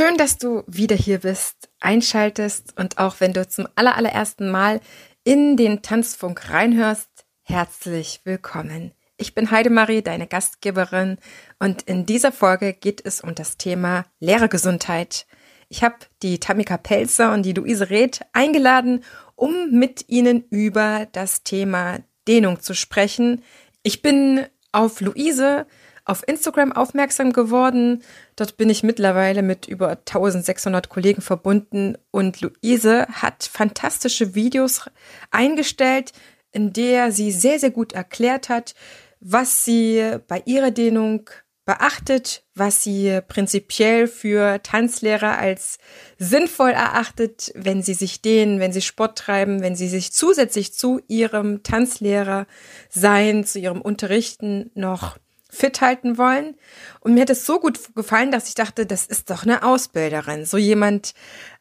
Schön, dass du wieder hier bist, einschaltest und auch wenn du zum allerersten Mal in den Tanzfunk reinhörst, herzlich willkommen. Ich bin Heidemarie, deine Gastgeberin und in dieser Folge geht es um das Thema Lehrergesundheit. Ich habe die Tamika Pelzer und die Luise Reth eingeladen, um mit ihnen über das Thema Dehnung zu sprechen. Ich bin auf Luise auf Instagram aufmerksam geworden. Dort bin ich mittlerweile mit über 1600 Kollegen verbunden und Luise hat fantastische Videos eingestellt, in der sie sehr, sehr gut erklärt hat, was sie bei ihrer Dehnung beachtet, was sie prinzipiell für Tanzlehrer als sinnvoll erachtet, wenn sie sich dehnen, wenn sie Sport treiben, wenn sie sich zusätzlich zu ihrem Tanzlehrer sein, zu ihrem Unterrichten noch fit halten wollen. Und mir hat es so gut gefallen, dass ich dachte, das ist doch eine Ausbilderin. So jemand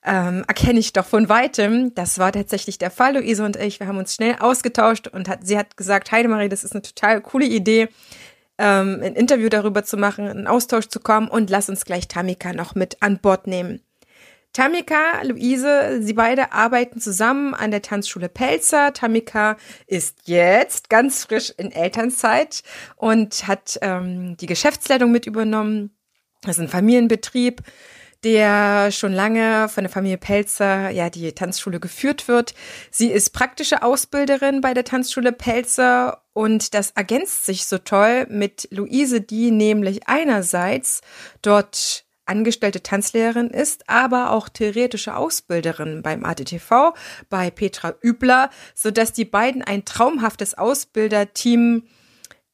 ähm, erkenne ich doch von weitem. Das war tatsächlich der Fall. Luise und ich, wir haben uns schnell ausgetauscht und hat, sie hat gesagt, Heidemarie, das ist eine total coole Idee, ähm, ein Interview darüber zu machen, einen Austausch zu kommen und lass uns gleich Tamika noch mit an Bord nehmen. Tamika, Luise, sie beide arbeiten zusammen an der Tanzschule Pelzer. Tamika ist jetzt ganz frisch in Elternzeit und hat ähm, die Geschäftsleitung mit übernommen. Das ist ein Familienbetrieb, der schon lange von der Familie Pelzer, ja, die Tanzschule geführt wird. Sie ist praktische Ausbilderin bei der Tanzschule Pelzer und das ergänzt sich so toll mit Luise, die nämlich einerseits dort angestellte Tanzlehrerin ist, aber auch theoretische Ausbilderin beim ATTV, bei Petra Übler, so dass die beiden ein traumhaftes Ausbilderteam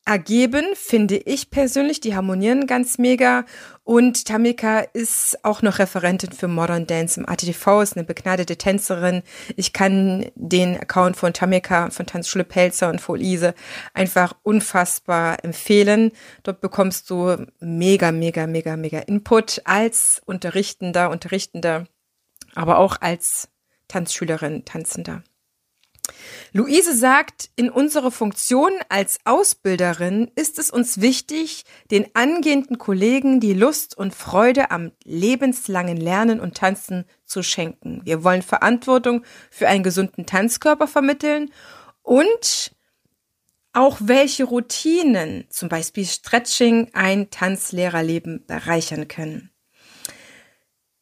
ergeben, finde ich persönlich. Die harmonieren ganz mega. Und Tamika ist auch noch Referentin für Modern Dance im ATTV, ist eine begnadete Tänzerin. Ich kann den Account von Tamika von Tanzschule Pelzer und Folise einfach unfassbar empfehlen. Dort bekommst du mega, mega, mega, mega Input als Unterrichtender, Unterrichtender, aber auch als Tanzschülerin, Tanzender. Luise sagt, in unserer Funktion als Ausbilderin ist es uns wichtig, den angehenden Kollegen die Lust und Freude am lebenslangen Lernen und Tanzen zu schenken. Wir wollen Verantwortung für einen gesunden Tanzkörper vermitteln und auch welche Routinen, zum Beispiel Stretching, ein Tanzlehrerleben bereichern können.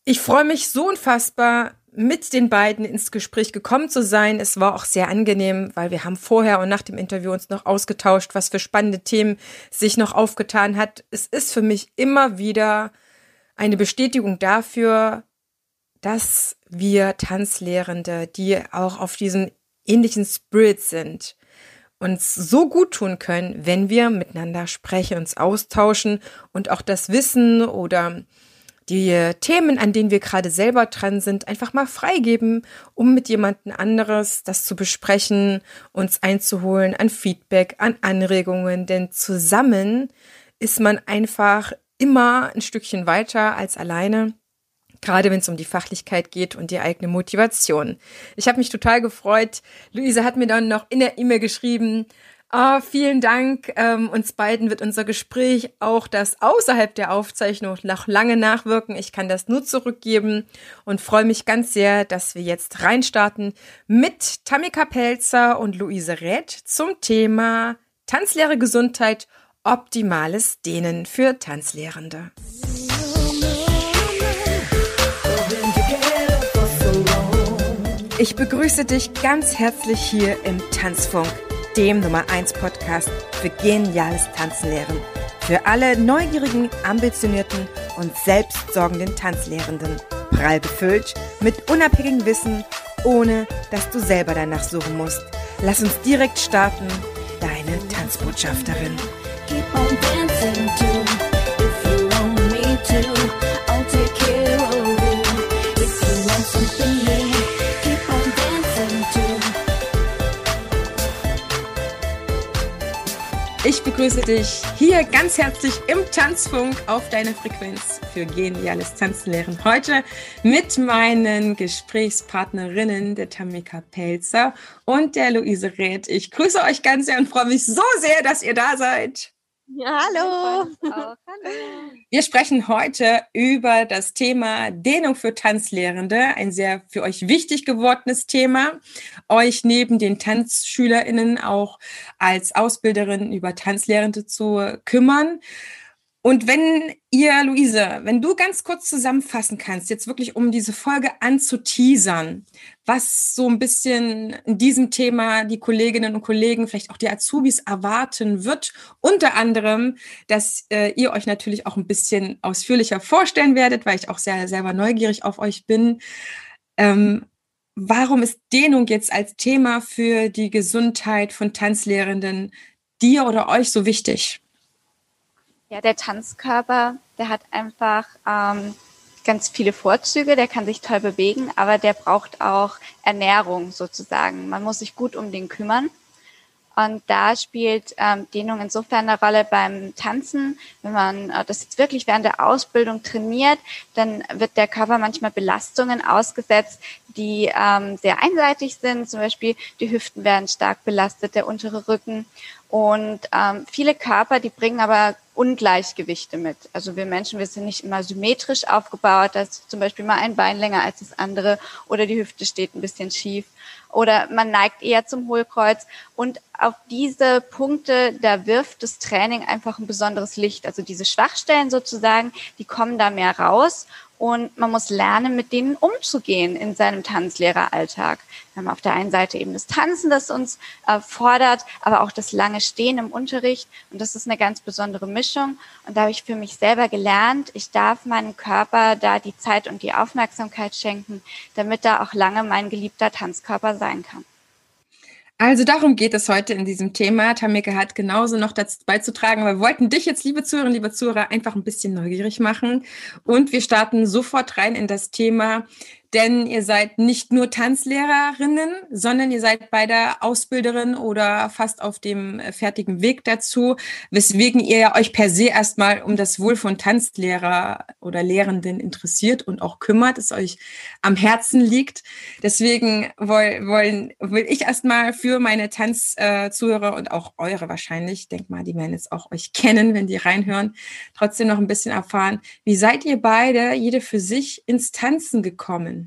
Ich freue mich so unfassbar, mit den beiden ins Gespräch gekommen zu sein. Es war auch sehr angenehm, weil wir haben vorher und nach dem Interview uns noch ausgetauscht, was für spannende Themen sich noch aufgetan hat. Es ist für mich immer wieder eine Bestätigung dafür, dass wir Tanzlehrende, die auch auf diesem ähnlichen Spirit sind, uns so gut tun können, wenn wir miteinander sprechen, uns austauschen und auch das Wissen oder die Themen, an denen wir gerade selber dran sind, einfach mal freigeben, um mit jemandem anderes das zu besprechen, uns einzuholen an Feedback, an Anregungen, denn zusammen ist man einfach immer ein Stückchen weiter als alleine gerade wenn es um die Fachlichkeit geht und die eigene Motivation. Ich habe mich total gefreut. Luise hat mir dann noch in der E-Mail geschrieben, Ah, vielen Dank. Ähm, uns beiden wird unser Gespräch auch das außerhalb der Aufzeichnung noch lange nachwirken. Ich kann das nur zurückgeben und freue mich ganz sehr, dass wir jetzt reinstarten mit Tamika Pelzer und Luise Räth zum Thema Tanzlehre Gesundheit, optimales Dehnen für Tanzlehrende. Ich begrüße dich ganz herzlich hier im Tanzfunk dem Nummer 1 Podcast für geniales Tanzlehren. Für alle neugierigen, ambitionierten und selbstsorgenden Tanzlehrenden. Prall befüllt mit unabhängigem Wissen, ohne dass du selber danach suchen musst. Lass uns direkt starten. Deine Tanzbotschafterin. Keep on dancing too, if you want me to. Ich begrüße dich hier ganz herzlich im Tanzfunk auf deiner Frequenz für geniales Tanzlehren. Heute mit meinen Gesprächspartnerinnen, der Tamika Pelzer und der Luise Räth. Ich grüße euch ganz sehr und freue mich so sehr, dass ihr da seid. Ja, hallo. hallo. Wir sprechen heute über das Thema Dehnung für Tanzlehrende, ein sehr für euch wichtig gewordenes Thema. Euch neben den TanzschülerInnen auch als Ausbilderin über Tanzlehrende zu kümmern. Und wenn ihr, Luise, wenn du ganz kurz zusammenfassen kannst, jetzt wirklich um diese Folge anzuteasern, was so ein bisschen in diesem Thema die Kolleginnen und Kollegen, vielleicht auch die Azubis erwarten wird, unter anderem, dass äh, ihr euch natürlich auch ein bisschen ausführlicher vorstellen werdet, weil ich auch sehr selber neugierig auf euch bin. Ähm, warum ist Dehnung jetzt als Thema für die Gesundheit von Tanzlehrenden dir oder euch so wichtig? Ja, der Tanzkörper, der hat einfach ähm, ganz viele Vorzüge, der kann sich toll bewegen, aber der braucht auch Ernährung sozusagen. Man muss sich gut um den kümmern. Und da spielt ähm, Dehnung insofern eine Rolle beim Tanzen. Wenn man äh, das jetzt wirklich während der Ausbildung trainiert, dann wird der Körper manchmal Belastungen ausgesetzt, die ähm, sehr einseitig sind. Zum Beispiel die Hüften werden stark belastet, der untere Rücken. Und ähm, viele Körper, die bringen aber Ungleichgewichte mit. Also wir Menschen, wir sind nicht immer symmetrisch aufgebaut, dass zum Beispiel mal ein Bein länger als das andere oder die Hüfte steht ein bisschen schief oder man neigt eher zum Hohlkreuz. Und auf diese Punkte, da wirft das Training einfach ein besonderes Licht. Also diese Schwachstellen sozusagen, die kommen da mehr raus und man muss lernen, mit denen umzugehen in seinem Tanzlehreralltag. Wir haben auf der einen Seite eben das Tanzen, das uns äh, fordert, aber auch das lange Stehen im Unterricht. Und das ist eine ganz besondere Mischung. Und da habe ich für mich selber gelernt, ich darf meinem Körper da die Zeit und die Aufmerksamkeit schenken, damit da auch lange mein geliebter Tanzkörper sein kann. Also darum geht es heute in diesem Thema. Tamika hat genauso noch dazu beizutragen. Wir wollten dich jetzt, liebe Zuhörerinnen, liebe Zuhörer, einfach ein bisschen neugierig machen. Und wir starten sofort rein in das Thema denn ihr seid nicht nur Tanzlehrerinnen, sondern ihr seid beide Ausbilderin oder fast auf dem äh, fertigen Weg dazu, weswegen ihr euch per se erstmal um das Wohl von Tanzlehrer oder Lehrenden interessiert und auch kümmert, es euch am Herzen liegt. Deswegen wollen, wollen will ich erstmal für meine Tanzzuhörer und auch eure wahrscheinlich, denk mal, die werden jetzt auch euch kennen, wenn die reinhören, trotzdem noch ein bisschen erfahren, wie seid ihr beide, jede für sich, ins Tanzen gekommen?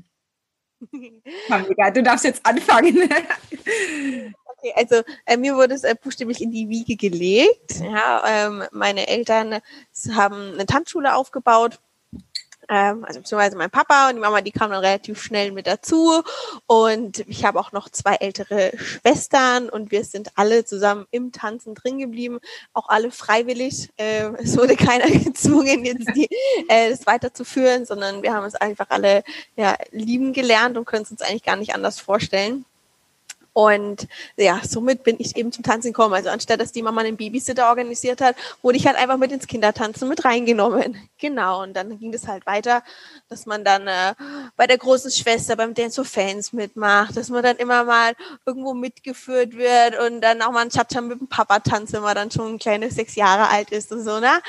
Mega, du darfst jetzt anfangen. okay, also äh, mir wurde es äh, buchstäblich in die Wiege gelegt. Ja, ähm, meine Eltern haben eine Tanzschule aufgebaut ähm, also beziehungsweise mein Papa und die Mama, die kamen dann relativ schnell mit dazu. Und ich habe auch noch zwei ältere Schwestern und wir sind alle zusammen im Tanzen drin geblieben, auch alle freiwillig. Äh, es wurde keiner gezwungen, jetzt die, äh, das weiterzuführen, sondern wir haben es einfach alle ja, lieben gelernt und können es uns eigentlich gar nicht anders vorstellen. Und ja, somit bin ich eben zum Tanzen gekommen. Also anstatt dass die Mama einen Babysitter organisiert hat, wurde ich halt einfach mit ins Kindertanzen mit reingenommen. Genau. Und dann ging das halt weiter, dass man dann äh, bei der großen Schwester beim Dance of Fans mitmacht, dass man dann immer mal irgendwo mitgeführt wird und dann auch mal ein Cha-Cha mit dem Papa tanzt, wenn man dann schon ein kleines sechs Jahre alt ist und so, ne?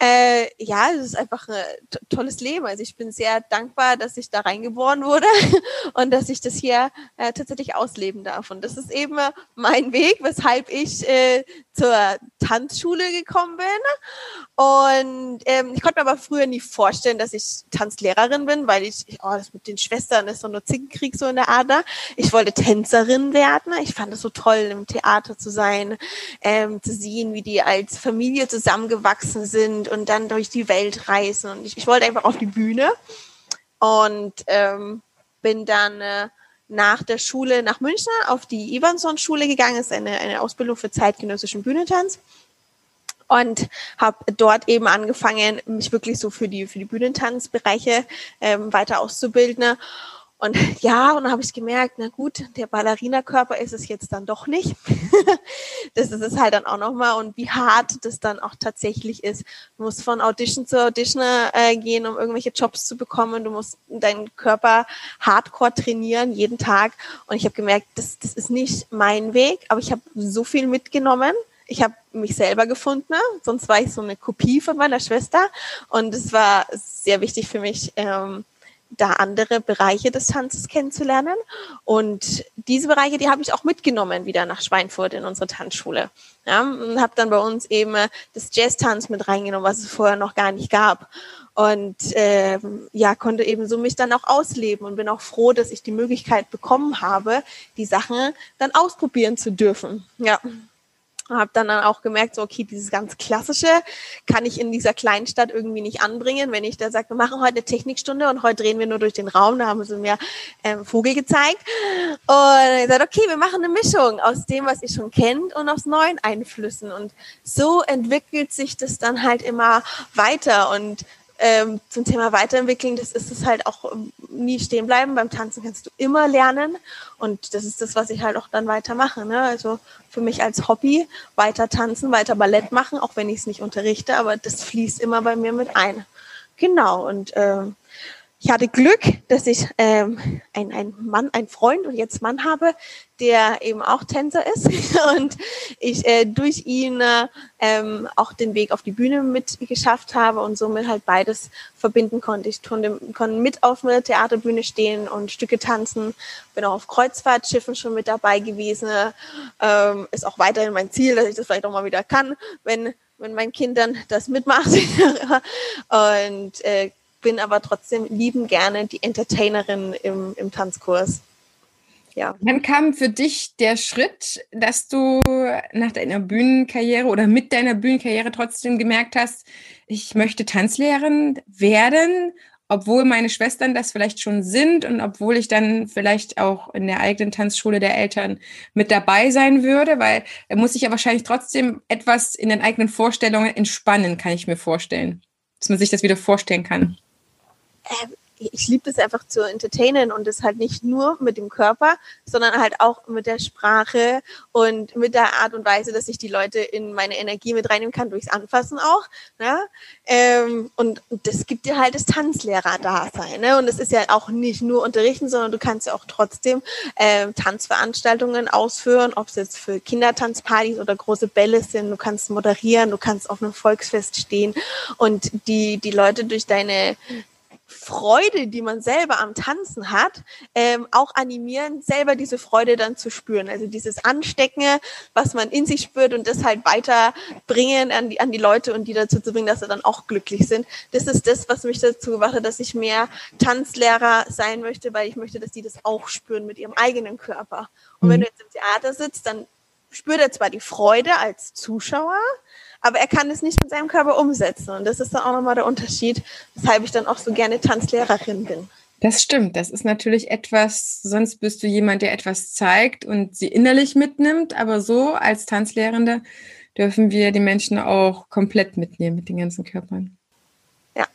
Äh, ja, es ist einfach ein tolles Leben. Also ich bin sehr dankbar, dass ich da reingeboren wurde und dass ich das hier äh, tatsächlich ausleben darf. Und das ist eben mein Weg, weshalb ich äh, zur Tanzschule gekommen bin. Und ähm, ich konnte mir aber früher nie vorstellen, dass ich Tanzlehrerin bin, weil ich, oh, das mit den Schwestern ist so nur Zickenkrieg so in der Ader. Ich wollte Tänzerin werden. Ich fand es so toll, im Theater zu sein, ähm, zu sehen, wie die als Familie zusammengewachsen sind und dann durch die Welt reisen. Und ich, ich wollte einfach auf die Bühne und ähm, bin dann äh, nach der Schule nach München auf die Ivanson-Schule gegangen, das ist eine, eine Ausbildung für zeitgenössischen Bühnentanz. Und habe dort eben angefangen, mich wirklich so für die für die Bühnentanzbereiche ähm, weiter auszubilden und ja, und dann habe ich gemerkt, na gut, der Ballerina-Körper ist es jetzt dann doch nicht. das ist es halt dann auch nochmal und wie hart das dann auch tatsächlich ist. Du musst von Audition zu Audition äh, gehen, um irgendwelche Jobs zu bekommen. Du musst deinen Körper hardcore trainieren, jeden Tag. Und ich habe gemerkt, das, das ist nicht mein Weg, aber ich habe so viel mitgenommen. Ich habe mich selber gefunden, sonst war ich so eine Kopie von meiner Schwester. Und es war sehr wichtig für mich, ähm, da andere Bereiche des Tanzes kennenzulernen. Und diese Bereiche, die habe ich auch mitgenommen wieder nach Schweinfurt in unsere Tanzschule. Ja, und habe dann bei uns eben das Jazz-Tanz mit reingenommen, was es vorher noch gar nicht gab. Und ähm, ja, konnte eben so mich dann auch ausleben und bin auch froh, dass ich die Möglichkeit bekommen habe, die Sachen dann ausprobieren zu dürfen. Ja habe dann auch gemerkt, so okay, dieses ganz klassische kann ich in dieser kleinen Stadt irgendwie nicht anbringen. Wenn ich da sage, wir machen heute eine Technikstunde und heute drehen wir nur durch den Raum, da haben sie mir ähm, Vogel gezeigt. Und ich sagte, okay, wir machen eine Mischung aus dem, was ihr schon kennt und aus neuen Einflüssen. Und so entwickelt sich das dann halt immer weiter. Und ähm, zum Thema Weiterentwickeln, das ist es halt auch ähm, nie stehen bleiben. Beim Tanzen kannst du immer lernen und das ist das, was ich halt auch dann weitermache. Ne? Also für mich als Hobby weiter tanzen, weiter Ballett machen, auch wenn ich es nicht unterrichte, aber das fließt immer bei mir mit ein. Genau und ähm, ich hatte Glück, dass ich ähm, ein, ein Mann, ein Freund und jetzt Mann habe, der eben auch Tänzer ist und ich äh, durch ihn äh, ähm, auch den Weg auf die Bühne mit geschafft habe und somit halt beides verbinden konnte. Ich konnte, konnte mit auf einer Theaterbühne stehen und Stücke tanzen, bin auch auf Kreuzfahrtschiffen schon mit dabei gewesen. Ähm, ist auch weiterhin mein Ziel, dass ich das vielleicht auch mal wieder kann, wenn wenn mein Kind dann das mitmacht. und äh, bin aber trotzdem lieben gerne die Entertainerin im, im Tanzkurs. Ja. Wann kam für dich der Schritt, dass du nach deiner Bühnenkarriere oder mit deiner Bühnenkarriere trotzdem gemerkt hast, ich möchte Tanzlehrerin werden, obwohl meine Schwestern das vielleicht schon sind und obwohl ich dann vielleicht auch in der eigenen Tanzschule der Eltern mit dabei sein würde, weil da muss ich ja wahrscheinlich trotzdem etwas in den eigenen Vorstellungen entspannen, kann ich mir vorstellen, dass man sich das wieder vorstellen kann. Ähm, ich liebe es einfach zu entertainen und das halt nicht nur mit dem Körper, sondern halt auch mit der Sprache und mit der Art und Weise, dass ich die Leute in meine Energie mit reinnehmen kann, durchs Anfassen auch. Ne? Ähm, und, und das gibt dir halt das Tanzlehrer-Dasein. Ne? Und es ist ja auch nicht nur unterrichten, sondern du kannst ja auch trotzdem ähm, Tanzveranstaltungen ausführen, ob es jetzt für Kindertanzpartys oder große Bälle sind. Du kannst moderieren, du kannst auf einem Volksfest stehen und die, die Leute durch deine Freude, die man selber am Tanzen hat, ähm, auch animieren, selber diese Freude dann zu spüren. Also dieses Anstecken, was man in sich spürt und das halt weiterbringen an die, an die Leute und die dazu zu bringen, dass sie dann auch glücklich sind. Das ist das, was mich dazu gebracht hat, dass ich mehr Tanzlehrer sein möchte, weil ich möchte, dass die das auch spüren mit ihrem eigenen Körper. Und mhm. wenn du jetzt im Theater sitzt, dann spürt er zwar die Freude als Zuschauer, aber er kann es nicht mit seinem Körper umsetzen. Und das ist dann auch nochmal der Unterschied, weshalb ich dann auch so gerne Tanzlehrerin bin. Das stimmt. Das ist natürlich etwas, sonst bist du jemand, der etwas zeigt und sie innerlich mitnimmt. Aber so als Tanzlehrende dürfen wir die Menschen auch komplett mitnehmen mit den ganzen Körpern. Ja.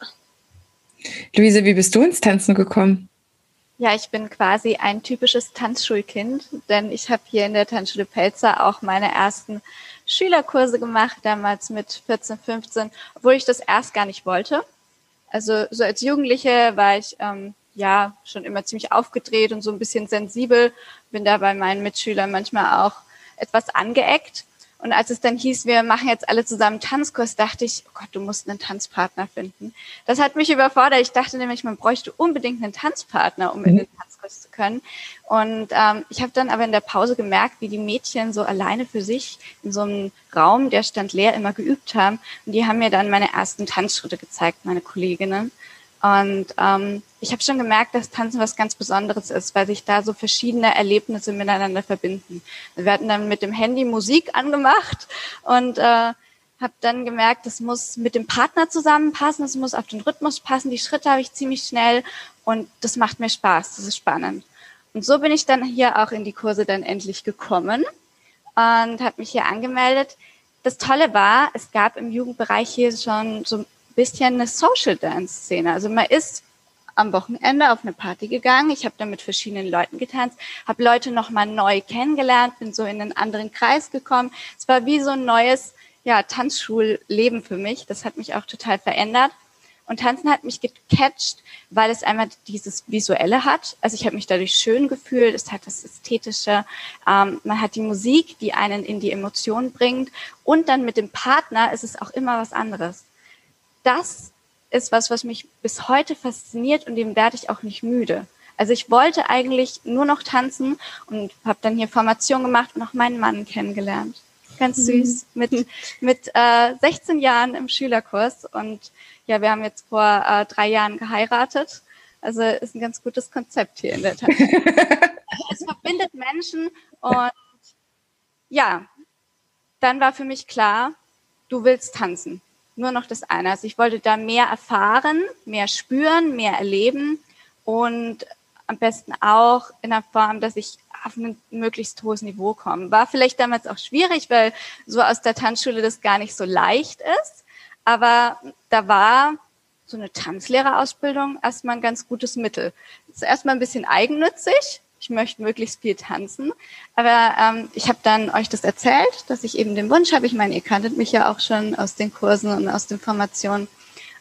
Luise, wie bist du ins Tanzen gekommen? Ja, ich bin quasi ein typisches Tanzschulkind, denn ich habe hier in der Tanzschule Pelzer auch meine ersten Schülerkurse gemacht, damals mit 14, 15, obwohl ich das erst gar nicht wollte. Also so als Jugendliche war ich ähm, ja schon immer ziemlich aufgedreht und so ein bisschen sensibel, bin da bei meinen Mitschülern manchmal auch etwas angeeckt. Und als es dann hieß, wir machen jetzt alle zusammen Tanzkurs, dachte ich, oh Gott, du musst einen Tanzpartner finden. Das hat mich überfordert. Ich dachte nämlich, man bräuchte unbedingt einen Tanzpartner, um in mhm. den Tanzkurs zu können. Und ähm, ich habe dann aber in der Pause gemerkt, wie die Mädchen so alleine für sich in so einem Raum, der stand leer, immer geübt haben. Und die haben mir dann meine ersten Tanzschritte gezeigt, meine Kolleginnen. Und ähm, ich habe schon gemerkt, dass Tanzen was ganz Besonderes ist, weil sich da so verschiedene Erlebnisse miteinander verbinden. Wir hatten dann mit dem Handy Musik angemacht und äh, habe dann gemerkt, das muss mit dem Partner zusammenpassen, es muss auf den Rhythmus passen, die Schritte habe ich ziemlich schnell und das macht mir Spaß, das ist spannend. Und so bin ich dann hier auch in die Kurse dann endlich gekommen und habe mich hier angemeldet. Das Tolle war, es gab im Jugendbereich hier schon so bisschen eine Social Dance Szene. Also man ist am Wochenende auf eine Party gegangen. Ich habe da mit verschiedenen Leuten getanzt, habe Leute nochmal neu kennengelernt, bin so in einen anderen Kreis gekommen. Es war wie so ein neues ja, Tanzschulleben für mich. Das hat mich auch total verändert. Und Tanzen hat mich gecatcht, weil es einmal dieses Visuelle hat. Also ich habe mich dadurch schön gefühlt. Es hat das Ästhetische. Ähm, man hat die Musik, die einen in die Emotionen bringt. Und dann mit dem Partner ist es auch immer was anderes das ist was, was mich bis heute fasziniert und dem werde ich auch nicht müde. Also ich wollte eigentlich nur noch tanzen und habe dann hier Formation gemacht und auch meinen Mann kennengelernt. Ganz mhm. süß, mit, mit äh, 16 Jahren im Schülerkurs. Und ja, wir haben jetzt vor äh, drei Jahren geheiratet. Also ist ein ganz gutes Konzept hier in der Tat. es verbindet Menschen und ja, dann war für mich klar, du willst tanzen. Nur noch das eine. Also ich wollte da mehr erfahren, mehr spüren, mehr erleben und am besten auch in der Form, dass ich auf ein möglichst hohes Niveau komme. War vielleicht damals auch schwierig, weil so aus der Tanzschule das gar nicht so leicht ist. Aber da war so eine Tanzlehrerausbildung erstmal ein ganz gutes Mittel. Das ist erstmal ein bisschen eigennützig. Ich möchte möglichst viel tanzen. Aber ähm, ich habe dann euch das erzählt, dass ich eben den Wunsch habe. Ich meine, ihr kanntet mich ja auch schon aus den Kursen und aus den Formationen.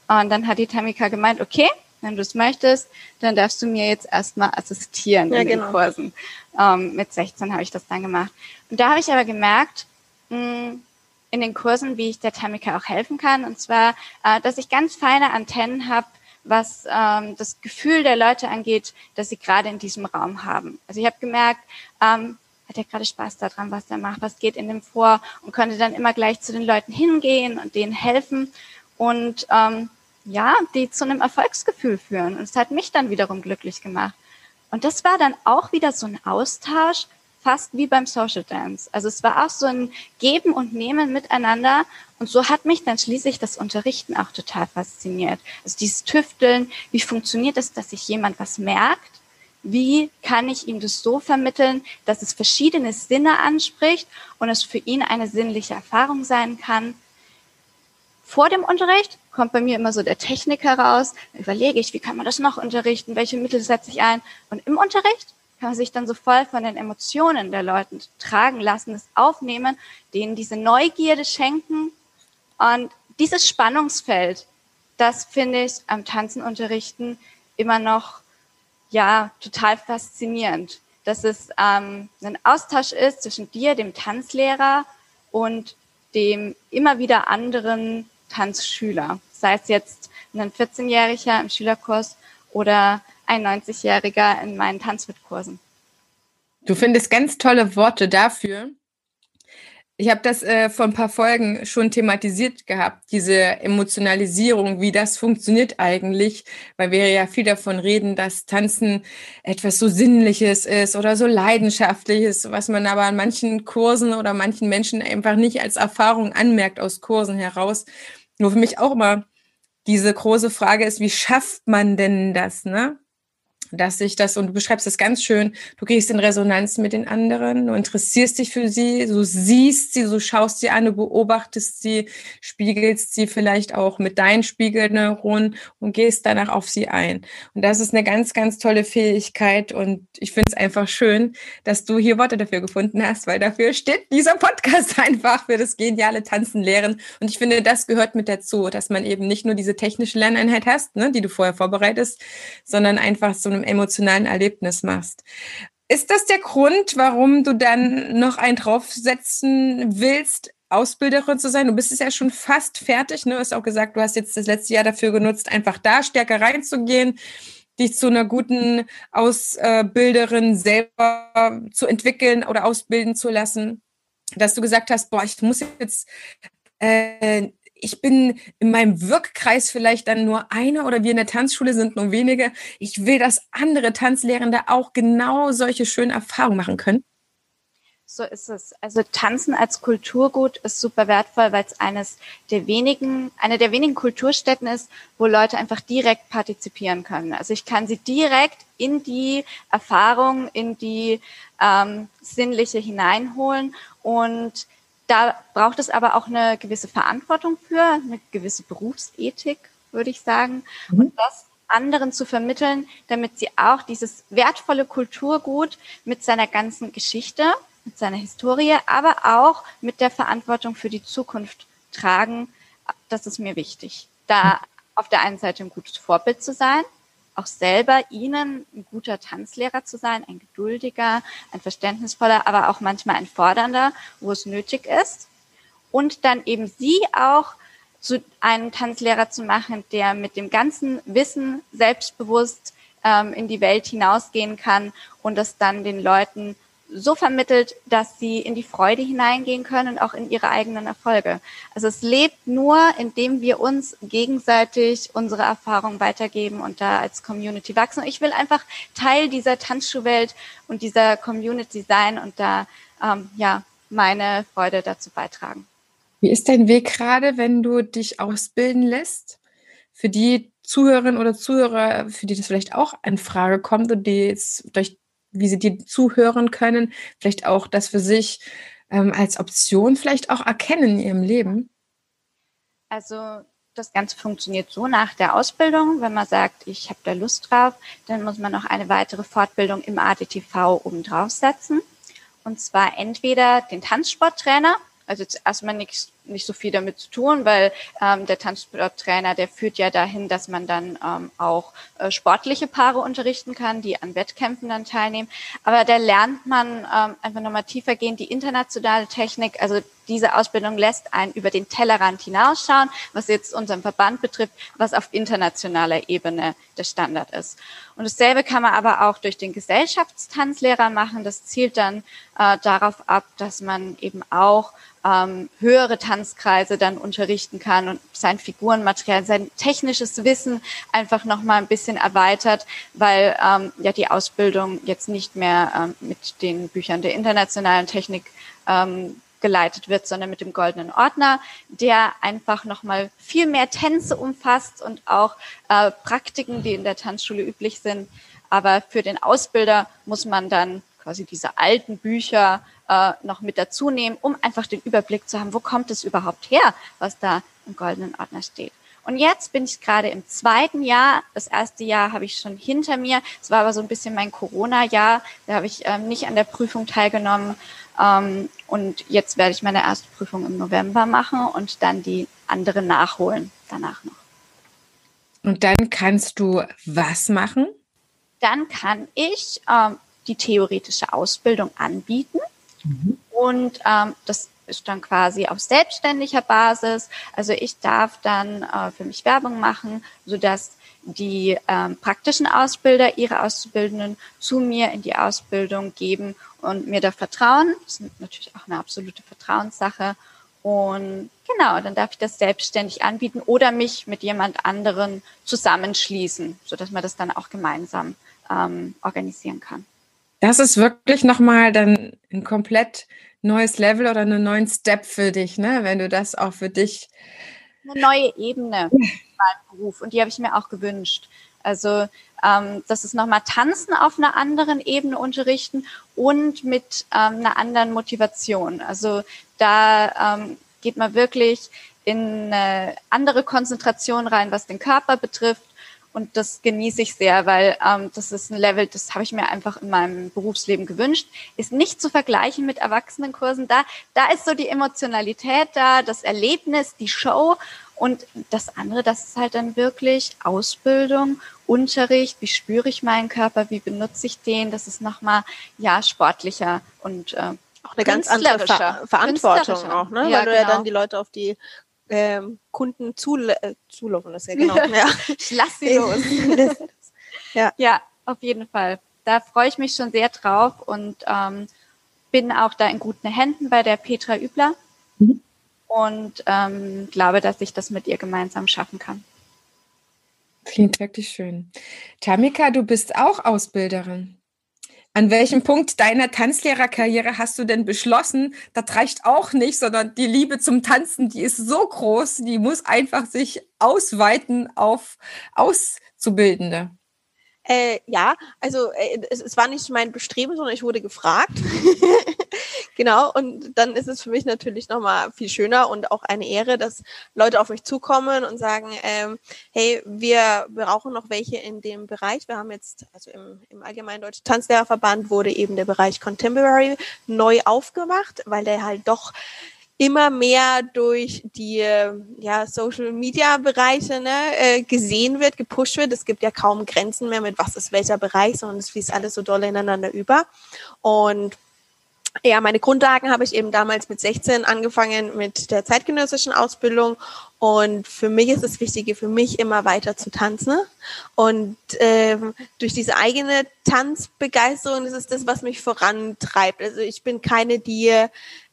Und dann hat die Tamika gemeint, okay, wenn du es möchtest, dann darfst du mir jetzt erstmal assistieren ja, in den genau. Kursen. Ähm, mit 16 habe ich das dann gemacht. Und da habe ich aber gemerkt, mh, hm, in den Kursen, wie ich der Tamika auch helfen kann. Und zwar, äh, dass ich ganz feine Antennen habe, was ähm, das Gefühl der Leute angeht, dass sie gerade in diesem Raum haben. Also ich habe gemerkt, ähm, hat er gerade Spaß daran, was er macht, was geht in dem vor und konnte dann immer gleich zu den Leuten hingehen und denen helfen. Und ähm, ja, die zu einem Erfolgsgefühl führen. Und es hat mich dann wiederum glücklich gemacht. Und das war dann auch wieder so ein Austausch, fast wie beim Social Dance. Also es war auch so ein Geben und Nehmen miteinander. Und so hat mich dann schließlich das Unterrichten auch total fasziniert. Also dieses Tüfteln, wie funktioniert es, dass sich jemand was merkt? Wie kann ich ihm das so vermitteln, dass es verschiedene Sinne anspricht und es für ihn eine sinnliche Erfahrung sein kann? Vor dem Unterricht kommt bei mir immer so der Technik heraus. Dann überlege ich, wie kann man das noch unterrichten? Welche Mittel setze ich ein? Und im Unterricht kann man sich dann so voll von den Emotionen der Leute tragen lassen, das aufnehmen, denen diese Neugierde schenken. Und dieses Spannungsfeld, das finde ich am Tanzen unterrichten immer noch, ja, total faszinierend. Dass es ähm, ein Austausch ist zwischen dir, dem Tanzlehrer und dem immer wieder anderen Tanzschüler, sei es jetzt ein 14-Jähriger im Schülerkurs oder ein 90-Jähriger in meinen Tanzmitkursen. Du findest ganz tolle Worte dafür. Ich habe das äh, vor ein paar Folgen schon thematisiert gehabt, diese Emotionalisierung, wie das funktioniert eigentlich, weil wir ja viel davon reden, dass Tanzen etwas so Sinnliches ist oder so Leidenschaftliches, was man aber an manchen Kursen oder manchen Menschen einfach nicht als Erfahrung anmerkt aus Kursen heraus. Nur für mich auch immer diese große Frage ist, wie schafft man denn das, ne? Dass sich das, und du beschreibst das ganz schön, du gehst in Resonanz mit den anderen, du interessierst dich für sie, du siehst sie, du schaust sie an, du beobachtest sie, spiegelst sie vielleicht auch mit deinen Spiegelneuronen und gehst danach auf sie ein. Und das ist eine ganz, ganz tolle Fähigkeit und ich finde es einfach schön, dass du hier Worte dafür gefunden hast, weil dafür steht dieser Podcast einfach für das geniale Tanzen lehren. Und ich finde, das gehört mit dazu, dass man eben nicht nur diese technische Lerneinheit hast, ne, die du vorher vorbereitest, sondern einfach so einem emotionalen Erlebnis machst. Ist das der Grund, warum du dann noch einen draufsetzen willst, Ausbilderin zu sein? Du bist es ja schon fast fertig. Ne? Du hast auch gesagt, du hast jetzt das letzte Jahr dafür genutzt, einfach da stärker reinzugehen, dich zu einer guten Ausbilderin selber zu entwickeln oder ausbilden zu lassen. Dass du gesagt hast, boah, ich muss jetzt äh, ich bin in meinem Wirkkreis vielleicht dann nur einer oder wir in der Tanzschule sind nur wenige. Ich will, dass andere Tanzlehrende auch genau solche schönen Erfahrungen machen können. So ist es. Also Tanzen als Kulturgut ist super wertvoll, weil es eines der wenigen, eine der wenigen Kulturstätten ist, wo Leute einfach direkt partizipieren können. Also ich kann sie direkt in die Erfahrung, in die ähm, sinnliche hineinholen und da braucht es aber auch eine gewisse Verantwortung für, eine gewisse Berufsethik, würde ich sagen. Mhm. Und das anderen zu vermitteln, damit sie auch dieses wertvolle Kulturgut mit seiner ganzen Geschichte, mit seiner Historie, aber auch mit der Verantwortung für die Zukunft tragen. Das ist mir wichtig. Da mhm. auf der einen Seite ein gutes Vorbild zu sein, auch selber ihnen ein guter Tanzlehrer zu sein, ein geduldiger, ein verständnisvoller, aber auch manchmal ein fordernder, wo es nötig ist. Und dann eben sie auch zu einem Tanzlehrer zu machen, der mit dem ganzen Wissen selbstbewusst ähm, in die Welt hinausgehen kann und das dann den Leuten so vermittelt, dass sie in die Freude hineingehen können und auch in ihre eigenen Erfolge. Also es lebt nur, indem wir uns gegenseitig unsere Erfahrungen weitergeben und da als Community wachsen. Und ich will einfach Teil dieser Tanzschuhwelt und dieser Community sein und da ähm, ja meine Freude dazu beitragen. Wie ist dein Weg gerade, wenn du dich ausbilden lässt? Für die Zuhörerinnen oder Zuhörer, für die das vielleicht auch in Frage kommt und die jetzt durch wie sie dir zuhören können, vielleicht auch das für sich ähm, als Option vielleicht auch erkennen in ihrem Leben? Also das Ganze funktioniert so nach der Ausbildung. Wenn man sagt, ich habe da Lust drauf, dann muss man noch eine weitere Fortbildung im ADTV oben draufsetzen. Und zwar entweder den Tanzsporttrainer, also erstmal nichts nicht so viel damit zu tun, weil ähm, der Tanzsporttrainer, der führt ja dahin, dass man dann ähm, auch äh, sportliche Paare unterrichten kann, die an Wettkämpfen dann teilnehmen. Aber da lernt man ähm, einfach nochmal tiefer gehen, die internationale Technik. Also diese Ausbildung lässt einen über den Tellerrand hinausschauen, was jetzt unseren Verband betrifft, was auf internationaler Ebene der Standard ist. Und dasselbe kann man aber auch durch den Gesellschaftstanzlehrer machen. Das zielt dann äh, darauf ab, dass man eben auch ähm, höhere Tanzkreise dann unterrichten kann und sein Figurenmaterial, sein technisches Wissen einfach noch mal ein bisschen erweitert, weil ähm, ja die Ausbildung jetzt nicht mehr ähm, mit den Büchern der internationalen Technik ähm, geleitet wird, sondern mit dem goldenen Ordner, der einfach noch mal viel mehr Tänze umfasst und auch äh, Praktiken, die in der Tanzschule üblich sind. Aber für den Ausbilder muss man dann quasi diese alten Bücher äh, noch mit dazu nehmen, um einfach den Überblick zu haben, wo kommt es überhaupt her, was da im goldenen Ordner steht. Und jetzt bin ich gerade im zweiten Jahr. Das erste Jahr habe ich schon hinter mir. Es war aber so ein bisschen mein Corona-Jahr. Da habe ich ähm, nicht an der Prüfung teilgenommen. Ähm, und jetzt werde ich meine erste Prüfung im November machen und dann die andere nachholen danach noch. Und dann kannst du was machen? Dann kann ich ähm, die theoretische Ausbildung anbieten. Mhm. Und ähm, das ist dann quasi auf selbstständiger Basis. Also ich darf dann äh, für mich Werbung machen, so dass die ähm, praktischen Ausbilder ihre Auszubildenden zu mir in die Ausbildung geben und mir da vertrauen. Das ist natürlich auch eine absolute Vertrauenssache. Und genau, dann darf ich das selbstständig anbieten oder mich mit jemand anderen zusammenschließen, so dass man das dann auch gemeinsam ähm, organisieren kann das ist wirklich nochmal dann ein komplett neues Level oder einen neuen Step für dich, ne? wenn du das auch für dich. Eine neue Ebene in meinem Beruf und die habe ich mir auch gewünscht. Also ähm, das ist nochmal Tanzen auf einer anderen Ebene unterrichten und mit ähm, einer anderen Motivation. Also da ähm, geht man wirklich in eine andere Konzentration rein, was den Körper betrifft und das genieße ich sehr, weil ähm, das ist ein Level, das habe ich mir einfach in meinem Berufsleben gewünscht. Ist nicht zu vergleichen mit Erwachsenenkursen. Da, da ist so die Emotionalität da, das Erlebnis, die Show. Und das andere, das ist halt dann wirklich Ausbildung, Unterricht, wie spüre ich meinen Körper, wie benutze ich den, das ist nochmal, ja, sportlicher und äh, auch eine ganz andere Ver Verantwortung auch, ne? Ja, Weil du genau. ja dann die Leute auf die ähm, Kunden zul äh, zulaufen. Das ja genau. ja. Ich lass sie los. ja. ja, auf jeden Fall. Da freue ich mich schon sehr drauf und ähm, bin auch da in guten Händen bei der Petra Übler mhm. und ähm, glaube, dass ich das mit ihr gemeinsam schaffen kann. Klingt wirklich schön. Tamika, du bist auch Ausbilderin. An welchem Punkt deiner Tanzlehrerkarriere hast du denn beschlossen, das reicht auch nicht, sondern die Liebe zum Tanzen, die ist so groß, die muss einfach sich ausweiten auf Auszubildende? Äh, ja, also äh, es, es, war nicht mein Bestreben, sondern ich wurde gefragt. genau, und dann ist es für mich natürlich nochmal viel schöner und auch eine Ehre, dass Leute auf mich zukommen und sagen, ähm, hey, wir brauchen noch welche in dem Bereich. Wir haben jetzt, also im, im Allgemeinen Deutschen Tanzlehrerverband wurde eben der Bereich Contemporary neu aufgemacht, weil der halt doch immer mehr durch die ja, Social Media Bereiche ne, äh, gesehen wird, gepusht wird. Es gibt ja kaum Grenzen mehr mit was ist welcher Bereich, sondern es fließt alles so doll ineinander über. Und ja, meine Grundlagen habe ich eben damals mit 16 angefangen mit der zeitgenössischen Ausbildung. Und für mich ist das Wichtige, für mich immer weiter zu tanzen. Und ähm, durch diese eigene Tanzbegeisterung ist es das, was mich vorantreibt. Also ich bin keine, die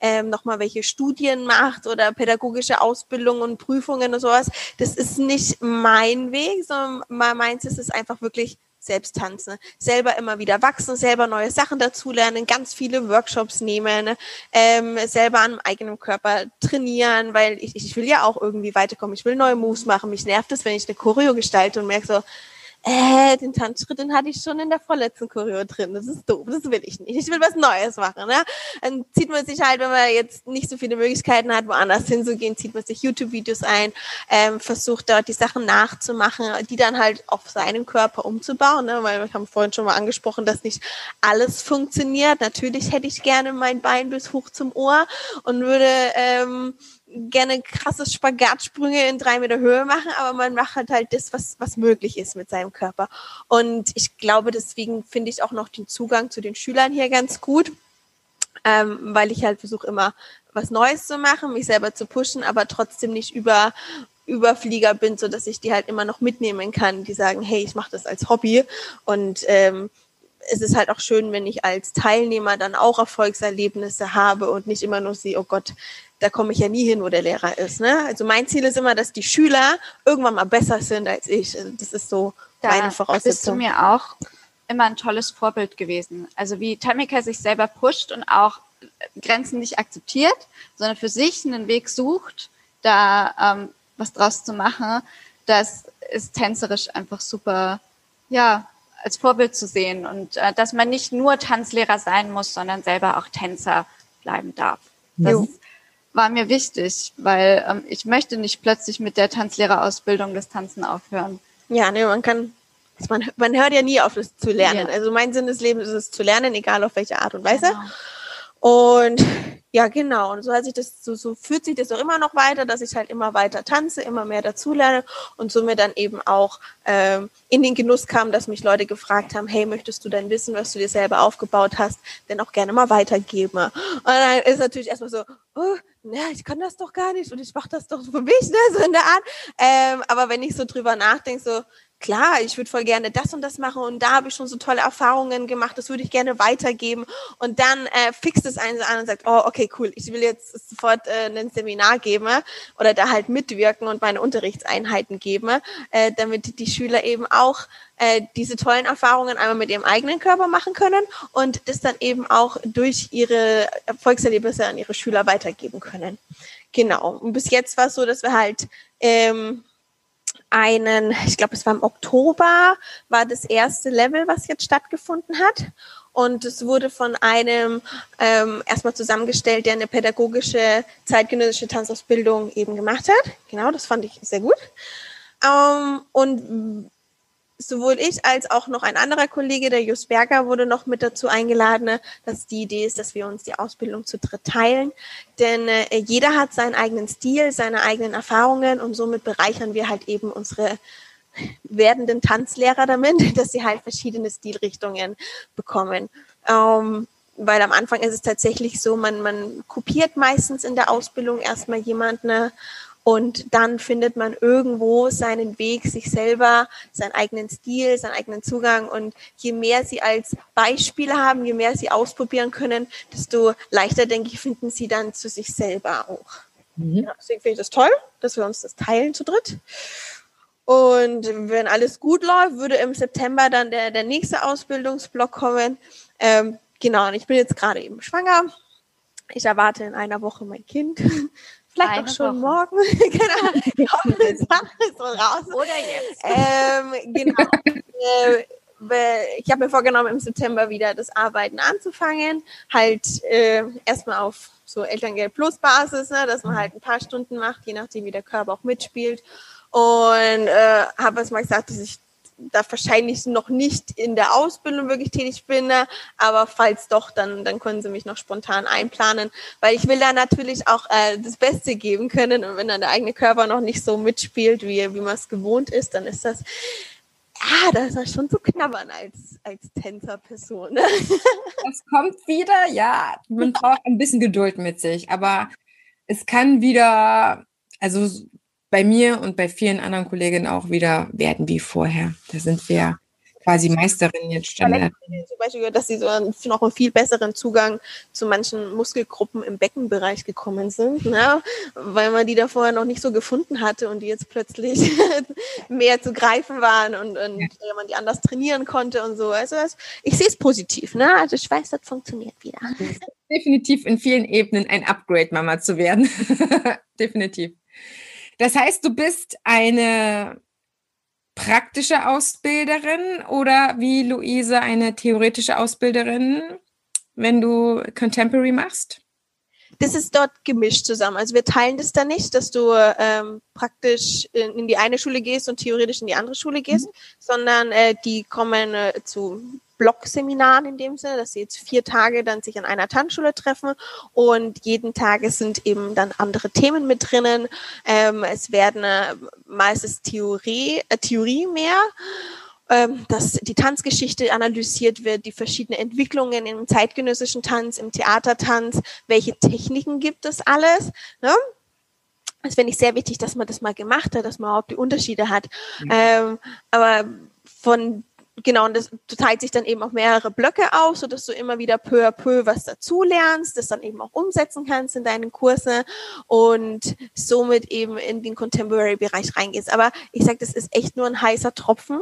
ähm, nochmal welche Studien macht oder pädagogische Ausbildung und Prüfungen und sowas. Das ist nicht mein Weg, sondern meins ist es einfach wirklich selbst tanzen, selber immer wieder wachsen, selber neue Sachen dazulernen, ganz viele Workshops nehmen, ähm, selber an eigenen Körper trainieren, weil ich, ich will ja auch irgendwie weiterkommen. Ich will neue Moves machen. Mich nervt es, wenn ich eine Choreo gestalte und merke so, äh, den Tanzschritt, den hatte ich schon in der vorletzten Choreo drin. Das ist doof, das will ich nicht. Ich will was Neues machen. Ne? Dann zieht man sich halt, wenn man jetzt nicht so viele Möglichkeiten hat, woanders hinzugehen, zieht man sich YouTube-Videos ein, ähm, versucht dort die Sachen nachzumachen, die dann halt auf seinen Körper umzubauen. Ne? Weil wir haben vorhin schon mal angesprochen, dass nicht alles funktioniert. Natürlich hätte ich gerne mein Bein bis hoch zum Ohr und würde ähm, gerne krasse Spagatsprünge in drei Meter Höhe machen, aber man macht halt, halt das, was, was möglich ist mit seinem Körper. Und ich glaube, deswegen finde ich auch noch den Zugang zu den Schülern hier ganz gut, ähm, weil ich halt versuche immer was Neues zu machen, mich selber zu pushen, aber trotzdem nicht über Überflieger bin, so dass ich die halt immer noch mitnehmen kann, die sagen, hey, ich mache das als Hobby und ähm, es ist halt auch schön, wenn ich als Teilnehmer dann auch Erfolgserlebnisse habe und nicht immer nur sehe, oh Gott, da komme ich ja nie hin, wo der Lehrer ist. Ne? Also mein Ziel ist immer, dass die Schüler irgendwann mal besser sind als ich. Also das ist so da meine Voraussetzung. bist du mir auch immer ein tolles Vorbild gewesen. Also wie Tamika sich selber pusht und auch Grenzen nicht akzeptiert, sondern für sich einen Weg sucht, da ähm, was draus zu machen, das ist tänzerisch einfach super, ja, als Vorbild zu sehen und äh, dass man nicht nur Tanzlehrer sein muss, sondern selber auch Tänzer bleiben darf. Das jo war mir wichtig, weil ähm, ich möchte nicht plötzlich mit der Tanzlehrerausbildung das Tanzen aufhören. Ja, ne, man kann, man, man hört ja nie auf, das zu lernen. Ja. Also mein Sinn des Lebens ist es zu lernen, egal auf welche Art und Weise. Genau. Und ja, genau. Und so hat sich das, so, so führt sich das auch immer noch weiter, dass ich halt immer weiter tanze, immer mehr dazulerne und somit dann eben auch ähm, in den Genuss kam, dass mich Leute gefragt haben, hey, möchtest du dein Wissen, was du dir selber aufgebaut hast, denn auch gerne mal weitergeben? Und dann ist natürlich erstmal so, oh, ja, ich kann das doch gar nicht und ich mache das doch für mich, ne, so in der Art. Ähm, aber wenn ich so drüber nachdenke, so, klar, ich würde voll gerne das und das machen und da habe ich schon so tolle Erfahrungen gemacht, das würde ich gerne weitergeben und dann äh, fixt es einen an und sagt, oh, okay, cool, ich will jetzt sofort äh, ein Seminar geben oder da halt mitwirken und meine Unterrichtseinheiten geben, äh, damit die Schüler eben auch äh, diese tollen Erfahrungen einmal mit ihrem eigenen Körper machen können und das dann eben auch durch ihre Erfolgserlebnisse an ihre Schüler weitergeben können. Genau. Und bis jetzt war es so, dass wir halt ähm, einen, ich glaube, es war im Oktober, war das erste Level, was jetzt stattgefunden hat. Und es wurde von einem ähm, erstmal zusammengestellt, der eine pädagogische zeitgenössische Tanzausbildung eben gemacht hat. Genau, das fand ich sehr gut. Ähm, und sowohl ich als auch noch ein anderer Kollege, der Jus Berger, wurde noch mit dazu eingeladen, dass die Idee ist, dass wir uns die Ausbildung zu dritt teilen. Denn äh, jeder hat seinen eigenen Stil, seine eigenen Erfahrungen und somit bereichern wir halt eben unsere werdenden Tanzlehrer damit, dass sie halt verschiedene Stilrichtungen bekommen. Ähm, weil am Anfang ist es tatsächlich so, man, man kopiert meistens in der Ausbildung erstmal jemanden ne, und dann findet man irgendwo seinen Weg, sich selber, seinen eigenen Stil, seinen eigenen Zugang. Und je mehr sie als Beispiele haben, je mehr sie ausprobieren können, desto leichter, denke ich, finden sie dann zu sich selber auch. Mhm. Ja, deswegen finde ich das toll, dass wir uns das teilen zu dritt. Und wenn alles gut läuft, würde im September dann der, der nächste Ausbildungsblock kommen. Ähm, genau, und ich bin jetzt gerade eben schwanger. Ich erwarte in einer Woche mein Kind. Vielleicht Eine auch schon Woche. morgen. genau. Ist so raus. Oder jetzt. Ähm, genau. äh, ich habe mir vorgenommen, im September wieder das Arbeiten anzufangen. Halt äh, erstmal auf so Elterngeld Plus Basis, ne, dass man halt ein paar Stunden macht, je nachdem, wie der Körper auch mitspielt. Und äh, habe es mal gesagt, dass ich da wahrscheinlich noch nicht in der Ausbildung wirklich tätig bin, ne? aber falls doch, dann, dann können sie mich noch spontan einplanen, weil ich will da natürlich auch äh, das Beste geben können und wenn dann der eigene Körper noch nicht so mitspielt, wie, wie man es gewohnt ist, dann ist das ah, da ist schon zu knabbern als, als Tänzerperson. Ne? Das kommt wieder, ja. Man braucht ein bisschen Geduld mit sich, aber es kann wieder, also bei mir und bei vielen anderen Kolleginnen auch wieder werden wie vorher. Da sind wir quasi Meisterin jetzt Standard. Zum Beispiel, dass sie so noch einen viel besseren Zugang zu manchen Muskelgruppen im Beckenbereich gekommen sind, ne? weil man die da vorher noch nicht so gefunden hatte und die jetzt plötzlich mehr zu greifen waren und, und ja. man die anders trainieren konnte und so. Also ich sehe es positiv. Ne? Also ich weiß, das funktioniert wieder. Definitiv in vielen Ebenen ein Upgrade, Mama zu werden. Definitiv. Das heißt, du bist eine praktische Ausbilderin oder wie Luise eine theoretische Ausbilderin, wenn du Contemporary machst? Das ist dort gemischt zusammen. Also wir teilen das da nicht, dass du ähm, praktisch in, in, die eine Schule gehst und theoretisch in die andere Schule gehst, mhm. sondern äh, die kommen äh, zu Blockseminaren in dem Sinne, dass sie jetzt vier Tage dann sich an einer Tanzschule treffen und jeden Tag sind eben dann andere Themen mit drinnen. Ähm, es werden äh, meistens Theorie, äh, Theorie mehr ähm, dass die Tanzgeschichte analysiert wird, die verschiedenen Entwicklungen im zeitgenössischen Tanz, im Theatertanz, welche Techniken gibt es alles. Ne? Das finde ich sehr wichtig, dass man das mal gemacht hat, dass man überhaupt die Unterschiede hat. Mhm. Ähm, aber von genau, und das teilt sich dann eben auf mehrere Blöcke auf, so dass du immer wieder peu à peu was dazu lernst, das dann eben auch umsetzen kannst in deinen Kurse und somit eben in den Contemporary-Bereich reingehst. Aber ich sage, das ist echt nur ein heißer Tropfen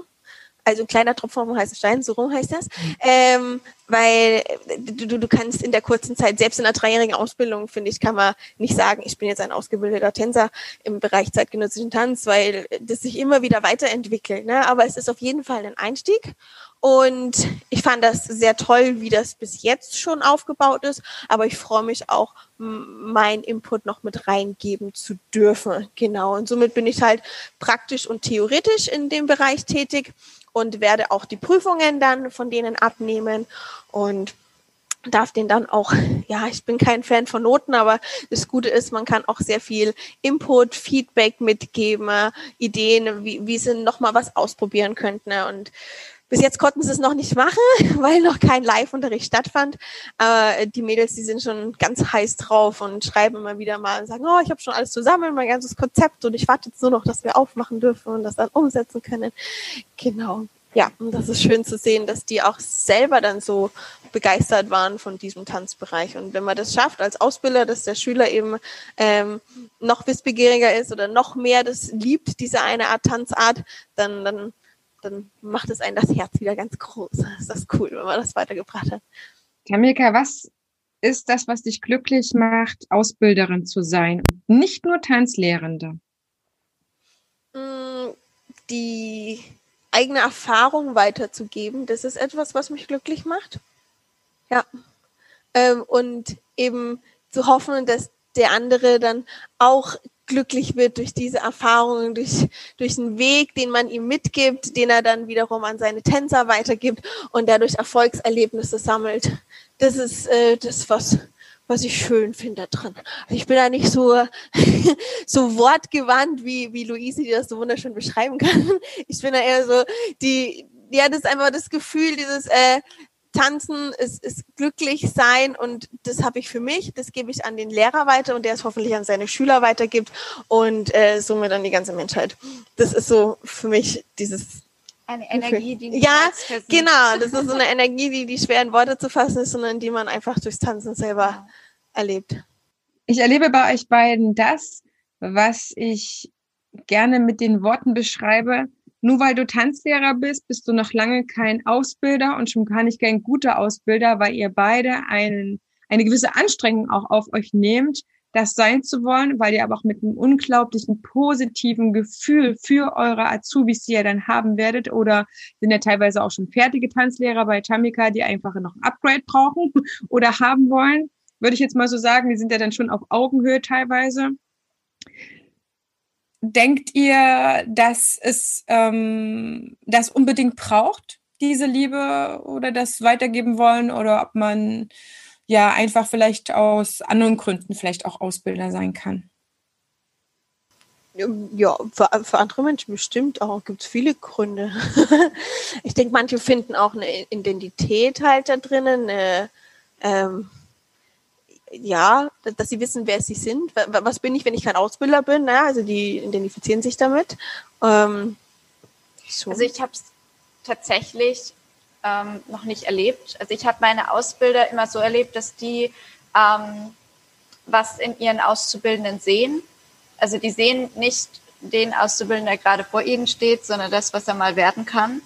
also ein kleiner Tropfen vom heißen Stein, so rum heißt das, mhm. ähm, weil du, du kannst in der kurzen Zeit, selbst in einer dreijährigen Ausbildung, finde ich, kann man nicht sagen, ich bin jetzt ein ausgebildeter Tänzer im Bereich zeitgenössischen Tanz, weil das sich immer wieder weiterentwickelt. Ne? Aber es ist auf jeden Fall ein Einstieg und ich fand das sehr toll, wie das bis jetzt schon aufgebaut ist. Aber ich freue mich auch, meinen Input noch mit reingeben zu dürfen. Genau. Und somit bin ich halt praktisch und theoretisch in dem Bereich tätig und werde auch die Prüfungen dann von denen abnehmen und darf den dann auch, ja, ich bin kein Fan von Noten, aber das Gute ist, man kann auch sehr viel Input, Feedback mitgeben, Ideen, wie, wie sie nochmal was ausprobieren könnten. Und bis jetzt konnten sie es noch nicht machen, weil noch kein Live-Unterricht stattfand. Aber die Mädels, die sind schon ganz heiß drauf und schreiben immer wieder mal und sagen, oh, ich habe schon alles zusammen, mein ganzes Konzept und ich warte jetzt nur noch, dass wir aufmachen dürfen und das dann umsetzen können. Genau. Ja, und das ist schön zu sehen, dass die auch selber dann so begeistert waren von diesem Tanzbereich. Und wenn man das schafft als Ausbilder, dass der Schüler eben ähm, noch wissbegieriger ist oder noch mehr das liebt, diese eine Art Tanzart, dann, dann dann macht es einen das Herz wieder ganz groß. Das ist das cool, wenn man das weitergebracht hat. Tamika, was ist das, was dich glücklich macht, Ausbilderin zu sein? Nicht nur Tanzlehrende. Mm, die eigene Erfahrung weiterzugeben, das ist etwas, was mich glücklich macht. Ja. Ähm, und eben zu hoffen, dass der andere dann auch glücklich wird durch diese Erfahrungen, durch, durch einen Weg, den man ihm mitgibt, den er dann wiederum an seine Tänzer weitergibt und dadurch Erfolgserlebnisse sammelt. Das ist äh, das, was, was ich schön finde dran. Also ich bin da nicht so, so wortgewandt, wie, wie Luise, die das so wunderschön beschreiben kann. Ich bin da eher so, die, ja, das ist einfach das Gefühl, dieses, äh, Tanzen ist, ist glücklich sein und das habe ich für mich, das gebe ich an den Lehrer weiter und der es hoffentlich an seine Schüler weitergibt und äh, somit an die ganze Menschheit. Das ist so für mich dieses eine Energie, die nicht Ja, genau, das ist so eine Energie, die, die schwer in Worte zu fassen ist, sondern die man einfach durchs Tanzen selber ja. erlebt. Ich erlebe bei euch beiden das, was ich gerne mit den Worten beschreibe, nur weil du Tanzlehrer bist, bist du noch lange kein Ausbilder und schon gar nicht kein guter Ausbilder, weil ihr beide einen, eine gewisse Anstrengung auch auf euch nehmt, das sein zu wollen, weil ihr aber auch mit einem unglaublichen positiven Gefühl für eure Azubis, die ihr dann haben werdet, oder sind ja teilweise auch schon fertige Tanzlehrer bei Tamika, die einfach noch ein Upgrade brauchen oder haben wollen, würde ich jetzt mal so sagen, die sind ja dann schon auf Augenhöhe teilweise denkt ihr, dass es ähm, das unbedingt braucht, diese Liebe oder das weitergeben wollen oder ob man ja einfach vielleicht aus anderen Gründen vielleicht auch Ausbilder sein kann? Ja, für, für andere Menschen bestimmt auch. Gibt es viele Gründe. ich denke, manche finden auch eine Identität halt da drinnen, eine, ähm, ja, dass sie wissen, wer sie sind. Was bin ich, wenn ich kein Ausbilder bin? Ja, also die identifizieren sich damit. Ähm, so. Also ich habe es tatsächlich ähm, noch nicht erlebt. Also ich habe meine Ausbilder immer so erlebt, dass die ähm, was in ihren Auszubildenden sehen. Also die sehen nicht den Auszubildenden, der gerade vor ihnen steht, sondern das, was er mal werden kann.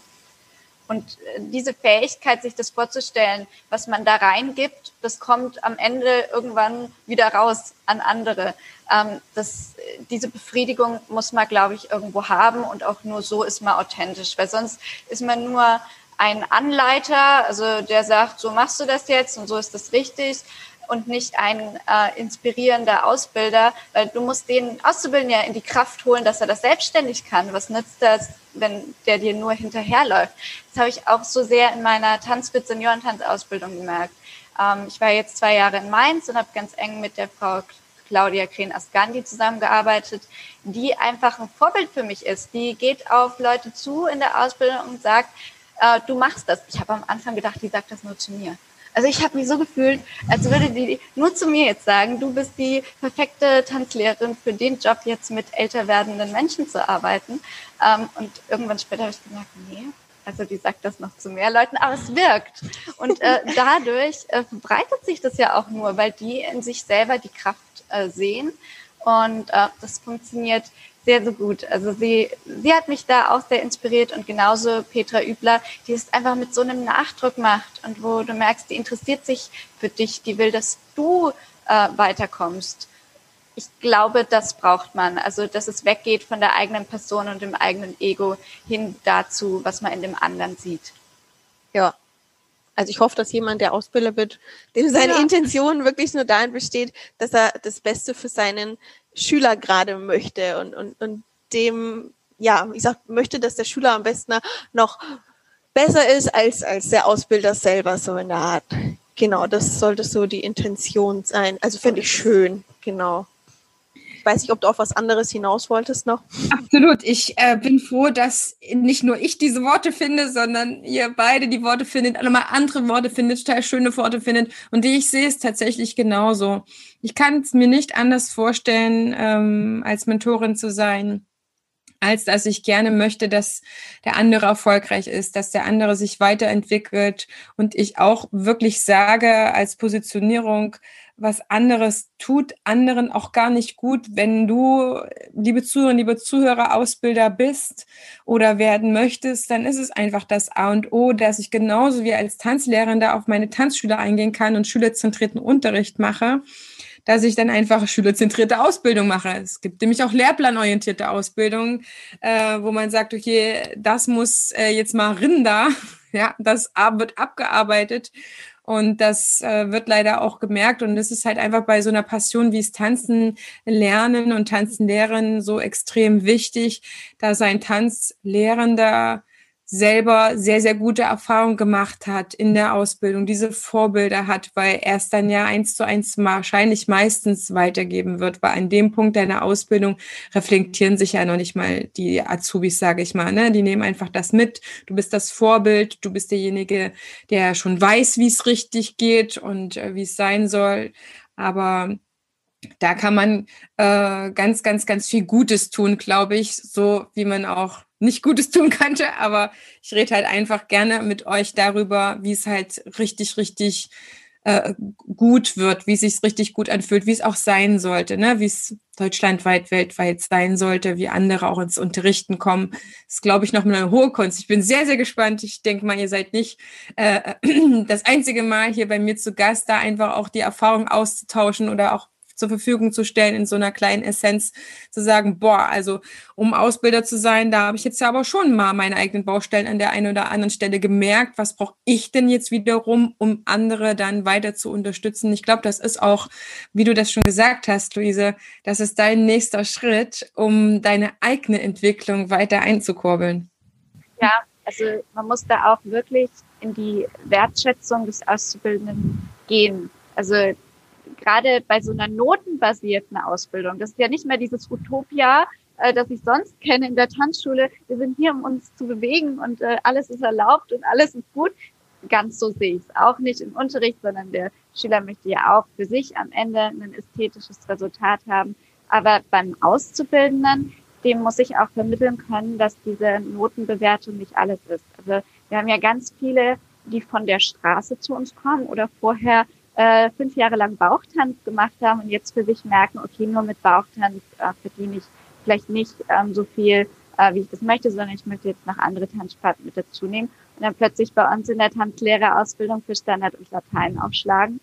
Und äh, diese Fähigkeit, sich das vorzustellen, was man da reingibt, das kommt am Ende irgendwann wieder raus an andere. Ähm, das, diese Befriedigung muss man, glaube ich, irgendwo haben und auch nur so ist man authentisch, weil sonst ist man nur ein Anleiter, also der sagt, so machst du das jetzt und so ist das richtig und nicht ein äh, inspirierender Ausbilder, weil du musst den Auszubildenden ja in die Kraft holen, dass er das selbstständig kann. Was nützt das, wenn der dir nur hinterherläuft? Das habe ich auch so sehr in meiner Tanzfit Seniorentanzausbildung gemerkt. Ähm, ich war jetzt zwei Jahre in Mainz und habe ganz eng mit der Frau Claudia Kren-Asgandi zusammengearbeitet, die einfach ein Vorbild für mich ist. Die geht auf Leute zu in der Ausbildung und sagt, äh, du machst das. Ich habe am Anfang gedacht, die sagt das nur zu mir. Also ich habe mich so gefühlt, als würde die nur zu mir jetzt sagen, du bist die perfekte Tanzlehrerin für den Job, jetzt mit älter werdenden Menschen zu arbeiten. Ähm, und irgendwann später habe ich gemerkt, nee, also die sagt das noch zu mehr Leuten, aber es wirkt. Und äh, dadurch äh, verbreitet sich das ja auch nur, weil die in sich selber die Kraft äh, sehen. Und äh, das funktioniert sehr, sehr gut. Also sie, sie hat mich da auch sehr inspiriert und genauso Petra Übler, die es einfach mit so einem Nachdruck macht und wo du merkst, die interessiert sich für dich, die will, dass du äh, weiterkommst. Ich glaube, das braucht man. Also, dass es weggeht von der eigenen Person und dem eigenen Ego hin dazu, was man in dem anderen sieht. Ja, also ich hoffe, dass jemand, der Ausbilder wird, dem seine ja. Intention wirklich nur darin besteht, dass er das Beste für seinen Schüler gerade möchte und, und, und dem, ja, ich sag, möchte, dass der Schüler am besten noch besser ist als, als der Ausbilder selber, so in der Art. Genau, das sollte so die Intention sein. Also finde ich schön, genau. Ich weiß nicht, ob du auf was anderes hinaus wolltest noch. Absolut. Ich äh, bin froh, dass nicht nur ich diese Worte finde, sondern ihr beide die Worte findet, alle mal andere Worte findet, total schöne Worte findet. Und die ich sehe es tatsächlich genauso. Ich kann es mir nicht anders vorstellen, ähm, als Mentorin zu sein als dass ich gerne möchte, dass der andere erfolgreich ist, dass der andere sich weiterentwickelt und ich auch wirklich sage als Positionierung, was anderes tut anderen auch gar nicht gut, wenn du, liebe Zuhörer, liebe Zuhörer, Ausbilder bist oder werden möchtest, dann ist es einfach das A und O, dass ich genauso wie als Tanzlehrende auf meine Tanzschüler eingehen kann und schülerzentrierten Unterricht mache, dass ich dann einfach schülerzentrierte Ausbildung mache. Es gibt nämlich auch lehrplanorientierte Ausbildung, äh, wo man sagt, okay, das muss äh, jetzt mal Rinder, ja, das wird abgearbeitet und das äh, wird leider auch gemerkt. Und das ist halt einfach bei so einer Passion wie es Tanzen lernen und Tanzen lehren so extrem wichtig, da sein Tanzlehrender selber sehr, sehr gute Erfahrungen gemacht hat in der Ausbildung, diese Vorbilder hat, weil er es dann ja eins zu eins wahrscheinlich meistens weitergeben wird, weil an dem Punkt deiner Ausbildung reflektieren sich ja noch nicht mal die Azubis, sage ich mal. Ne? Die nehmen einfach das mit. Du bist das Vorbild, du bist derjenige, der schon weiß, wie es richtig geht und äh, wie es sein soll. Aber da kann man äh, ganz, ganz, ganz viel Gutes tun, glaube ich, so wie man auch nicht Gutes tun könnte, aber ich rede halt einfach gerne mit euch darüber, wie es halt richtig, richtig äh, gut wird, wie es sich richtig gut anfühlt, wie es auch sein sollte, ne? wie es deutschlandweit, weltweit sein sollte, wie andere auch ins Unterrichten kommen. Das ist, glaube ich, noch mal eine hohe Kunst. Ich bin sehr, sehr gespannt. Ich denke mal, ihr seid nicht äh, das einzige Mal hier bei mir zu Gast, da einfach auch die Erfahrung auszutauschen oder auch zur Verfügung zu stellen in so einer kleinen Essenz, zu sagen, boah, also um Ausbilder zu sein, da habe ich jetzt ja aber schon mal meine eigenen Baustellen an der einen oder anderen Stelle gemerkt. Was brauche ich denn jetzt wiederum, um andere dann weiter zu unterstützen? Ich glaube, das ist auch, wie du das schon gesagt hast, Luise, das ist dein nächster Schritt, um deine eigene Entwicklung weiter einzukurbeln. Ja, also man muss da auch wirklich in die Wertschätzung des Auszubildenden gehen. Also gerade bei so einer notenbasierten Ausbildung, das ist ja nicht mehr dieses Utopia, äh, das ich sonst kenne in der Tanzschule. Wir sind hier, um uns zu bewegen und äh, alles ist erlaubt und alles ist gut. Ganz so sehe ich es auch nicht im Unterricht, sondern der Schüler möchte ja auch für sich am Ende ein ästhetisches Resultat haben. Aber beim Auszubildenden, dem muss ich auch vermitteln können, dass diese Notenbewertung nicht alles ist. Also wir haben ja ganz viele, die von der Straße zu uns kommen oder vorher äh, fünf Jahre lang Bauchtanz gemacht haben und jetzt für sich merken, okay, nur mit Bauchtanz äh, verdiene ich vielleicht nicht ähm, so viel, äh, wie ich das möchte, sondern ich möchte jetzt noch andere Tanzsparten mit dazu nehmen und dann plötzlich bei uns in der Tanzlehrerausbildung für Standard und Latein aufschlagen.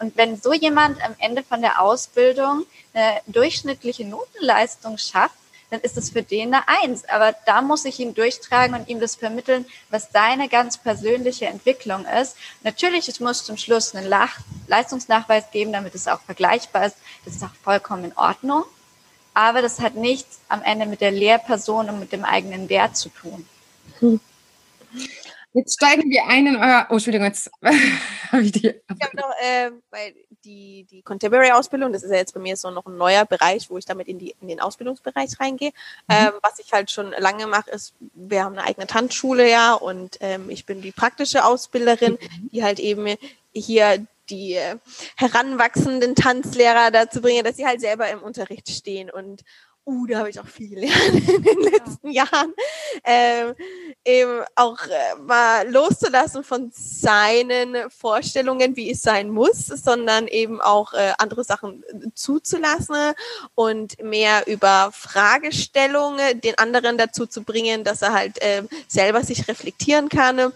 Und wenn so jemand am Ende von der Ausbildung eine durchschnittliche Notenleistung schafft, dann ist es für den eine Eins. Aber da muss ich ihn durchtragen und ihm das vermitteln, was seine ganz persönliche Entwicklung ist. Natürlich, es muss zum Schluss einen Leistungsnachweis geben, damit es auch vergleichbar ist. Das ist auch vollkommen in Ordnung. Aber das hat nichts am Ende mit der Lehrperson und mit dem eigenen Wert zu tun. Hm. Jetzt steigen wir ein in euer. Oh, Entschuldigung, jetzt habe ich die. Ich habe noch, äh, weil die, die Contemporary-Ausbildung, das ist ja jetzt bei mir so noch ein neuer Bereich, wo ich damit in, die, in den Ausbildungsbereich reingehe. Mhm. Ähm, was ich halt schon lange mache, ist, wir haben eine eigene Tanzschule, ja, und ähm, ich bin die praktische Ausbilderin, mhm. die halt eben hier die äh, heranwachsenden Tanzlehrer dazu bringen, dass sie halt selber im Unterricht stehen und uh, da habe ich auch viel gelernt in den letzten ja. Jahren, ähm, eben auch äh, mal loszulassen von seinen Vorstellungen, wie es sein muss, sondern eben auch äh, andere Sachen äh, zuzulassen und mehr über Fragestellungen den anderen dazu zu bringen, dass er halt äh, selber sich reflektieren kann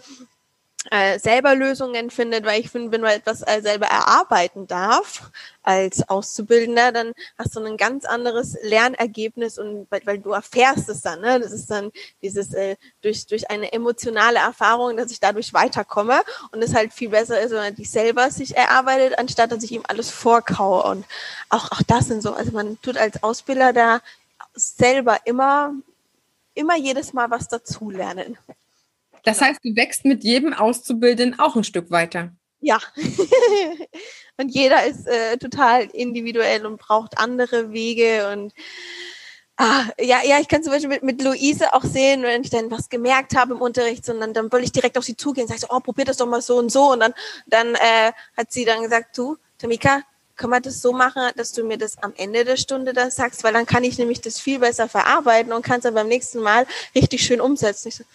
äh, selber Lösungen findet, weil ich finde, wenn man etwas äh, selber erarbeiten darf als Auszubildender, dann hast du ein ganz anderes Lernergebnis und weil, weil du erfährst es dann, ne? Das ist dann dieses äh, durch durch eine emotionale Erfahrung, dass ich dadurch weiterkomme und es halt viel besser ist, wenn man dich selber sich erarbeitet, anstatt dass ich ihm alles vorkaue und auch auch das sind so, also man tut als Ausbilder da selber immer immer jedes Mal was dazulernen. Das heißt, du wächst mit jedem Auszubildenden auch ein Stück weiter. Ja. und jeder ist äh, total individuell und braucht andere Wege und Ah, ja, ja, ich kann zum Beispiel mit, mit Luise auch sehen, wenn ich dann was gemerkt habe im Unterricht, sondern dann wollte ich direkt auf sie zugehen und sage so, oh, probier das doch mal so und so. Und dann, dann äh, hat sie dann gesagt, du, Tamika, können wir das so machen, dass du mir das am Ende der Stunde dann sagst, weil dann kann ich nämlich das viel besser verarbeiten und kann es dann beim nächsten Mal richtig schön umsetzen. Ich so,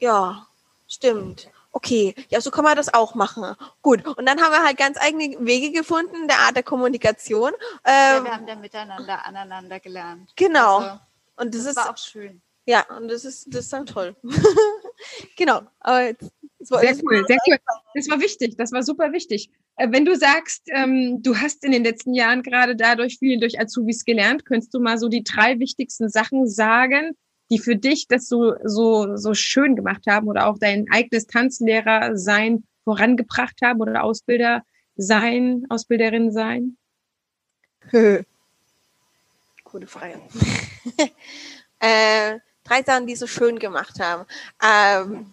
ja, Stimmt. Okay, ja, so kann man das auch machen. Gut. Und dann haben wir halt ganz eigene Wege gefunden, der Art der Kommunikation. Ähm, ja, wir haben dann miteinander aneinander gelernt. Genau. Also, und das, das ist war auch schön. Ja, und das ist, das ist dann toll. genau. Aber jetzt, sehr cool, sehr cool. Das war wichtig, das war super wichtig. Äh, wenn du sagst, ähm, du hast in den letzten Jahren gerade dadurch viel durch Azubis gelernt, könntest du mal so die drei wichtigsten Sachen sagen, die für dich das so, so, so schön gemacht haben oder auch dein eigenes Tanzlehrer sein vorangebracht haben oder Ausbilder sein, Ausbilderin sein? Gute Frage. äh, drei Sachen, die so schön gemacht haben. Ähm,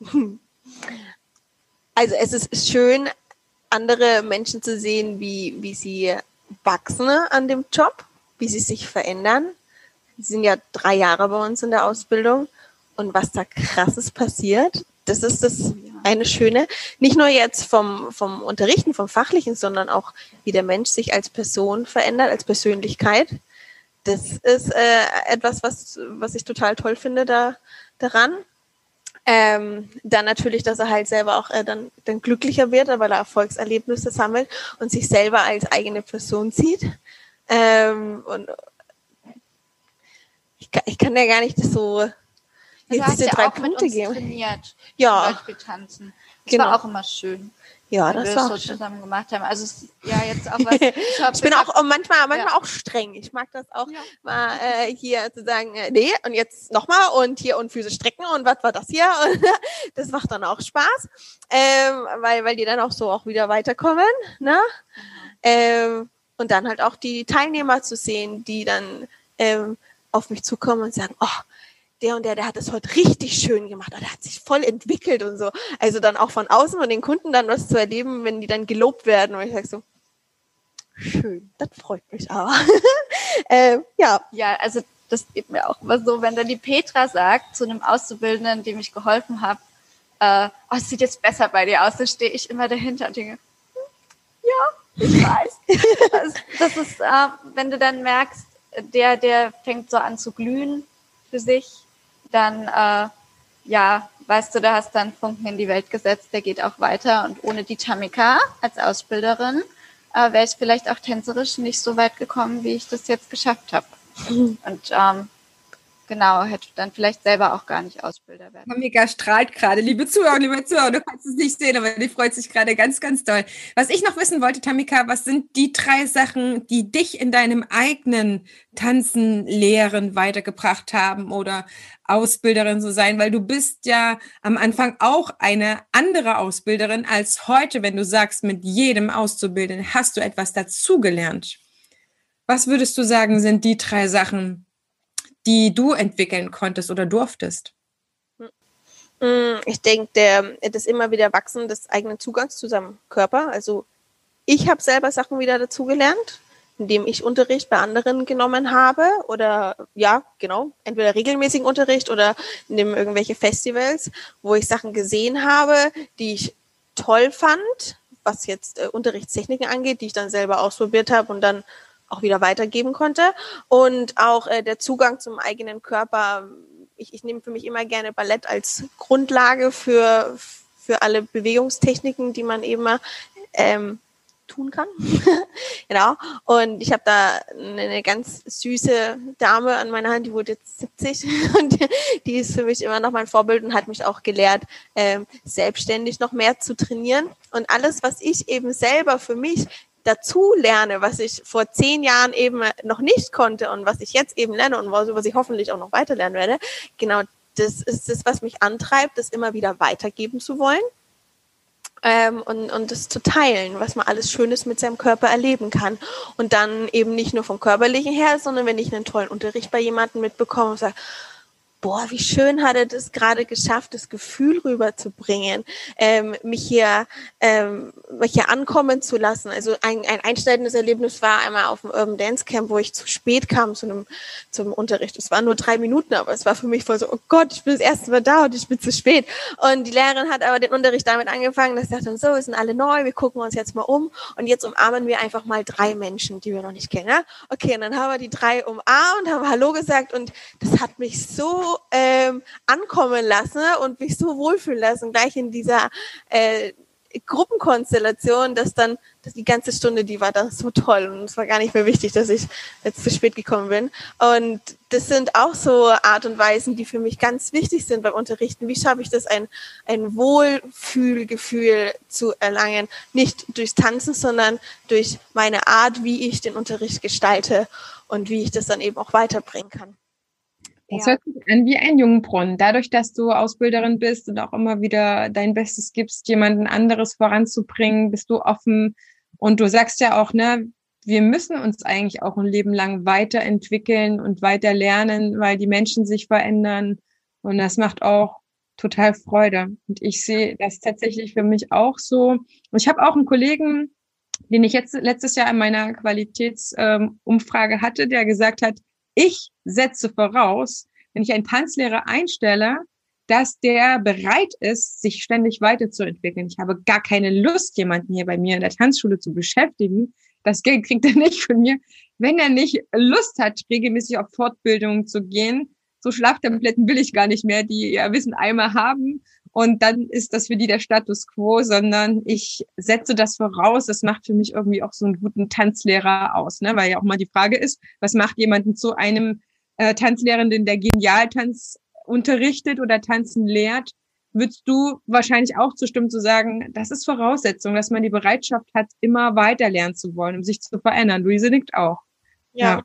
also es ist schön, andere Menschen zu sehen, wie, wie sie wachsen an dem Job, wie sie sich verändern, Sie sind ja drei Jahre bei uns in der Ausbildung und was da krasses passiert, das ist das eine Schöne. Nicht nur jetzt vom, vom Unterrichten, vom Fachlichen, sondern auch, wie der Mensch sich als Person verändert, als Persönlichkeit. Das ist äh, etwas, was, was ich total toll finde da, daran. Ähm, dann natürlich, dass er halt selber auch äh, dann, dann glücklicher wird, weil er Erfolgserlebnisse sammelt und sich selber als eigene Person sieht. Ähm, und, ich kann, ich kann ja gar nicht so jetzt diese ja drei Punkte geben. Trainiert, ja. Zum Beispiel tanzen. Das genau. war auch immer schön. Ja, das war so zusammen gemacht haben. Also ja, jetzt auch was. Ich, ich bin auch manchmal, manchmal ja. auch streng. Ich mag das auch ja. mal äh, hier zu sagen, äh, nee, und jetzt nochmal und hier und Füße strecken und was war das hier? Und das macht dann auch Spaß, ähm, weil weil die dann auch so auch wieder weiterkommen, ne? Mhm. Ähm, und dann halt auch die Teilnehmer zu sehen, die dann ähm, auf mich zukommen und sagen, oh, der und der, der hat das heute richtig schön gemacht, der hat sich voll entwickelt und so. Also dann auch von außen von den Kunden dann was zu erleben, wenn die dann gelobt werden und ich sage so, schön, das freut mich aber. äh, ja. Ja, also das geht mir auch immer so, wenn dann die Petra sagt zu einem Auszubildenden, dem ich geholfen habe, äh, oh, es sieht jetzt besser bei dir aus, dann stehe ich immer dahinter und denke, hm, ja, ich weiß. das, das ist, äh, wenn du dann merkst, der, der fängt so an zu glühen für sich, dann äh, ja, weißt du, da hast dann Funken in die Welt gesetzt, der geht auch weiter. Und ohne die Tamika als Ausbilderin äh, wäre ich vielleicht auch tänzerisch nicht so weit gekommen, wie ich das jetzt geschafft habe. Und ähm, genau, hätte dann vielleicht selber auch gar nicht Ausbilder werden. Mega strahlt gerade. Liebe Zuhörer, liebe Zuhörer, du kannst es nicht sehen, aber die freut sich gerade ganz, ganz doll. Was ich noch wissen wollte, Tamika, was sind die drei Sachen, die dich in deinem eigenen Tanzen, Lehren weitergebracht haben oder Ausbilderin zu sein? Weil du bist ja am Anfang auch eine andere Ausbilderin als heute, wenn du sagst, mit jedem Auszubilden hast du etwas dazugelernt. Was würdest du sagen, sind die drei Sachen, die du entwickeln konntest oder durftest? Hm, ich denke, das immer wieder Wachsen des eigenen Zugangs zu seinem Körper. Also ich habe selber Sachen wieder dazugelernt, indem ich Unterricht bei anderen genommen habe oder ja, genau, entweder regelmäßigen Unterricht oder indem irgendwelche Festivals, wo ich Sachen gesehen habe, die ich toll fand, was jetzt äh, Unterrichtstechniken angeht, die ich dann selber ausprobiert habe und dann auch wieder weitergeben konnte. Und auch äh, der Zugang zum eigenen Körper. Ich, ich nehme für mich immer gerne Ballett als Grundlage für, für alle Bewegungstechniken, die man eben ähm, tun kann. genau. Und ich habe da eine ganz süße Dame an meiner Hand, die wurde jetzt 70 und die ist für mich immer noch mein Vorbild und hat mich auch gelehrt, ähm, selbstständig noch mehr zu trainieren. Und alles, was ich eben selber für mich dazu lerne, was ich vor zehn Jahren eben noch nicht konnte und was ich jetzt eben lerne und was ich hoffentlich auch noch weiter lernen werde, genau das ist das, was mich antreibt, das immer wieder weitergeben zu wollen. Ähm, und, und das zu teilen, was man alles Schönes mit seinem Körper erleben kann. Und dann eben nicht nur vom Körperlichen her, sondern wenn ich einen tollen Unterricht bei jemandem mitbekomme und sage, boah, wie schön hat er das gerade geschafft, das Gefühl rüberzubringen, ähm, mich hier, ähm, mich hier ankommen zu lassen. Also ein, ein einschneidendes Erlebnis war einmal auf dem Urban Dance Camp, wo ich zu spät kam zu einem, zum Unterricht. Es waren nur drei Minuten, aber es war für mich voll so, oh Gott, ich bin das erste Mal da und ich bin zu spät. Und die Lehrerin hat aber den Unterricht damit angefangen, dass sie sagte, so, wir sind alle neu, wir gucken uns jetzt mal um und jetzt umarmen wir einfach mal drei Menschen, die wir noch nicht kennen. Ja? Okay, und dann haben wir die drei umarmt, haben Hallo gesagt und das hat mich so ähm, ankommen lassen und mich so wohlfühlen lassen, gleich in dieser äh, Gruppenkonstellation, dass dann dass die ganze Stunde, die war dann so toll und es war gar nicht mehr wichtig, dass ich jetzt zu spät gekommen bin. Und das sind auch so Art und Weisen, die für mich ganz wichtig sind beim Unterrichten. Wie schaffe ich das, ein, ein Wohlfühlgefühl zu erlangen? Nicht durchs Tanzen, sondern durch meine Art, wie ich den Unterricht gestalte und wie ich das dann eben auch weiterbringen kann. Das ja. hört sich an wie ein Jungbrunnen. Dadurch, dass du Ausbilderin bist und auch immer wieder dein Bestes gibst, jemanden anderes voranzubringen, bist du offen. Und du sagst ja auch, ne, wir müssen uns eigentlich auch ein Leben lang weiterentwickeln und weiter lernen, weil die Menschen sich verändern. Und das macht auch total Freude. Und ich sehe das tatsächlich für mich auch so. Und ich habe auch einen Kollegen, den ich jetzt letztes Jahr in meiner Qualitätsumfrage ähm, hatte, der gesagt hat, ich setze voraus, wenn ich einen Tanzlehrer einstelle, dass der bereit ist, sich ständig weiterzuentwickeln. Ich habe gar keine Lust, jemanden hier bei mir in der Tanzschule zu beschäftigen. Das Geld kriegt er nicht von mir. Wenn er nicht Lust hat, regelmäßig auf Fortbildungen zu gehen, so Schlaftabletten will ich gar nicht mehr, die ja Wissen einmal haben. Und dann ist das für die der Status quo, sondern ich setze das voraus. Das macht für mich irgendwie auch so einen guten Tanzlehrer aus, ne? weil ja auch mal die Frage ist, was macht jemanden zu einem äh, Tanzlehrenden, der Genialtanz unterrichtet oder tanzen lehrt? Würdest du wahrscheinlich auch zustimmen zu sagen, das ist Voraussetzung, dass man die Bereitschaft hat, immer weiter lernen zu wollen, um sich zu verändern. Luise nickt auch. ja. ja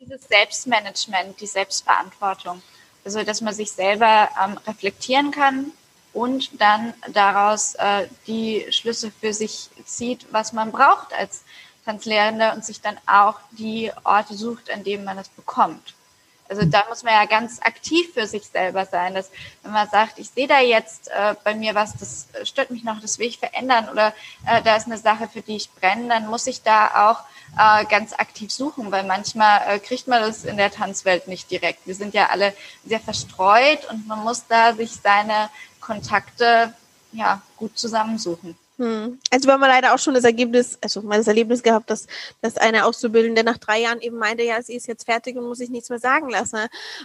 dieses Selbstmanagement, die Selbstverantwortung. Also, dass man sich selber ähm, reflektieren kann und dann daraus äh, die Schlüsse für sich zieht, was man braucht als Tanzlehrende und sich dann auch die Orte sucht, an denen man es bekommt. Also da muss man ja ganz aktiv für sich selber sein. Dass, wenn man sagt, ich sehe da jetzt äh, bei mir was, das stört mich noch, das will ich verändern oder äh, da ist eine Sache, für die ich brenne, dann muss ich da auch äh, ganz aktiv suchen, weil manchmal äh, kriegt man das in der Tanzwelt nicht direkt. Wir sind ja alle sehr verstreut und man muss da sich seine Kontakte ja gut zusammensuchen. Hm. Also wir haben leider auch schon das Ergebnis, also das Erlebnis gehabt, dass, dass eine Auszubildende nach drei Jahren eben meinte, ja, sie ist jetzt fertig und muss sich nichts mehr sagen lassen.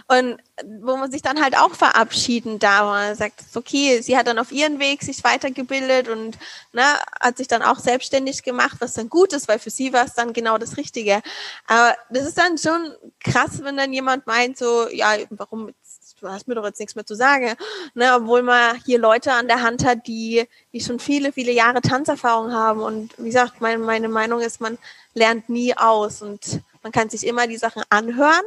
Und wo man sich dann halt auch verabschieden darf. Man sagt, okay, sie hat dann auf ihren Weg sich weitergebildet und ne, hat sich dann auch selbstständig gemacht, was dann gut ist, weil für sie war es dann genau das Richtige. Aber das ist dann schon krass, wenn dann jemand meint, so, ja, warum du hast mir doch jetzt nichts mehr zu sagen. Ne, obwohl man hier Leute an der Hand hat, die, die schon viele, viele Jahre Tanzerfahrung haben. Und wie gesagt, meine, meine Meinung ist, man lernt nie aus und man kann sich immer die Sachen anhören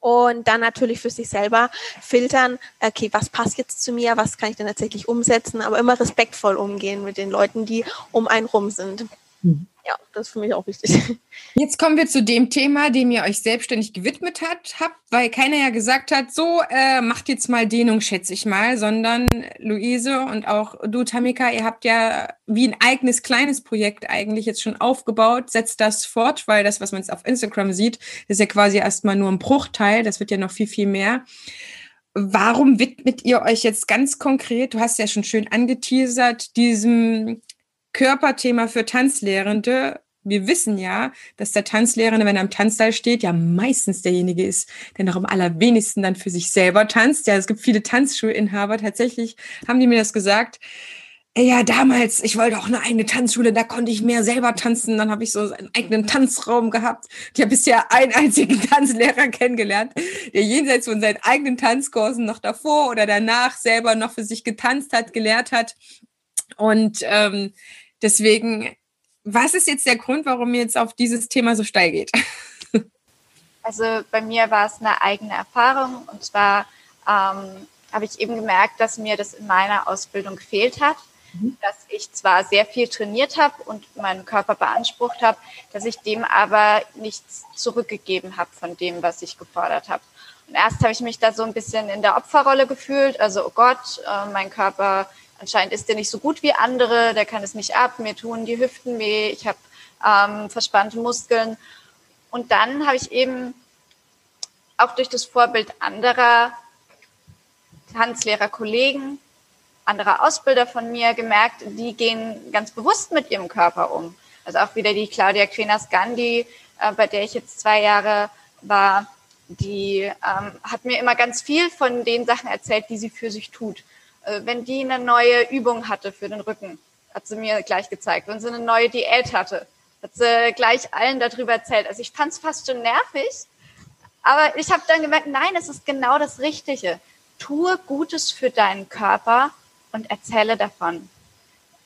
und dann natürlich für sich selber filtern, okay, was passt jetzt zu mir, was kann ich denn tatsächlich umsetzen, aber immer respektvoll umgehen mit den Leuten, die um einen rum sind. Mhm. Ja, das ist für mich auch wichtig. Jetzt kommen wir zu dem Thema, dem ihr euch selbstständig gewidmet hat, habt, weil keiner ja gesagt hat, so äh, macht jetzt mal Dehnung, schätze ich mal, sondern Luise und auch du, Tamika, ihr habt ja wie ein eigenes kleines Projekt eigentlich jetzt schon aufgebaut, setzt das fort, weil das, was man jetzt auf Instagram sieht, ist ja quasi erstmal nur ein Bruchteil, das wird ja noch viel, viel mehr. Warum widmet ihr euch jetzt ganz konkret, du hast ja schon schön angeteasert, diesem Körperthema für Tanzlehrende. Wir wissen ja, dass der Tanzlehrende, wenn er im Tanzsaal steht, ja meistens derjenige ist, der noch am allerwenigsten dann für sich selber tanzt. Ja, es gibt viele Tanzschulinhaber. Tatsächlich haben die mir das gesagt. Ja, damals, ich wollte auch eine eigene Tanzschule, da konnte ich mehr selber tanzen. Dann habe ich so einen eigenen Tanzraum gehabt. Ich habe bisher einen einzigen Tanzlehrer kennengelernt, der jenseits von seinen eigenen Tanzkursen noch davor oder danach selber noch für sich getanzt hat, gelehrt hat. Und ähm, Deswegen, was ist jetzt der Grund, warum ihr jetzt auf dieses Thema so steil geht? Also bei mir war es eine eigene Erfahrung und zwar ähm, habe ich eben gemerkt, dass mir das in meiner Ausbildung gefehlt hat, mhm. dass ich zwar sehr viel trainiert habe und meinen Körper beansprucht habe, dass ich dem aber nichts zurückgegeben habe von dem, was ich gefordert habe. Und erst habe ich mich da so ein bisschen in der Opferrolle gefühlt, also oh Gott, äh, mein Körper anscheinend ist der nicht so gut wie andere, der kann es nicht ab, mir tun die Hüften weh, ich habe ähm, verspannte Muskeln. Und dann habe ich eben auch durch das Vorbild anderer Tanzlehrer, Kollegen, anderer Ausbilder von mir gemerkt, die gehen ganz bewusst mit ihrem Körper um. Also auch wieder die Claudia Krenas Gandhi, äh, bei der ich jetzt zwei Jahre war, die ähm, hat mir immer ganz viel von den Sachen erzählt, die sie für sich tut. Äh, wenn die eine neue Übung hatte für den Rücken, hat sie mir gleich gezeigt. Wenn sie eine neue Diät hatte, hat sie gleich allen darüber erzählt. Also ich fand es fast schon nervig, aber ich habe dann gemerkt, nein, es ist genau das Richtige. Tue Gutes für deinen Körper und erzähle davon.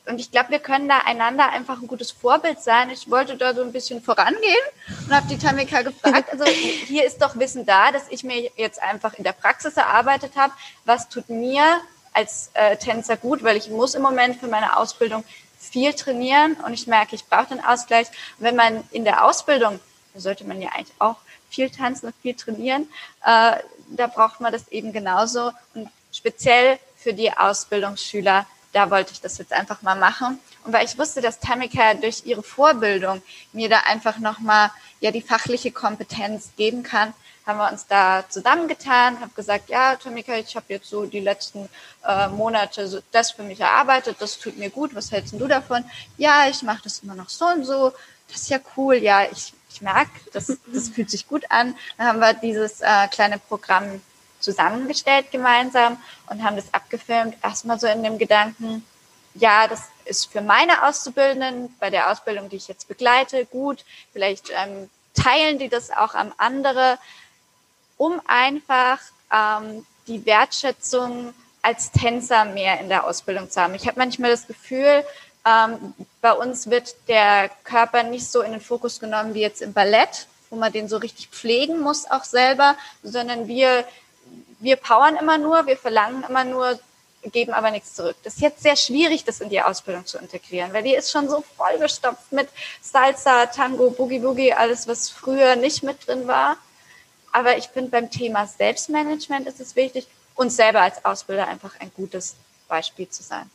Und ich glaube, wir können da einander einfach ein gutes Vorbild sein. Ich wollte da so ein bisschen vorangehen und habe die Tamika gefragt. Also hier ist doch Wissen da, dass ich mir jetzt einfach in der Praxis erarbeitet habe. Was tut mir als äh, Tänzer gut, weil ich muss im Moment für meine Ausbildung viel trainieren und ich merke, ich brauche den Ausgleich. Und wenn man in der Ausbildung, da sollte man ja eigentlich auch viel tanzen und viel trainieren, äh, da braucht man das eben genauso. Und speziell für die Ausbildungsschüler, da wollte ich das jetzt einfach mal machen. Und weil ich wusste, dass Tamika durch ihre Vorbildung mir da einfach nochmal ja die fachliche Kompetenz geben kann, haben wir uns da zusammengetan, habe gesagt, ja, Tamika, ich habe jetzt so die letzten äh, Monate so das für mich erarbeitet, das tut mir gut, was hältst du davon? Ja, ich mache das immer noch so und so, das ist ja cool, ja, ich, ich merke, das, das fühlt sich gut an. Dann haben wir dieses äh, kleine Programm zusammengestellt gemeinsam und haben das abgefilmt, erstmal so in dem Gedanken, ja, das ist für meine Auszubildenden bei der Ausbildung, die ich jetzt begleite, gut. Vielleicht ähm, teilen die das auch an andere um einfach ähm, die Wertschätzung als Tänzer mehr in der Ausbildung zu haben. Ich habe manchmal das Gefühl, ähm, bei uns wird der Körper nicht so in den Fokus genommen wie jetzt im Ballett, wo man den so richtig pflegen muss auch selber, sondern wir, wir powern immer nur, wir verlangen immer nur, geben aber nichts zurück. Das ist jetzt sehr schwierig, das in die Ausbildung zu integrieren, weil die ist schon so vollgestopft mit Salsa, Tango, Boogie Boogie, alles, was früher nicht mit drin war. Aber ich finde, beim Thema Selbstmanagement ist es wichtig, uns selber als Ausbilder einfach ein gutes Beispiel zu sein.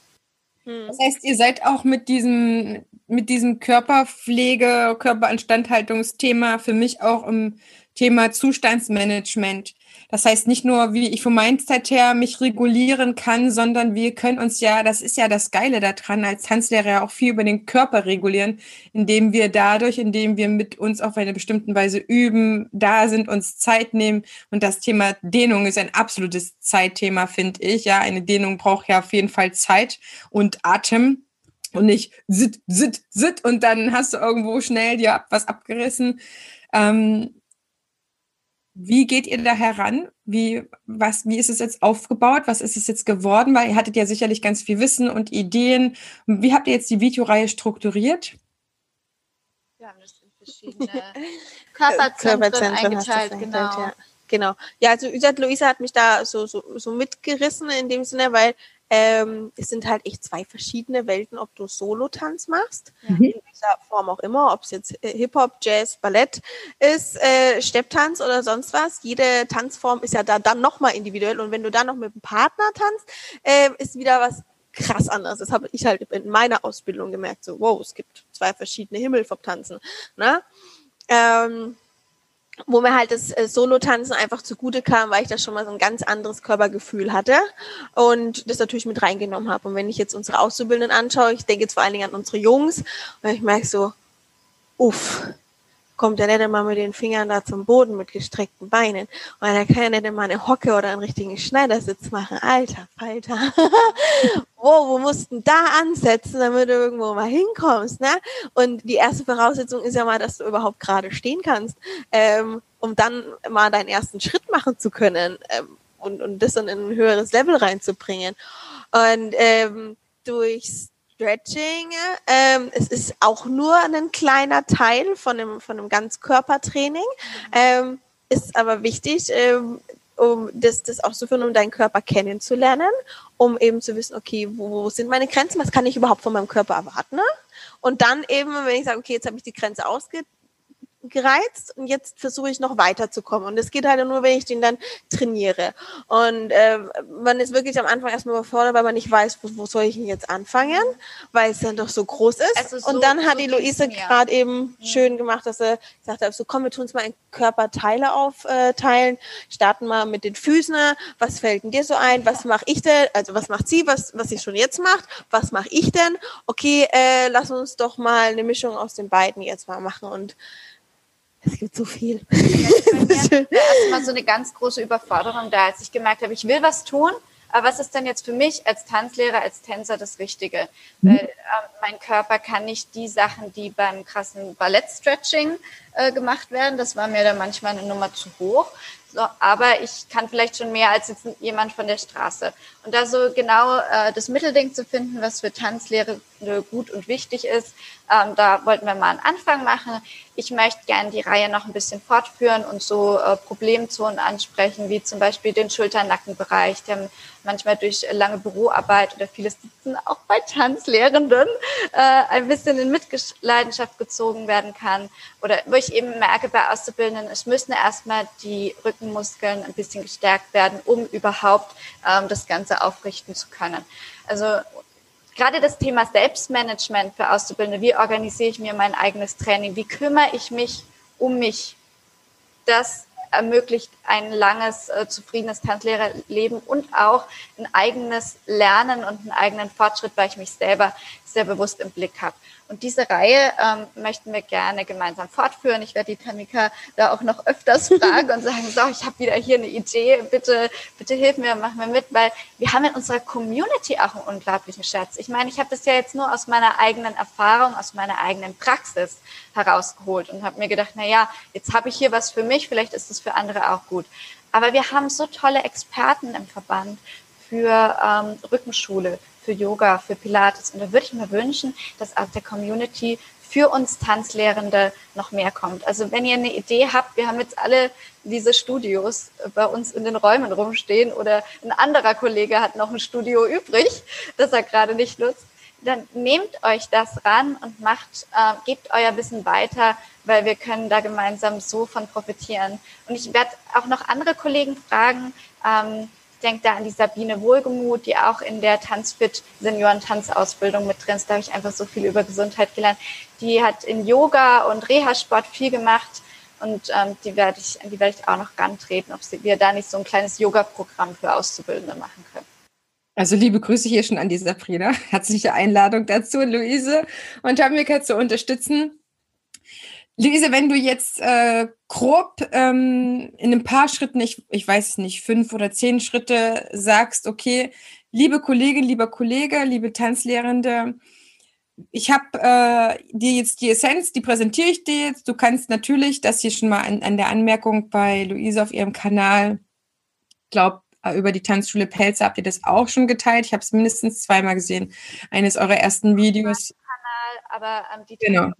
Hm. Das heißt, ihr seid auch mit diesem, mit diesem Körperpflege, Körperinstandhaltungsthema für mich auch im Thema Zustandsmanagement. Das heißt nicht nur, wie ich vom Mindset her mich regulieren kann, sondern wir können uns ja, das ist ja das Geile daran, als Tanzlehrer ja auch viel über den Körper regulieren, indem wir dadurch, indem wir mit uns auf eine bestimmte Weise üben, da sind, uns Zeit nehmen. Und das Thema Dehnung ist ein absolutes Zeitthema, finde ich. Ja, eine Dehnung braucht ja auf jeden Fall Zeit und Atem und nicht sit, sit, sit und dann hast du irgendwo schnell dir was abgerissen. Ähm, wie geht ihr da heran? Wie, was, wie ist es jetzt aufgebaut? Was ist es jetzt geworden? Weil ihr hattet ja sicherlich ganz viel Wissen und Ideen. Wie habt ihr jetzt die Videoreihe strukturiert? Wir haben das in verschiedene Körperzentren, Körperzentren eingeteilt, genau. Ja. Genau. Ja, also Luisa hat mich da so, so, so mitgerissen in dem Sinne, weil ähm, es sind halt echt zwei verschiedene Welten, ob du Solo-Tanz machst, mhm. in dieser Form auch immer, ob es jetzt äh, Hip-Hop, Jazz, Ballett ist, äh, Stepptanz oder sonst was. Jede Tanzform ist ja da dann nochmal individuell und wenn du dann noch mit einem Partner tanzt, äh, ist wieder was krass anders. Das habe ich halt in meiner Ausbildung gemerkt, so wow, es gibt zwei verschiedene Himmel vom Tanzen. Ne? Ähm, wo mir halt das äh, Solo-Tanzen einfach zugute kam, weil ich da schon mal so ein ganz anderes Körpergefühl hatte und das natürlich mit reingenommen habe. Und wenn ich jetzt unsere Auszubildenden anschaue, ich denke jetzt vor allen Dingen an unsere Jungs, und ich merke so, uff, kommt der immer mit den Fingern da zum Boden mit gestreckten Beinen. Und er kann ja nicht immer eine Hocke oder einen richtigen Schneidersitz machen. Alter, Falter. wow, wo mussten da ansetzen, damit du irgendwo mal hinkommst, ne? Und die erste Voraussetzung ist ja mal, dass du überhaupt gerade stehen kannst, ähm, um dann mal deinen ersten Schritt machen zu können ähm, und, und das dann in ein höheres Level reinzubringen. Und ähm, durchs Stretching. Ähm, es ist auch nur ein kleiner Teil von einem, von einem Ganzkörpertraining. Ähm, ist aber wichtig, ähm, um das, das auszuführen, um deinen Körper kennenzulernen, um eben zu wissen, okay, wo, wo sind meine Grenzen, was kann ich überhaupt von meinem Körper erwarten? Ne? Und dann eben, wenn ich sage, okay, jetzt habe ich die Grenze ausge gereizt und jetzt versuche ich noch weiterzukommen. Und es geht halt nur, wenn ich den dann trainiere. Und äh, man ist wirklich am Anfang erstmal überfordert, weil man nicht weiß, wo, wo soll ich denn jetzt anfangen, weil es dann doch so groß ist. Also so, und dann hat so die Luise gerade eben ja. schön gemacht, dass sie gesagt hat, so komm, wir tun uns mal in Körperteile aufteilen, starten mal mit den Füßen. Was fällt denn dir so ein? Was mache ich denn? Also was macht sie, was, was sie schon jetzt macht? Was mache ich denn? Okay, äh, lass uns doch mal eine Mischung aus den beiden jetzt mal machen und es gibt so viel. Ja, erstmal so eine ganz große Überforderung da, als ich gemerkt habe, ich will was tun, aber was ist denn jetzt für mich als Tanzlehrer, als Tänzer das Richtige? Mhm. Weil äh, mein Körper kann nicht die Sachen, die beim krassen Ballettstretching äh, gemacht werden, das war mir dann manchmal eine Nummer zu hoch. So, aber ich kann vielleicht schon mehr als jetzt jemand von der Straße. Und da so genau äh, das Mittelding zu finden, was für Tanzlehre gut und wichtig ist, ähm, da wollten wir mal einen Anfang machen. Ich möchte gerne die Reihe noch ein bisschen fortführen und so äh, Problemzonen ansprechen, wie zum Beispiel den Schulter-Nackenbereich, manchmal durch lange Büroarbeit oder vieles Sitzen auch bei Tanzlehrenden äh, ein bisschen in Mitleidenschaft gezogen werden kann. Oder wo ich eben merke bei Auszubildenden, es müssen erstmal die Rückenmuskeln ein bisschen gestärkt werden, um überhaupt ähm, das Ganze aufrichten zu können. Also gerade das Thema Selbstmanagement für Auszubildende, wie organisiere ich mir mein eigenes Training, wie kümmere ich mich um mich, das ermöglicht ein langes, äh, zufriedenes Tanzlehrerleben und auch ein eigenes Lernen und einen eigenen Fortschritt, weil ich mich selber sehr bewusst im Blick habe. Und diese Reihe ähm, möchten wir gerne gemeinsam fortführen. Ich werde die Tamika da auch noch öfters fragen und sagen, so, ich habe wieder hier eine Idee, bitte, bitte hilf mir, mach mir mit, weil wir haben in unserer Community auch einen unglaublichen Schatz. Ich meine, ich habe das ja jetzt nur aus meiner eigenen Erfahrung, aus meiner eigenen Praxis herausgeholt und habe mir gedacht, na ja, jetzt habe ich hier was für mich, vielleicht ist es für andere auch gut. Aber wir haben so tolle Experten im Verband für ähm, Rückenschule, für Yoga, für Pilates. Und da würde ich mir wünschen, dass aus der Community für uns Tanzlehrende noch mehr kommt. Also wenn ihr eine Idee habt, wir haben jetzt alle diese Studios bei uns in den Räumen rumstehen oder ein anderer Kollege hat noch ein Studio übrig, das er gerade nicht nutzt. dann nehmt euch das ran und macht, äh, gebt euer Wissen weiter, weil wir können da gemeinsam so von profitieren. Und ich werde auch noch andere Kollegen fragen. Ähm, denke da an die Sabine Wohlgemuth, die auch in der Tanzfit Senioren-Tanzausbildung mit drin ist. Da habe ich einfach so viel über Gesundheit gelernt. Die hat in Yoga und Reha-Sport viel gemacht. Und ähm, die werde ich, die werde ich auch noch rantreten, ob sie, wir da nicht so ein kleines Yoga-Programm für Auszubildende machen können. Also liebe Grüße hier schon an die Sabrina. Herzliche Einladung dazu, Luise und Tamika zu unterstützen. Luise, wenn du jetzt äh, grob ähm, in ein paar Schritten, ich, ich weiß es nicht, fünf oder zehn Schritte sagst, okay, liebe Kollegin, lieber Kollege, liebe Tanzlehrende, ich habe äh, dir jetzt die Essenz, die präsentiere ich dir jetzt. Du kannst natürlich, das hier schon mal an, an der Anmerkung bei Luise auf ihrem Kanal, glaube äh, über die Tanzschule Pelze habt ihr das auch schon geteilt. Ich habe es mindestens zweimal gesehen. Eines eurer ersten Videos. Kanal, aber ähm, die genau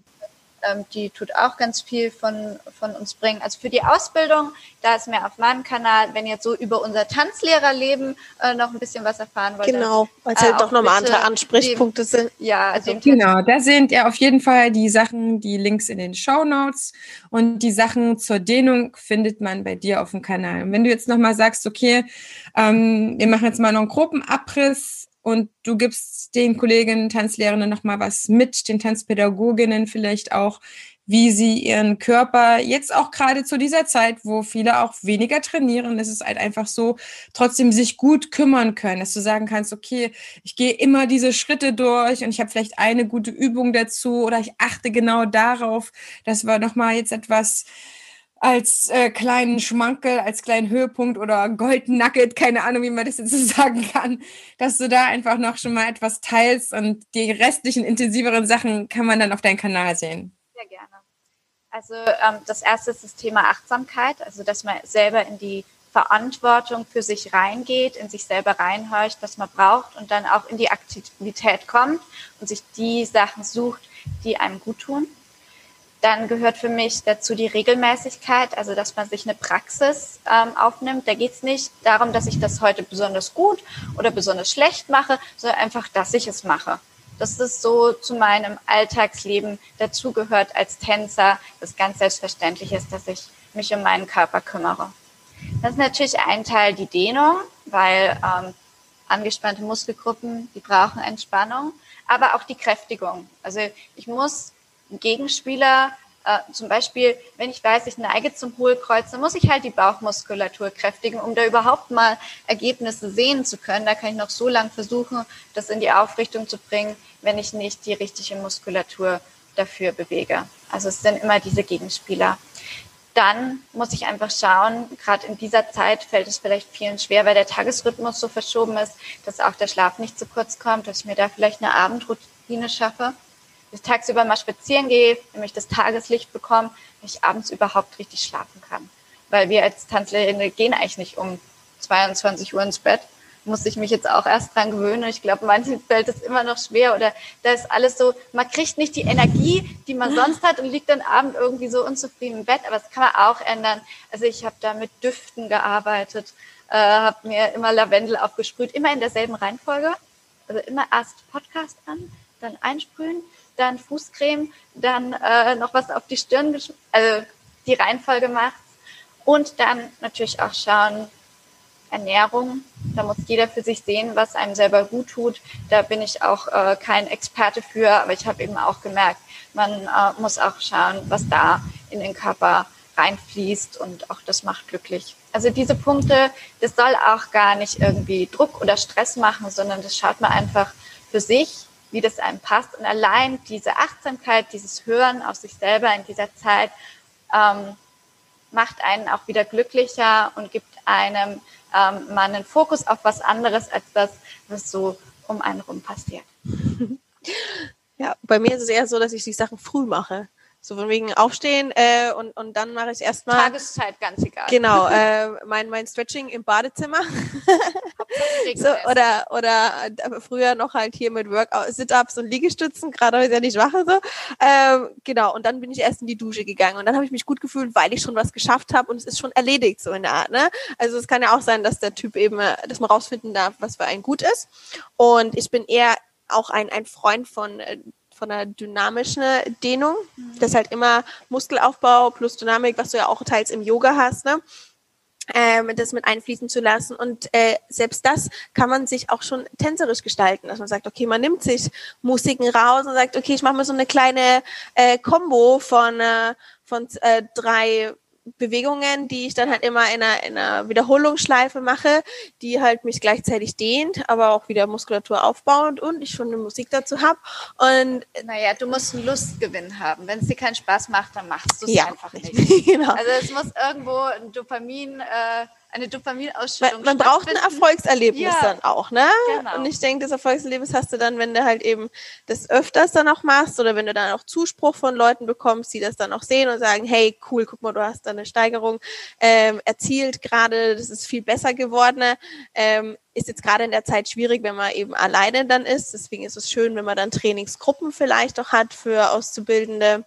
ähm, die tut auch ganz viel von, von uns bringen. Also für die Ausbildung, da ist mehr auf meinem Kanal. Wenn ihr so über unser Tanzlehrerleben äh, noch ein bisschen was erfahren wollt. Genau, weil es halt äh, doch nochmal andere Ansprechpunkte dem, sind. Ja, also genau, da sind ja auf jeden Fall die Sachen, die Links in den Show Notes und die Sachen zur Dehnung findet man bei dir auf dem Kanal. Und wenn du jetzt nochmal sagst, okay, ähm, wir machen jetzt mal noch einen Gruppenabriss, und du gibst den Kolleginnen, Tanzlehrenden nochmal was mit, den Tanzpädagoginnen vielleicht auch, wie sie ihren Körper jetzt auch gerade zu dieser Zeit, wo viele auch weniger trainieren, ist es halt einfach so, trotzdem sich gut kümmern können, dass du sagen kannst, okay, ich gehe immer diese Schritte durch und ich habe vielleicht eine gute Übung dazu oder ich achte genau darauf, dass wir nochmal jetzt etwas als äh, kleinen Schmankel, als kleinen Höhepunkt oder Gold Nugget, keine Ahnung, wie man das jetzt so sagen kann, dass du da einfach noch schon mal etwas teilst und die restlichen intensiveren Sachen kann man dann auf deinem Kanal sehen. Sehr gerne. Also ähm, das erste ist das Thema Achtsamkeit, also dass man selber in die Verantwortung für sich reingeht, in sich selber reinhorcht, was man braucht und dann auch in die Aktivität kommt und sich die Sachen sucht, die einem gut tun. Dann gehört für mich dazu die Regelmäßigkeit, also dass man sich eine Praxis ähm, aufnimmt. Da geht es nicht darum, dass ich das heute besonders gut oder besonders schlecht mache, sondern einfach, dass ich es mache. Das so zu meinem Alltagsleben dazugehört als Tänzer, das ganz selbstverständlich ist, dass ich mich um meinen Körper kümmere. Das ist natürlich ein Teil die Dehnung, weil ähm, angespannte Muskelgruppen, die brauchen Entspannung, aber auch die Kräftigung. Also ich muss Gegenspieler, äh, zum Beispiel, wenn ich weiß, ich neige zum Hohlkreuz, dann muss ich halt die Bauchmuskulatur kräftigen, um da überhaupt mal Ergebnisse sehen zu können. Da kann ich noch so lange versuchen, das in die Aufrichtung zu bringen, wenn ich nicht die richtige Muskulatur dafür bewege. Also es sind immer diese Gegenspieler. Dann muss ich einfach schauen, gerade in dieser Zeit fällt es vielleicht vielen schwer, weil der Tagesrhythmus so verschoben ist, dass auch der Schlaf nicht zu kurz kommt, dass ich mir da vielleicht eine Abendroutine schaffe ich tagsüber mal spazieren gehe, nämlich das Tageslicht bekomme, ich abends überhaupt richtig schlafen kann. Weil wir als Tanzlehrerin gehen eigentlich nicht um 22 Uhr ins Bett. Muss ich mich jetzt auch erst dran gewöhnen. Ich glaube, manchen fällt es immer noch schwer oder da ist alles so, man kriegt nicht die Energie, die man sonst hat und liegt dann abend irgendwie so unzufrieden im Bett. Aber das kann man auch ändern. Also ich habe da mit Düften gearbeitet, äh, habe mir immer Lavendel aufgesprüht, immer in derselben Reihenfolge. Also immer erst Podcast an, dann einsprühen, dann Fußcreme, dann äh, noch was auf die Stirn, also die Reihenfolge macht. Und dann natürlich auch schauen, Ernährung. Da muss jeder für sich sehen, was einem selber gut tut. Da bin ich auch äh, kein Experte für, aber ich habe eben auch gemerkt, man äh, muss auch schauen, was da in den Körper reinfließt und auch das macht glücklich. Also diese Punkte, das soll auch gar nicht irgendwie Druck oder Stress machen, sondern das schaut man einfach für sich wie das einem passt. Und allein diese Achtsamkeit, dieses Hören auf sich selber in dieser Zeit ähm, macht einen auch wieder glücklicher und gibt einem ähm, mal einen Fokus auf was anderes als das, was so um einen rum passiert. Ja, bei mir ist es eher so, dass ich die Sachen früh mache. So von wegen aufstehen äh, und, und dann mache ich erstmal. Tageszeit, ganz egal. Genau, äh, mein, mein Stretching im Badezimmer. so, oder oder äh, früher noch halt hier mit Workout, Sit-Ups und Liegestützen, gerade heute ja nicht mache so. Ähm, genau, und dann bin ich erst in die Dusche gegangen und dann habe ich mich gut gefühlt, weil ich schon was geschafft habe und es ist schon erledigt, so in der Art. Ne? Also es kann ja auch sein, dass der Typ eben, äh, dass man rausfinden darf, was für einen gut ist. Und ich bin eher auch ein, ein Freund von äh, von der dynamischen Dehnung. Mhm. Das ist halt immer Muskelaufbau plus Dynamik, was du ja auch teils im Yoga hast, ne? Ähm, das mit einfließen zu lassen. Und äh, selbst das kann man sich auch schon tänzerisch gestalten, dass man sagt, okay, man nimmt sich Musiken raus und sagt, okay, ich mache mir so eine kleine äh, Combo von, äh, von äh, drei Bewegungen, die ich dann halt immer in einer, in einer Wiederholungsschleife mache, die halt mich gleichzeitig dehnt, aber auch wieder Muskulatur aufbauend und ich schon eine Musik dazu habe. Und naja, du musst einen Lustgewinn haben. Wenn es dir keinen Spaß macht, dann machst du es ja, einfach nicht. genau. Also es muss irgendwo ein Dopamin äh, eine Dopaminausschüttung. Man, man braucht ein Erfolgserlebnis ja. dann auch, ne? Genau. Und ich denke, das Erfolgserlebnis hast du dann, wenn du halt eben das öfters dann auch machst oder wenn du dann auch Zuspruch von Leuten bekommst, die das dann auch sehen und sagen, hey, cool, guck mal, du hast da eine Steigerung ähm, erzielt gerade, das ist viel besser geworden. Ähm, ist jetzt gerade in der Zeit schwierig, wenn man eben alleine dann ist. Deswegen ist es schön, wenn man dann Trainingsgruppen vielleicht auch hat für Auszubildende.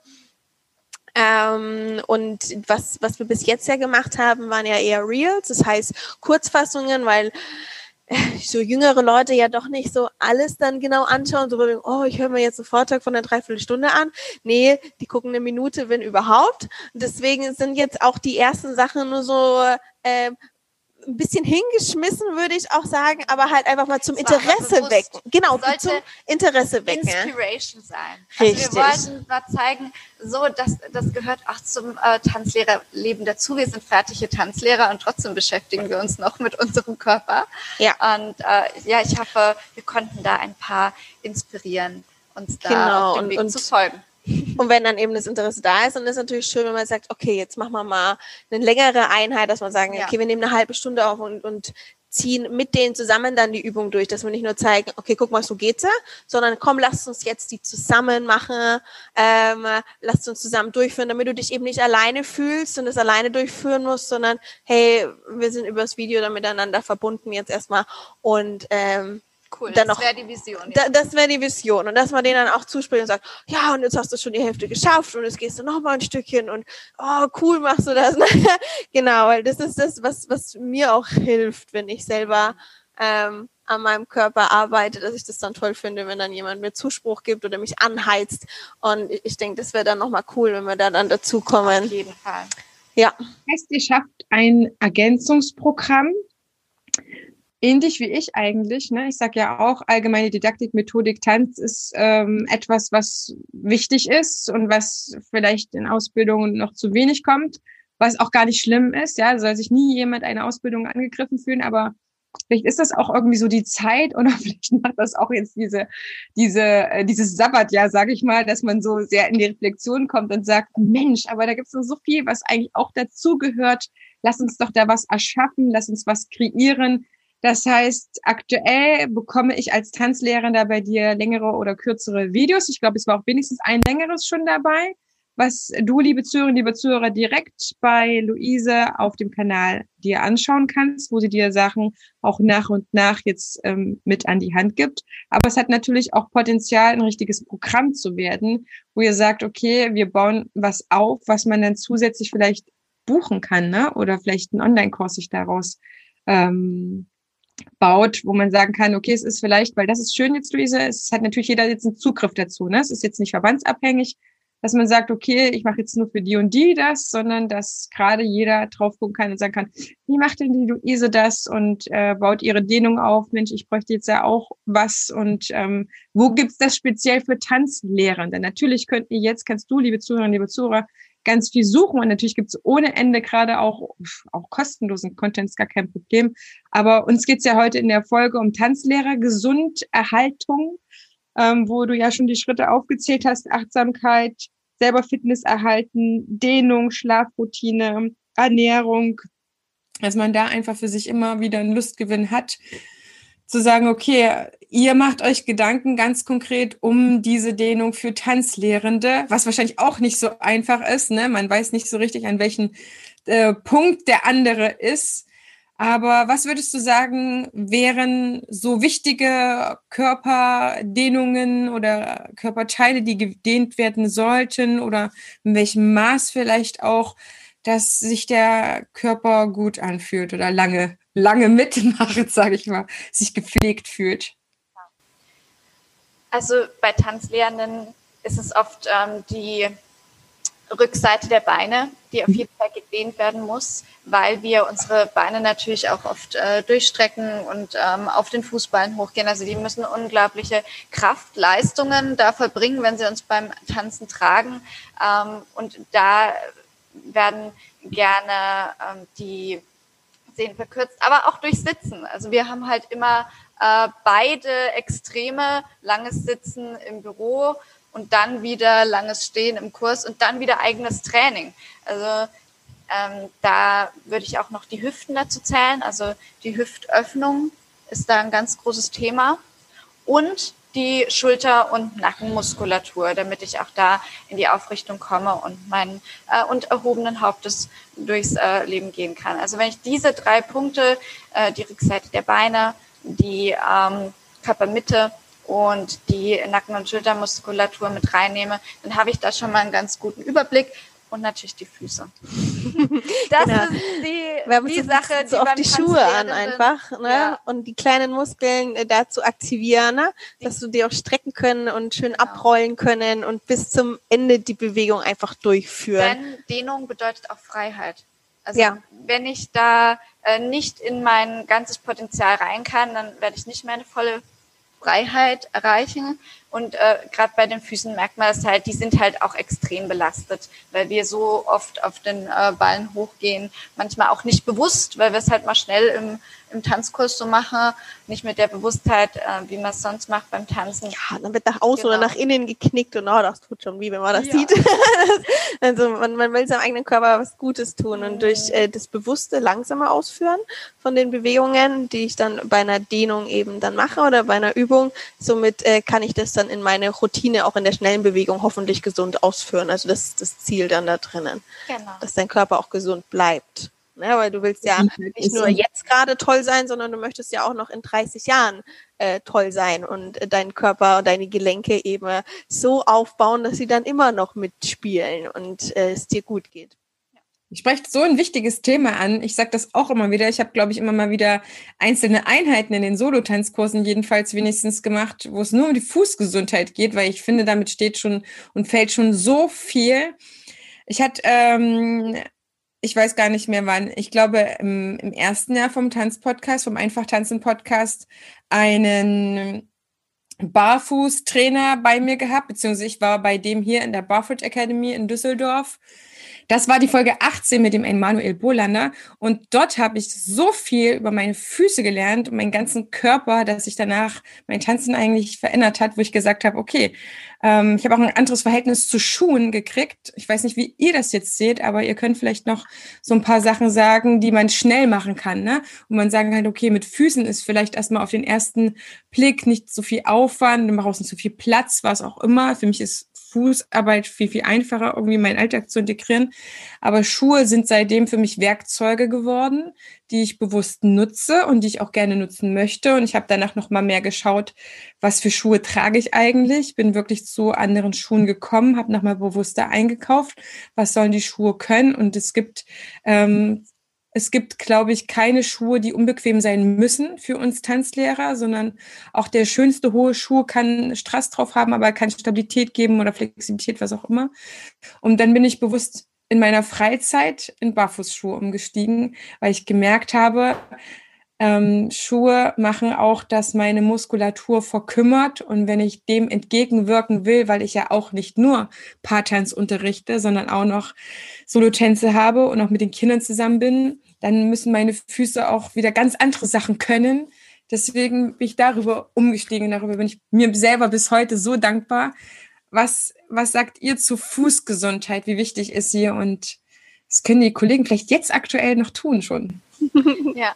Ähm, und was, was wir bis jetzt ja gemacht haben, waren ja eher Reels, das heißt Kurzfassungen, weil äh, so jüngere Leute ja doch nicht so alles dann genau anschauen, so oh, ich höre mir jetzt einen Vortrag von einer Dreiviertelstunde an. Nee, die gucken eine Minute, wenn überhaupt. Deswegen sind jetzt auch die ersten Sachen nur so, äh, ein bisschen hingeschmissen, würde ich auch sagen, aber halt einfach mal zum Interesse wecken. Genau, zum Interesse wecken. Inspiration sein. Richtig. Also wir wollten mal zeigen, so, das, das gehört auch zum äh, Tanzlehrerleben dazu. Wir sind fertige Tanzlehrer und trotzdem beschäftigen wir uns noch mit unserem Körper. Ja. Und äh, ja, ich hoffe, wir konnten da ein paar inspirieren, uns da genau. auf dem Weg und, zu folgen. Und wenn dann eben das Interesse da ist, dann ist es natürlich schön, wenn man sagt, okay, jetzt machen wir mal eine längere Einheit, dass man sagen, ja. okay, wir nehmen eine halbe Stunde auf und, und ziehen mit denen zusammen dann die Übung durch, dass wir nicht nur zeigen, okay, guck mal, so geht's ja, sondern komm, lass uns jetzt die zusammen machen, ähm, lass uns zusammen durchführen, damit du dich eben nicht alleine fühlst und es alleine durchführen musst, sondern hey, wir sind übers Video dann miteinander verbunden jetzt erstmal und ähm, Cool, dann das wäre die Vision. Ja. Da, das wäre die Vision. Und dass man denen dann auch zuspricht und sagt, ja, und jetzt hast du schon die Hälfte geschafft und jetzt gehst du noch mal ein Stückchen und oh, cool machst du das. genau, weil das ist das, was, was mir auch hilft, wenn ich selber ähm, an meinem Körper arbeite, dass ich das dann toll finde, wenn dann jemand mir Zuspruch gibt oder mich anheizt. Und ich denke, das wäre dann nochmal cool, wenn wir da dann dazukommen. Auf jeden Fall. Ja. Heißt, ihr schafft ein Ergänzungsprogramm ähnlich wie ich eigentlich. Ne? Ich sage ja auch, allgemeine Didaktik, Methodik, Tanz ist ähm, etwas, was wichtig ist und was vielleicht in Ausbildungen noch zu wenig kommt, was auch gar nicht schlimm ist. Ja, soll sich nie jemand eine Ausbildung angegriffen fühlen, aber vielleicht ist das auch irgendwie so die Zeit oder vielleicht macht das auch jetzt diese, diese, äh, dieses Sabbatjahr, sage ich mal, dass man so sehr in die Reflexion kommt und sagt, Mensch, aber da gibt es noch so viel, was eigentlich auch dazugehört. Lass uns doch da was erschaffen, lass uns was kreieren, das heißt, aktuell bekomme ich als Tanzlehrerin da bei dir längere oder kürzere Videos. Ich glaube, es war auch wenigstens ein längeres schon dabei, was du, liebe Zuhörerinnen, liebe Zuhörer, direkt bei Luise auf dem Kanal dir anschauen kannst, wo sie dir Sachen auch nach und nach jetzt ähm, mit an die Hand gibt. Aber es hat natürlich auch Potenzial, ein richtiges Programm zu werden, wo ihr sagt, okay, wir bauen was auf, was man dann zusätzlich vielleicht buchen kann, ne? Oder vielleicht einen Online-Kurs sich daraus ähm, baut, wo man sagen kann, okay, es ist vielleicht, weil das ist schön jetzt, Luise, es hat natürlich jeder jetzt einen Zugriff dazu. Ne? Es ist jetzt nicht verbandsabhängig, dass man sagt, okay, ich mache jetzt nur für die und die das, sondern dass gerade jeder drauf gucken kann und sagen kann, wie macht denn die Luise das und äh, baut ihre Dehnung auf? Mensch, ich bräuchte jetzt ja auch was und ähm, wo gibt's das speziell für Tanzlehrende? Natürlich könnt ihr jetzt, kannst du, liebe Zuhörerinnen, liebe Zuhörer, ganz viel suchen. Und natürlich gibt es ohne Ende gerade auch, auch kostenlosen Content, ist gar kein Problem. Aber uns geht's ja heute in der Folge um Tanzlehrer, Gesunderhaltung, ähm, wo du ja schon die Schritte aufgezählt hast, Achtsamkeit, selber Fitness erhalten, Dehnung, Schlafroutine, Ernährung, dass man da einfach für sich immer wieder einen Lustgewinn hat zu sagen, okay, ihr macht euch Gedanken ganz konkret um diese Dehnung für Tanzlehrende, was wahrscheinlich auch nicht so einfach ist. Ne? Man weiß nicht so richtig, an welchem äh, Punkt der andere ist. Aber was würdest du sagen, wären so wichtige Körperdehnungen oder Körperteile, die gedehnt werden sollten oder in welchem Maß vielleicht auch, dass sich der Körper gut anfühlt oder lange lange mitmacht, sage ich mal, sich gepflegt fühlt. Also bei Tanzlehrenden ist es oft ähm, die Rückseite der Beine, die auf mhm. jeden Fall gedehnt werden muss, weil wir unsere Beine natürlich auch oft äh, durchstrecken und ähm, auf den Fußballen hochgehen. Also die müssen unglaubliche Kraftleistungen da verbringen, wenn sie uns beim Tanzen tragen. Ähm, und da werden gerne ähm, die Sehnen verkürzt, aber auch durch Sitzen. Also wir haben halt immer äh, beide Extreme, langes Sitzen im Büro und dann wieder langes Stehen im Kurs und dann wieder eigenes Training. Also ähm, da würde ich auch noch die Hüften dazu zählen. Also die Hüftöffnung ist da ein ganz großes Thema. Und die Schulter- und Nackenmuskulatur, damit ich auch da in die Aufrichtung komme und meinen äh, und erhobenen Hauptes durchs äh, Leben gehen kann. Also wenn ich diese drei Punkte, äh, die Rückseite der Beine, die ähm, Körpermitte und die Nacken- und Schultermuskulatur mit reinnehme, dann habe ich da schon mal einen ganz guten Überblick und natürlich die Füße. Das genau. ist die, die Sache, die so auf die Schuhe an einfach, ne? Ja. Und die kleinen Muskeln äh, dazu aktivieren, ne? dass du die auch strecken können und schön genau. abrollen können und bis zum Ende die Bewegung einfach durchführen. Denn Dehnung bedeutet auch Freiheit. Also ja. wenn ich da äh, nicht in mein ganzes Potenzial rein kann, dann werde ich nicht meine volle Freiheit erreichen. Und äh, gerade bei den Füßen merkt man es halt, die sind halt auch extrem belastet, weil wir so oft auf den äh, Ballen hochgehen, manchmal auch nicht bewusst, weil wir es halt mal schnell im, im Tanzkurs so machen, nicht mit der Bewusstheit, äh, wie man es sonst macht beim Tanzen. Ja, dann wird nach außen genau. oder nach innen geknickt und oh, das tut schon wie, wenn man das ja. sieht. also man, man will seinem eigenen Körper was Gutes tun und durch mhm. äh, das bewusste, langsame Ausführen von den Bewegungen, die ich dann bei einer Dehnung eben dann mache oder bei einer Übung, somit äh, kann ich das dann in meine Routine auch in der schnellen Bewegung hoffentlich gesund ausführen. Also das ist das Ziel dann da drinnen, genau. dass dein Körper auch gesund bleibt. Ne, weil du willst ja nicht nur jetzt gerade toll sein, sondern du möchtest ja auch noch in 30 Jahren äh, toll sein und äh, deinen Körper und deine Gelenke eben so aufbauen, dass sie dann immer noch mitspielen und äh, es dir gut geht. Ich spreche so ein wichtiges Thema an. Ich sage das auch immer wieder. Ich habe, glaube ich, immer mal wieder einzelne Einheiten in den Solotanzkursen jedenfalls wenigstens gemacht, wo es nur um die Fußgesundheit geht, weil ich finde, damit steht schon und fällt schon so viel. Ich hatte ähm, ich weiß gar nicht mehr wann, ich glaube im, im ersten Jahr vom Tanzpodcast, vom Einfach Tanzen Podcast, einen Barfuß-Trainer bei mir gehabt, beziehungsweise ich war bei dem hier in der Barfoot Academy in Düsseldorf das war die Folge 18 mit dem Emanuel Bolander. Und dort habe ich so viel über meine Füße gelernt und meinen ganzen Körper, dass sich danach mein Tanzen eigentlich verändert hat, wo ich gesagt habe, okay, ähm, ich habe auch ein anderes Verhältnis zu Schuhen gekriegt. Ich weiß nicht, wie ihr das jetzt seht, aber ihr könnt vielleicht noch so ein paar Sachen sagen, die man schnell machen kann. Ne? Und man sagen kann, okay, mit Füßen ist vielleicht erstmal auf den ersten Blick nicht so viel Aufwand, du brauchst nicht so viel Platz, was auch immer. Für mich ist Fußarbeit viel, viel einfacher, irgendwie in meinen Alltag zu integrieren. Aber Schuhe sind seitdem für mich Werkzeuge geworden, die ich bewusst nutze und die ich auch gerne nutzen möchte. Und ich habe danach noch mal mehr geschaut, was für Schuhe trage ich eigentlich. Bin wirklich zu anderen Schuhen gekommen, habe nochmal bewusster eingekauft, was sollen die Schuhe können. Und es gibt ähm, es gibt, glaube ich, keine Schuhe, die unbequem sein müssen für uns Tanzlehrer, sondern auch der schönste hohe Schuh kann Strass drauf haben, aber kann Stabilität geben oder Flexibilität, was auch immer. Und dann bin ich bewusst in meiner Freizeit in Barfußschuhe umgestiegen, weil ich gemerkt habe, ähm, Schuhe machen auch, dass meine Muskulatur verkümmert und wenn ich dem entgegenwirken will, weil ich ja auch nicht nur Paartanz unterrichte, sondern auch noch Solotänze habe und auch mit den Kindern zusammen bin, dann müssen meine Füße auch wieder ganz andere Sachen können. Deswegen bin ich darüber umgestiegen. Darüber bin ich mir selber bis heute so dankbar. Was, was sagt ihr zu Fußgesundheit? Wie wichtig ist sie? Und das können die Kollegen vielleicht jetzt aktuell noch tun schon. Ja,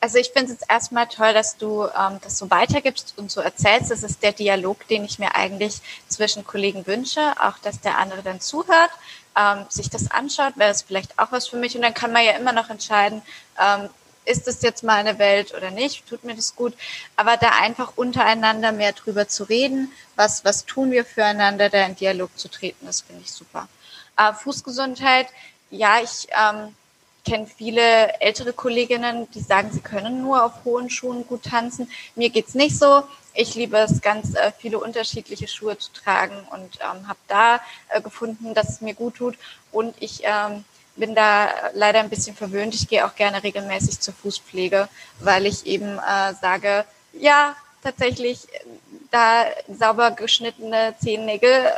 also ich finde es jetzt erstmal toll, dass du ähm, das so weitergibst und so erzählst. Das ist der Dialog, den ich mir eigentlich zwischen Kollegen wünsche, auch dass der andere dann zuhört, ähm, sich das anschaut, wäre das vielleicht auch was für mich. Und dann kann man ja immer noch entscheiden, ähm, ist es jetzt meine Welt oder nicht, tut mir das gut. Aber da einfach untereinander mehr drüber zu reden, was, was tun wir füreinander, da in Dialog zu treten, das finde ich super. Äh, Fußgesundheit, ja, ich ähm, kenne viele ältere Kolleginnen, die sagen, sie können nur auf hohen Schuhen gut tanzen. Mir geht's nicht so. Ich liebe es, ganz äh, viele unterschiedliche Schuhe zu tragen und ähm, habe da äh, gefunden, dass es mir gut tut. Und ich ähm, bin da leider ein bisschen verwöhnt. Ich gehe auch gerne regelmäßig zur Fußpflege, weil ich eben äh, sage, ja, tatsächlich, da sauber geschnittene Zehennägel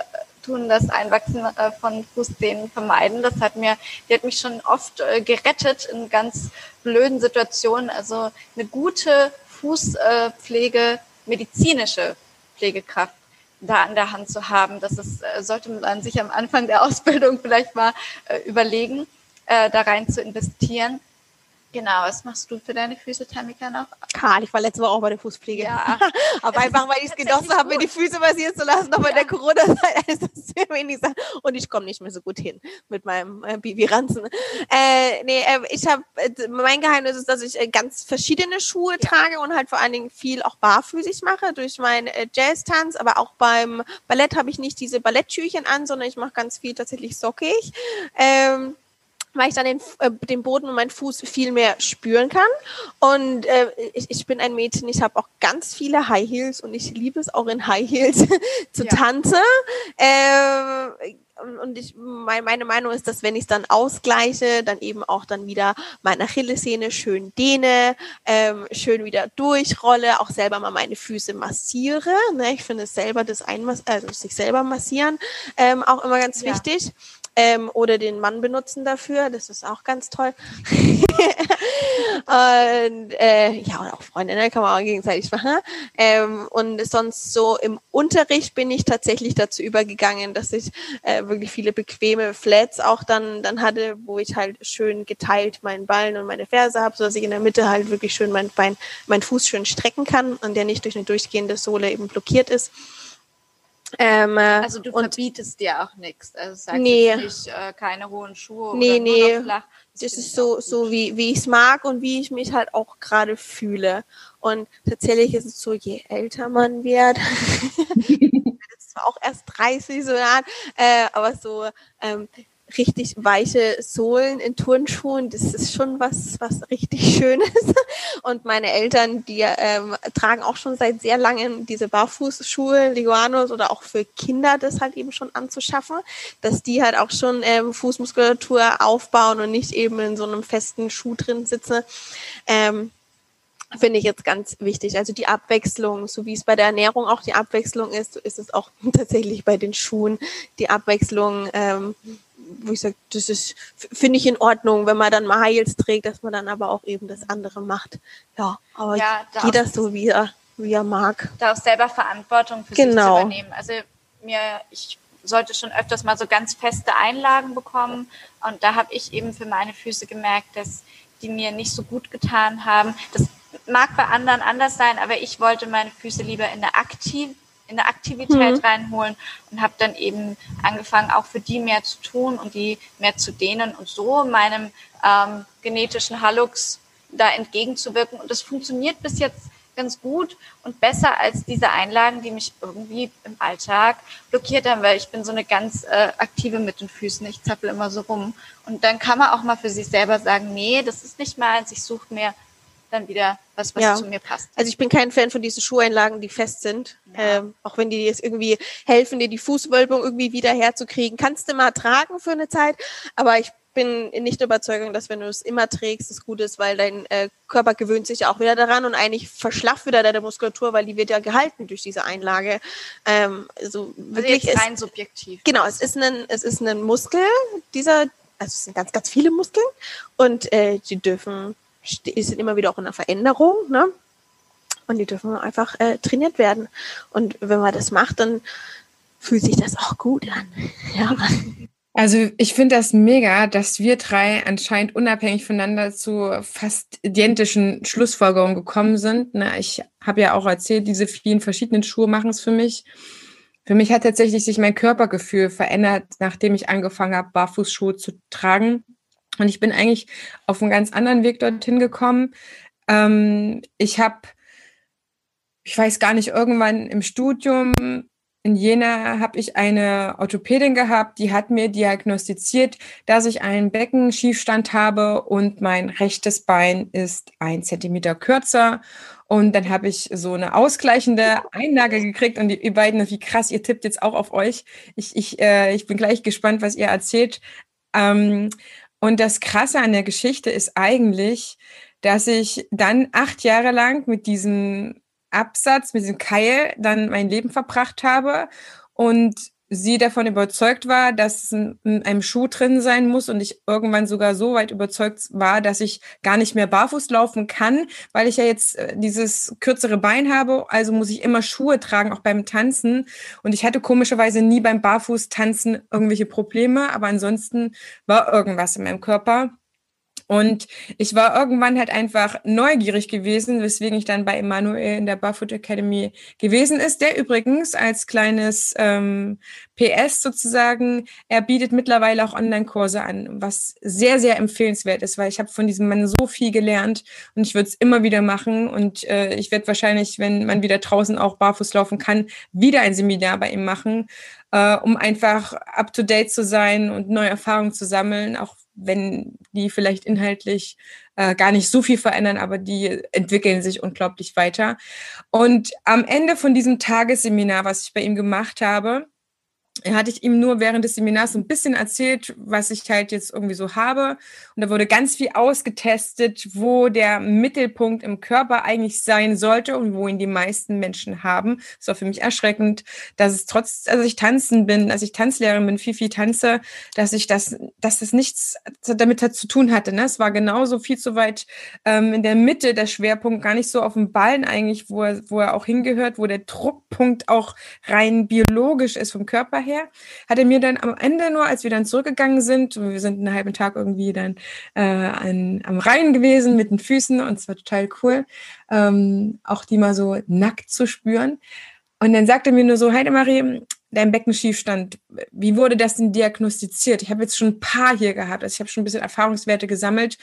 tun das Einwachsen äh, von Fußzähnen vermeiden. Das hat mir, die hat mich schon oft äh, gerettet in ganz blöden Situationen. Also eine gute Fußpflege, medizinische Pflegekraft da an der Hand zu haben. Das ist, äh, sollte man sich am Anfang der Ausbildung vielleicht mal überlegen, da rein zu investieren. Genau, was machst du für deine Füße, Tamika, noch? Karl, ich war letzte Woche auch bei der Fußpflege. Ja. Aber einfach, weil ich es genossen habe, mir die Füße massieren zu lassen, noch ja. bei der Corona-Zeit ist das sehr wenig. Und ich komme nicht mehr so gut hin mit meinem äh, Bibi-Ranzen. Äh, nee, äh, ich habe, äh, mein Geheimnis ist, dass ich äh, ganz verschiedene Schuhe ja. trage und halt vor allen Dingen viel auch barfüßig mache durch meinen äh, Jazz-Tanz. Aber auch beim Ballett habe ich nicht diese Balletttürchen an, sondern ich mache ganz viel tatsächlich sockig. Ähm, weil ich dann den, äh, den Boden und meinen Fuß viel mehr spüren kann. Und äh, ich, ich bin ein Mädchen, ich habe auch ganz viele High Heels und ich liebe es auch in High Heels zu ja. tanzen. Äh, und ich, meine Meinung ist, dass wenn ich es dann ausgleiche, dann eben auch dann wieder meine Achillessehne schön dehne, ähm, schön wieder durchrolle, auch selber mal meine Füße massiere. Ne? Ich finde es selber das Einmass also sich selber massieren ähm, auch immer ganz ja. wichtig ähm, oder den Mann benutzen dafür. Das ist auch ganz toll. und äh, ja, und auch Freundinnen kann man auch gegenseitig machen. Ähm, und sonst so im Unterricht bin ich tatsächlich dazu übergegangen, dass ich äh, wirklich viele bequeme Flats auch dann, dann hatte, wo ich halt schön geteilt meinen Ballen und meine Ferse habe, sodass ich in der Mitte halt wirklich schön mein Bein, mein Fuß schön strecken kann und der nicht durch eine durchgehende Sohle eben blockiert ist. Ähm, also du verbietest dir auch nichts. Also sagst nee. nicht, äh, keine hohen Schuhe nee, oder nee. flach. Das, das ist so, so wie, wie ich es mag und wie ich mich halt auch gerade fühle. Und tatsächlich ist es so, je älter man wird, das ist zwar auch erst 30 so äh, aber so ähm, richtig weiche Sohlen in Turnschuhen, das ist schon was, was richtig Schönes. Und meine Eltern, die ähm, tragen auch schon seit sehr langem diese Barfußschuhe, Liguanos oder auch für Kinder das halt eben schon anzuschaffen, dass die halt auch schon ähm, Fußmuskulatur aufbauen und nicht eben in so einem festen Schuh drin sitzen. Ähm, finde ich jetzt ganz wichtig. Also die Abwechslung, so wie es bei der Ernährung auch die Abwechslung ist, so ist es auch tatsächlich bei den Schuhen die Abwechslung. Ähm, wo ich sage, das ist, finde ich in Ordnung, wenn man dann mal Heils trägt, dass man dann aber auch eben das andere macht. Ja, aber ja, jeder so, wie er, wie er mag. Da auch selber Verantwortung für genau. sich zu übernehmen. Also mir, ich sollte schon öfters mal so ganz feste Einlagen bekommen. Und da habe ich eben für meine Füße gemerkt, dass die mir nicht so gut getan haben. Das mag bei anderen anders sein, aber ich wollte meine Füße lieber in der aktiv in der Aktivität mhm. reinholen und habe dann eben angefangen, auch für die mehr zu tun und die mehr zu dehnen und so meinem ähm, genetischen Hallux da entgegenzuwirken. Und das funktioniert bis jetzt ganz gut und besser als diese Einlagen, die mich irgendwie im Alltag blockiert haben, weil ich bin so eine ganz äh, aktive mit den Füßen. Ich zappel immer so rum. Und dann kann man auch mal für sich selber sagen, nee, das ist nicht meins, ich suche mir dann wieder was, was ja. zu mir passt. Also ich bin kein Fan von diesen Schuheinlagen, die fest sind. Ja. Ähm, auch wenn die jetzt irgendwie helfen, dir die Fußwölbung irgendwie wieder herzukriegen. Kannst du mal tragen für eine Zeit, aber ich bin nicht der Überzeugung, dass wenn du es immer trägst, es gut ist, weil dein äh, Körper gewöhnt sich ja auch wieder daran und eigentlich verschlafft wieder deine Muskulatur, weil die wird ja gehalten durch diese Einlage. Ähm, also, also wirklich ist, rein subjektiv. Genau, es ist ein, es ist ein Muskel, dieser, also es sind ganz, ganz viele Muskeln und äh, die dürfen sind immer wieder auch in einer Veränderung, ne? Und die dürfen einfach äh, trainiert werden. Und wenn man das macht, dann fühlt sich das auch gut an. Ja. Also ich finde das mega, dass wir drei anscheinend unabhängig voneinander zu fast identischen Schlussfolgerungen gekommen sind. Na, ich habe ja auch erzählt, diese vielen verschiedenen Schuhe machen es für mich. Für mich hat tatsächlich sich mein Körpergefühl verändert, nachdem ich angefangen habe, Barfußschuhe zu tragen. Und ich bin eigentlich auf einen ganz anderen Weg dorthin gekommen. Ähm, ich habe, ich weiß gar nicht, irgendwann im Studium in Jena habe ich eine Orthopädin gehabt, die hat mir diagnostiziert, dass ich einen Beckenschiefstand habe und mein rechtes Bein ist ein Zentimeter kürzer. Und dann habe ich so eine ausgleichende Einlage gekriegt und die, ihr beiden, wie krass, ihr tippt jetzt auch auf euch. Ich, ich, äh, ich bin gleich gespannt, was ihr erzählt. Ähm, und das Krasse an der Geschichte ist eigentlich, dass ich dann acht Jahre lang mit diesem Absatz, mit diesem Keil dann mein Leben verbracht habe. Und sie davon überzeugt war, dass in einem Schuh drin sein muss und ich irgendwann sogar so weit überzeugt war, dass ich gar nicht mehr barfuß laufen kann, weil ich ja jetzt äh, dieses kürzere Bein habe, also muss ich immer Schuhe tragen, auch beim Tanzen. Und ich hatte komischerweise nie beim Barfuß-Tanzen irgendwelche Probleme, aber ansonsten war irgendwas in meinem Körper. Und ich war irgendwann halt einfach neugierig gewesen, weswegen ich dann bei Emanuel in der Barfoot Academy gewesen ist, der übrigens als kleines ähm, PS sozusagen, er bietet mittlerweile auch Online-Kurse an, was sehr, sehr empfehlenswert ist, weil ich habe von diesem Mann so viel gelernt und ich würde es immer wieder machen. Und äh, ich werde wahrscheinlich, wenn man wieder draußen auch barfuß laufen kann, wieder ein Seminar bei ihm machen, äh, um einfach up-to-date zu sein und neue Erfahrungen zu sammeln, auch wenn die vielleicht inhaltlich äh, gar nicht so viel verändern, aber die entwickeln sich unglaublich weiter. Und am Ende von diesem Tagesseminar, was ich bei ihm gemacht habe, hatte ich ihm nur während des Seminars so ein bisschen erzählt, was ich halt jetzt irgendwie so habe. Und da wurde ganz viel ausgetestet, wo der Mittelpunkt im Körper eigentlich sein sollte und wo ihn die meisten Menschen haben. Das war für mich erschreckend, dass es trotz, also ich tanzen bin, als ich Tanzlehrerin bin, viel, viel tanze, dass ich das, dass das nichts damit zu tun hatte. Ne? Es war genauso viel zu weit ähm, in der Mitte der Schwerpunkt, gar nicht so auf dem Ballen eigentlich, wo er, wo er auch hingehört, wo der Druckpunkt auch rein biologisch ist vom Körper her, hat er mir dann am Ende nur, als wir dann zurückgegangen sind, wir sind einen halben Tag irgendwie dann äh, an, am Rhein gewesen mit den Füßen und es war total cool, ähm, auch die mal so nackt zu spüren. Und dann sagte er mir nur so, Heidemarie, dein Beckenschiefstand, wie wurde das denn diagnostiziert? Ich habe jetzt schon ein paar hier gehabt, also ich habe schon ein bisschen Erfahrungswerte gesammelt.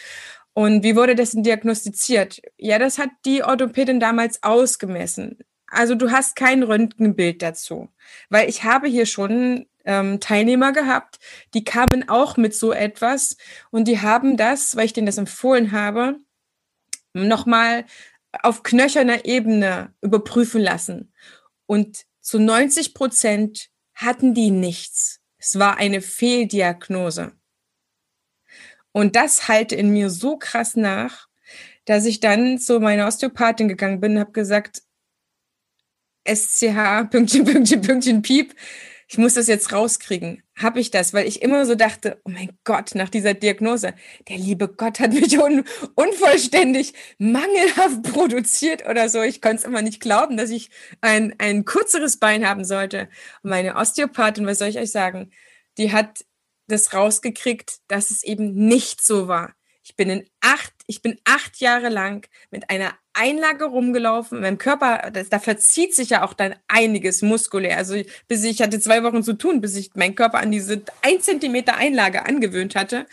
Und wie wurde das denn diagnostiziert? Ja, das hat die Orthopädin damals ausgemessen. Also du hast kein Röntgenbild dazu, weil ich habe hier schon ähm, Teilnehmer gehabt, die kamen auch mit so etwas und die haben das, weil ich denen das empfohlen habe, nochmal auf knöcherner Ebene überprüfen lassen. Und zu 90 Prozent hatten die nichts. Es war eine Fehldiagnose. Und das halte in mir so krass nach, dass ich dann zu meiner Osteopathin gegangen bin und habe gesagt, SCH, Pünktchen, Pünktchen, Pünktchen, Piep. Ich muss das jetzt rauskriegen. Habe ich das? Weil ich immer so dachte, oh mein Gott, nach dieser Diagnose, der liebe Gott hat mich un unvollständig, mangelhaft produziert oder so. Ich konnte es immer nicht glauben, dass ich ein, ein kürzeres Bein haben sollte. Und meine Osteopathin, was soll ich euch sagen, die hat das rausgekriegt, dass es eben nicht so war. Ich bin in acht, ich bin acht Jahre lang mit einer Einlage rumgelaufen. Mein Körper, das, da verzieht sich ja auch dann einiges muskulär. Also bis ich hatte zwei Wochen zu tun, bis ich meinen Körper an diese ein Zentimeter Einlage angewöhnt hatte.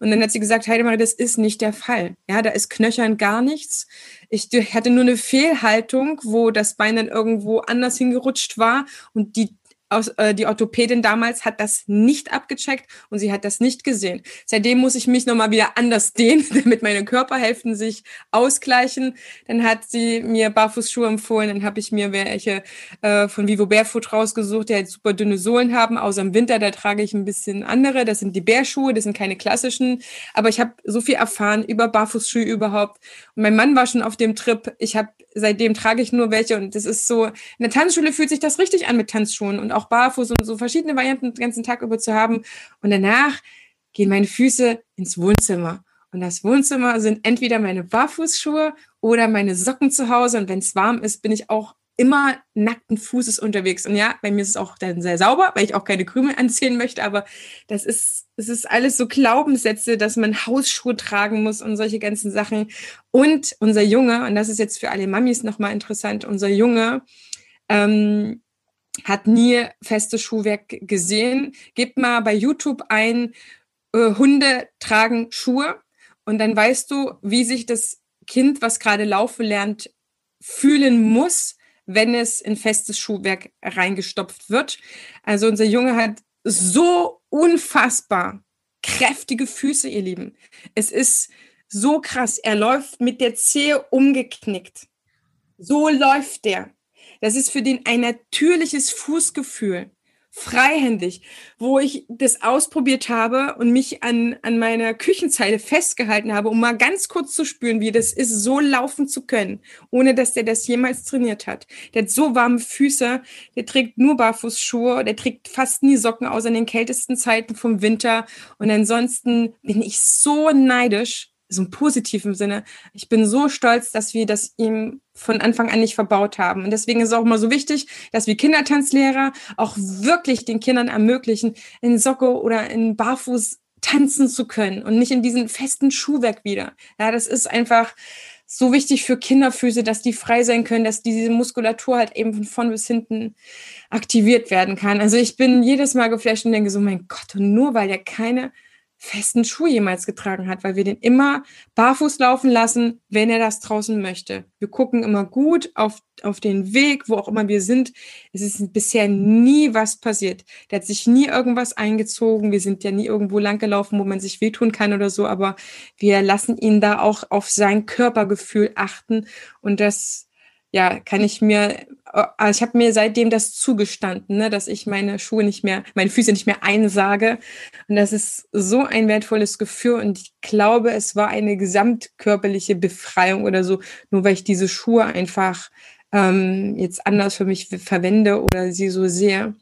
Und dann hat sie gesagt, Heidemarie, das ist nicht der Fall. Ja, da ist knöchern gar nichts. Ich hatte nur eine Fehlhaltung, wo das Bein dann irgendwo anders hingerutscht war und die aus, äh, die Orthopädin damals hat das nicht abgecheckt und sie hat das nicht gesehen. Seitdem muss ich mich nochmal wieder anders dehnen, damit meine Körperhälften sich ausgleichen. Dann hat sie mir Barfußschuhe empfohlen, dann habe ich mir welche äh, von Vivo Barefoot rausgesucht, die halt super dünne Sohlen haben. Außer im Winter, da trage ich ein bisschen andere. Das sind die Bärschuhe, das sind keine klassischen. Aber ich habe so viel erfahren über Barfußschuhe überhaupt. Und mein Mann war schon auf dem Trip. Ich habe seitdem trage ich nur welche und das ist so, in der Tanzschule fühlt sich das richtig an mit Tanzschuhen und auch barfuß und so verschiedene Varianten den ganzen Tag über zu haben. Und danach gehen meine Füße ins Wohnzimmer. Und das Wohnzimmer sind entweder meine Barfußschuhe oder meine Socken zu Hause. Und wenn es warm ist, bin ich auch immer nackten Fußes unterwegs. Und ja, bei mir ist es auch dann sehr sauber, weil ich auch keine Krümel anziehen möchte. Aber das ist, es ist alles so Glaubenssätze, dass man Hausschuhe tragen muss und solche ganzen Sachen. Und unser Junge, und das ist jetzt für alle Mamis nochmal interessant, unser Junge, ähm, hat nie feste Schuhwerk gesehen. Gebt mal bei YouTube ein, äh, Hunde tragen Schuhe und dann weißt du, wie sich das Kind, was gerade laufen lernt, fühlen muss, wenn es in festes Schuhwerk reingestopft wird. Also unser Junge hat so unfassbar kräftige Füße, ihr Lieben. Es ist so krass. Er läuft mit der Zehe umgeknickt. So läuft der. Das ist für den ein natürliches Fußgefühl freihändig, wo ich das ausprobiert habe und mich an, an meiner Küchenzeile festgehalten habe, um mal ganz kurz zu spüren, wie das ist, so laufen zu können, ohne dass der das jemals trainiert hat. Der hat so warme Füße, der trägt nur Barfußschuhe, der trägt fast nie Socken, außer in den kältesten Zeiten vom Winter. Und ansonsten bin ich so neidisch, so im positiven Sinne. Ich bin so stolz, dass wir das ihm von Anfang an nicht verbaut haben. Und deswegen ist es auch immer so wichtig, dass wir Kindertanzlehrer auch wirklich den Kindern ermöglichen, in Socke oder in Barfuß tanzen zu können und nicht in diesen festen Schuhwerk wieder. Ja, das ist einfach so wichtig für Kinderfüße, dass die frei sein können, dass diese Muskulatur halt eben von vorn bis hinten aktiviert werden kann. Also ich bin jedes Mal geflasht und denke so, mein Gott, und nur weil er keine festen Schuh jemals getragen hat, weil wir den immer barfuß laufen lassen, wenn er das draußen möchte. Wir gucken immer gut auf, auf den Weg, wo auch immer wir sind. Es ist bisher nie was passiert. Der hat sich nie irgendwas eingezogen. Wir sind ja nie irgendwo langgelaufen, wo man sich wehtun kann oder so, aber wir lassen ihn da auch auf sein Körpergefühl achten und das ja, kann ich mir, ich habe mir seitdem das zugestanden, ne, dass ich meine Schuhe nicht mehr, meine Füße nicht mehr einsage. Und das ist so ein wertvolles Gefühl. Und ich glaube, es war eine gesamtkörperliche Befreiung oder so, nur weil ich diese Schuhe einfach ähm, jetzt anders für mich verwende oder sie so sehr.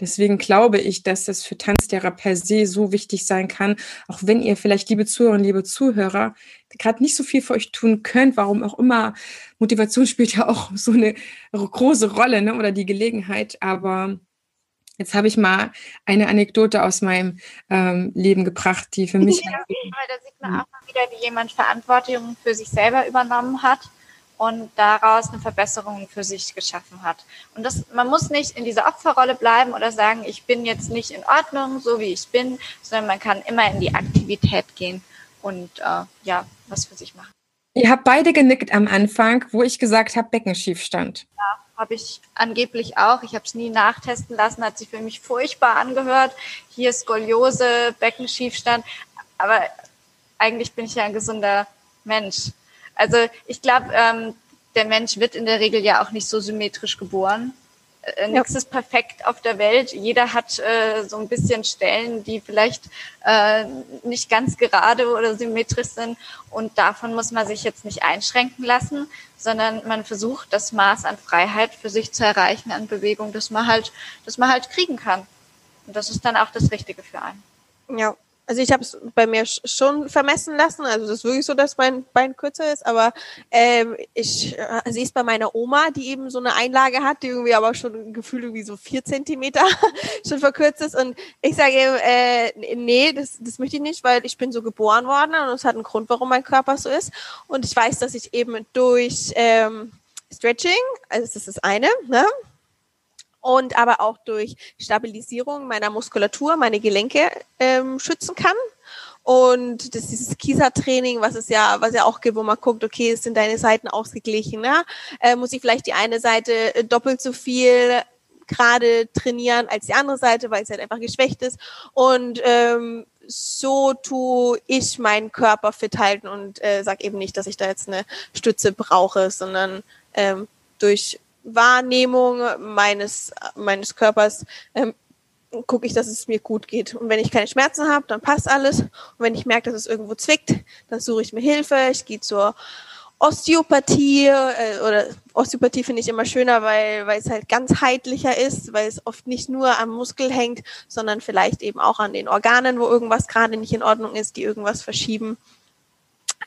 Deswegen glaube ich, dass das für Tanzlehrer per se so wichtig sein kann, auch wenn ihr vielleicht, liebe Zuhörerinnen, liebe Zuhörer, gerade nicht so viel für euch tun könnt, warum auch immer. Motivation spielt ja auch so eine große Rolle, ne? oder die Gelegenheit. Aber jetzt habe ich mal eine Anekdote aus meinem ähm, Leben gebracht, die für mich. Ja, da sieht man auch mal wieder, wie jemand Verantwortung für sich selber übernommen hat und daraus eine Verbesserung für sich geschaffen hat. Und das, man muss nicht in dieser Opferrolle bleiben oder sagen, ich bin jetzt nicht in Ordnung, so wie ich bin, sondern man kann immer in die Aktivität gehen und äh, ja, was für sich machen. Ihr habt beide genickt am Anfang, wo ich gesagt habe, Beckenschiefstand. Ja, habe ich angeblich auch. Ich habe es nie nachtesten lassen, hat sich für mich furchtbar angehört. Hier Skoliose, Beckenschiefstand. Aber eigentlich bin ich ja ein gesunder Mensch. Also ich glaube, ähm, der Mensch wird in der Regel ja auch nicht so symmetrisch geboren. Äh, Nichts ist perfekt auf der Welt. Jeder hat äh, so ein bisschen Stellen, die vielleicht äh, nicht ganz gerade oder symmetrisch sind. Und davon muss man sich jetzt nicht einschränken lassen, sondern man versucht, das Maß an Freiheit für sich zu erreichen, an Bewegung, das man halt, das man halt kriegen kann. Und das ist dann auch das Richtige für einen. Ja, also ich habe es bei mir schon vermessen lassen. Also das ist wirklich so, dass mein Bein kürzer ist. Aber ähm, ich äh, sehe es bei meiner Oma, die eben so eine Einlage hat, die irgendwie aber schon gefühlt irgendwie so vier Zentimeter schon verkürzt ist. Und ich sage eben, äh, nee, das, das möchte ich nicht, weil ich bin so geboren worden und es hat einen Grund, warum mein Körper so ist. Und ich weiß, dass ich eben durch ähm, Stretching, also das ist das eine, ne? Und aber auch durch Stabilisierung meiner Muskulatur meine Gelenke ähm, schützen kann. Und das ist dieses Kieser-Training, was es ja, was ja auch gibt, wo man guckt, okay, sind deine Seiten ausgeglichen, ne? Äh, muss ich vielleicht die eine Seite äh, doppelt so viel gerade trainieren als die andere Seite, weil es halt einfach geschwächt ist. Und ähm, so tue ich meinen Körper fit halten und äh, sag eben nicht, dass ich da jetzt eine Stütze brauche, sondern ähm, durch Wahrnehmung meines, meines Körpers ähm, gucke ich, dass es mir gut geht. Und wenn ich keine Schmerzen habe, dann passt alles. Und wenn ich merke, dass es irgendwo zwickt, dann suche ich mir Hilfe. Ich gehe zur Osteopathie äh, oder Osteopathie finde ich immer schöner, weil, weil es halt ganzheitlicher ist, weil es oft nicht nur am Muskel hängt, sondern vielleicht eben auch an den Organen, wo irgendwas gerade nicht in Ordnung ist, die irgendwas verschieben.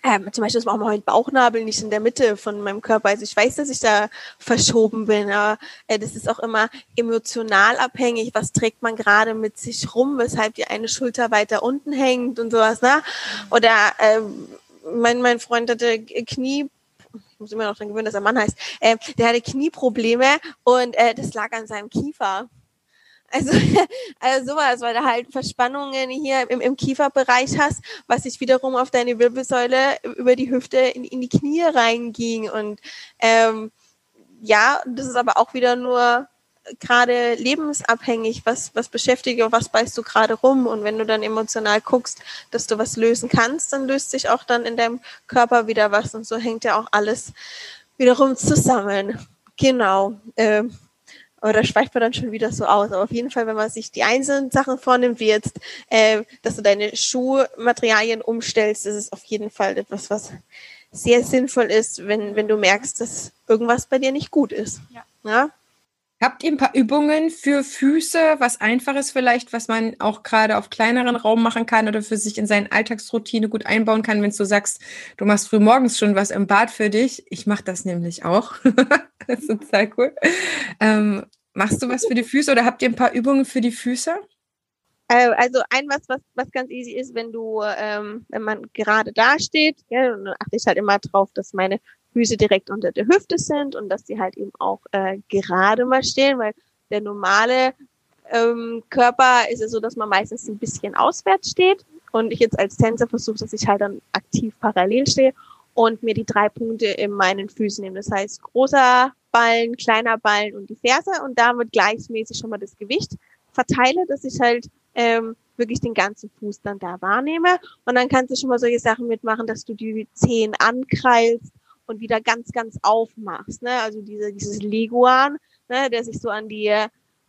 Ähm, zum Beispiel ist auch mein Bauchnabel nicht in der Mitte von meinem Körper. Also ich weiß, dass ich da verschoben bin, aber äh, das ist auch immer emotional abhängig. Was trägt man gerade mit sich rum, weshalb die eine Schulter weiter unten hängt und sowas, ne? Oder ähm, mein, mein Freund hatte Knie ich muss immer noch dran gewöhnen, dass er Mann heißt, äh, der hatte Knieprobleme und äh, das lag an seinem Kiefer. Also, also sowas, weil du halt Verspannungen hier im, im Kieferbereich hast, was sich wiederum auf deine Wirbelsäule über die Hüfte in, in die Knie reinging. Und ähm, ja, das ist aber auch wieder nur gerade lebensabhängig, was, was beschäftigt oder was beißt du gerade rum. Und wenn du dann emotional guckst, dass du was lösen kannst, dann löst sich auch dann in deinem Körper wieder was. Und so hängt ja auch alles wiederum zusammen. Genau. Ähm, aber da schweift man dann schon wieder so aus. Aber auf jeden Fall, wenn man sich die einzelnen Sachen vornimmt, wie jetzt, äh, dass du deine Schuhmaterialien umstellst, das ist auf jeden Fall etwas, was sehr sinnvoll ist, wenn, wenn du merkst, dass irgendwas bei dir nicht gut ist. Ja. ja? Habt ihr ein paar Übungen für Füße, was einfaches vielleicht, was man auch gerade auf kleineren Raum machen kann oder für sich in seine Alltagsroutine gut einbauen kann, wenn du sagst, du machst früh morgens schon was im Bad für dich. Ich mache das nämlich auch. das ist total cool. Ähm, machst du was für die Füße oder habt ihr ein paar Übungen für die Füße? Äh, also ein was, was, was ganz easy ist, wenn du, ähm, wenn man gerade da steht, ja, dann achte ich halt immer drauf, dass meine Füße direkt unter der Hüfte sind und dass die halt eben auch äh, gerade mal stehen, weil der normale ähm, Körper ist es so, dass man meistens ein bisschen auswärts steht und ich jetzt als Tänzer versuche, dass ich halt dann aktiv parallel stehe und mir die drei Punkte in meinen Füßen nehme. Das heißt, großer Ballen, kleiner Ballen und die Ferse und damit gleichmäßig schon mal das Gewicht verteile, dass ich halt ähm, wirklich den ganzen Fuß dann da wahrnehme. Und dann kannst du schon mal solche Sachen mitmachen, dass du die Zehen ankreilst und wieder ganz, ganz aufmachst. Ne? Also diese, dieses Leguan, ne, der sich so an die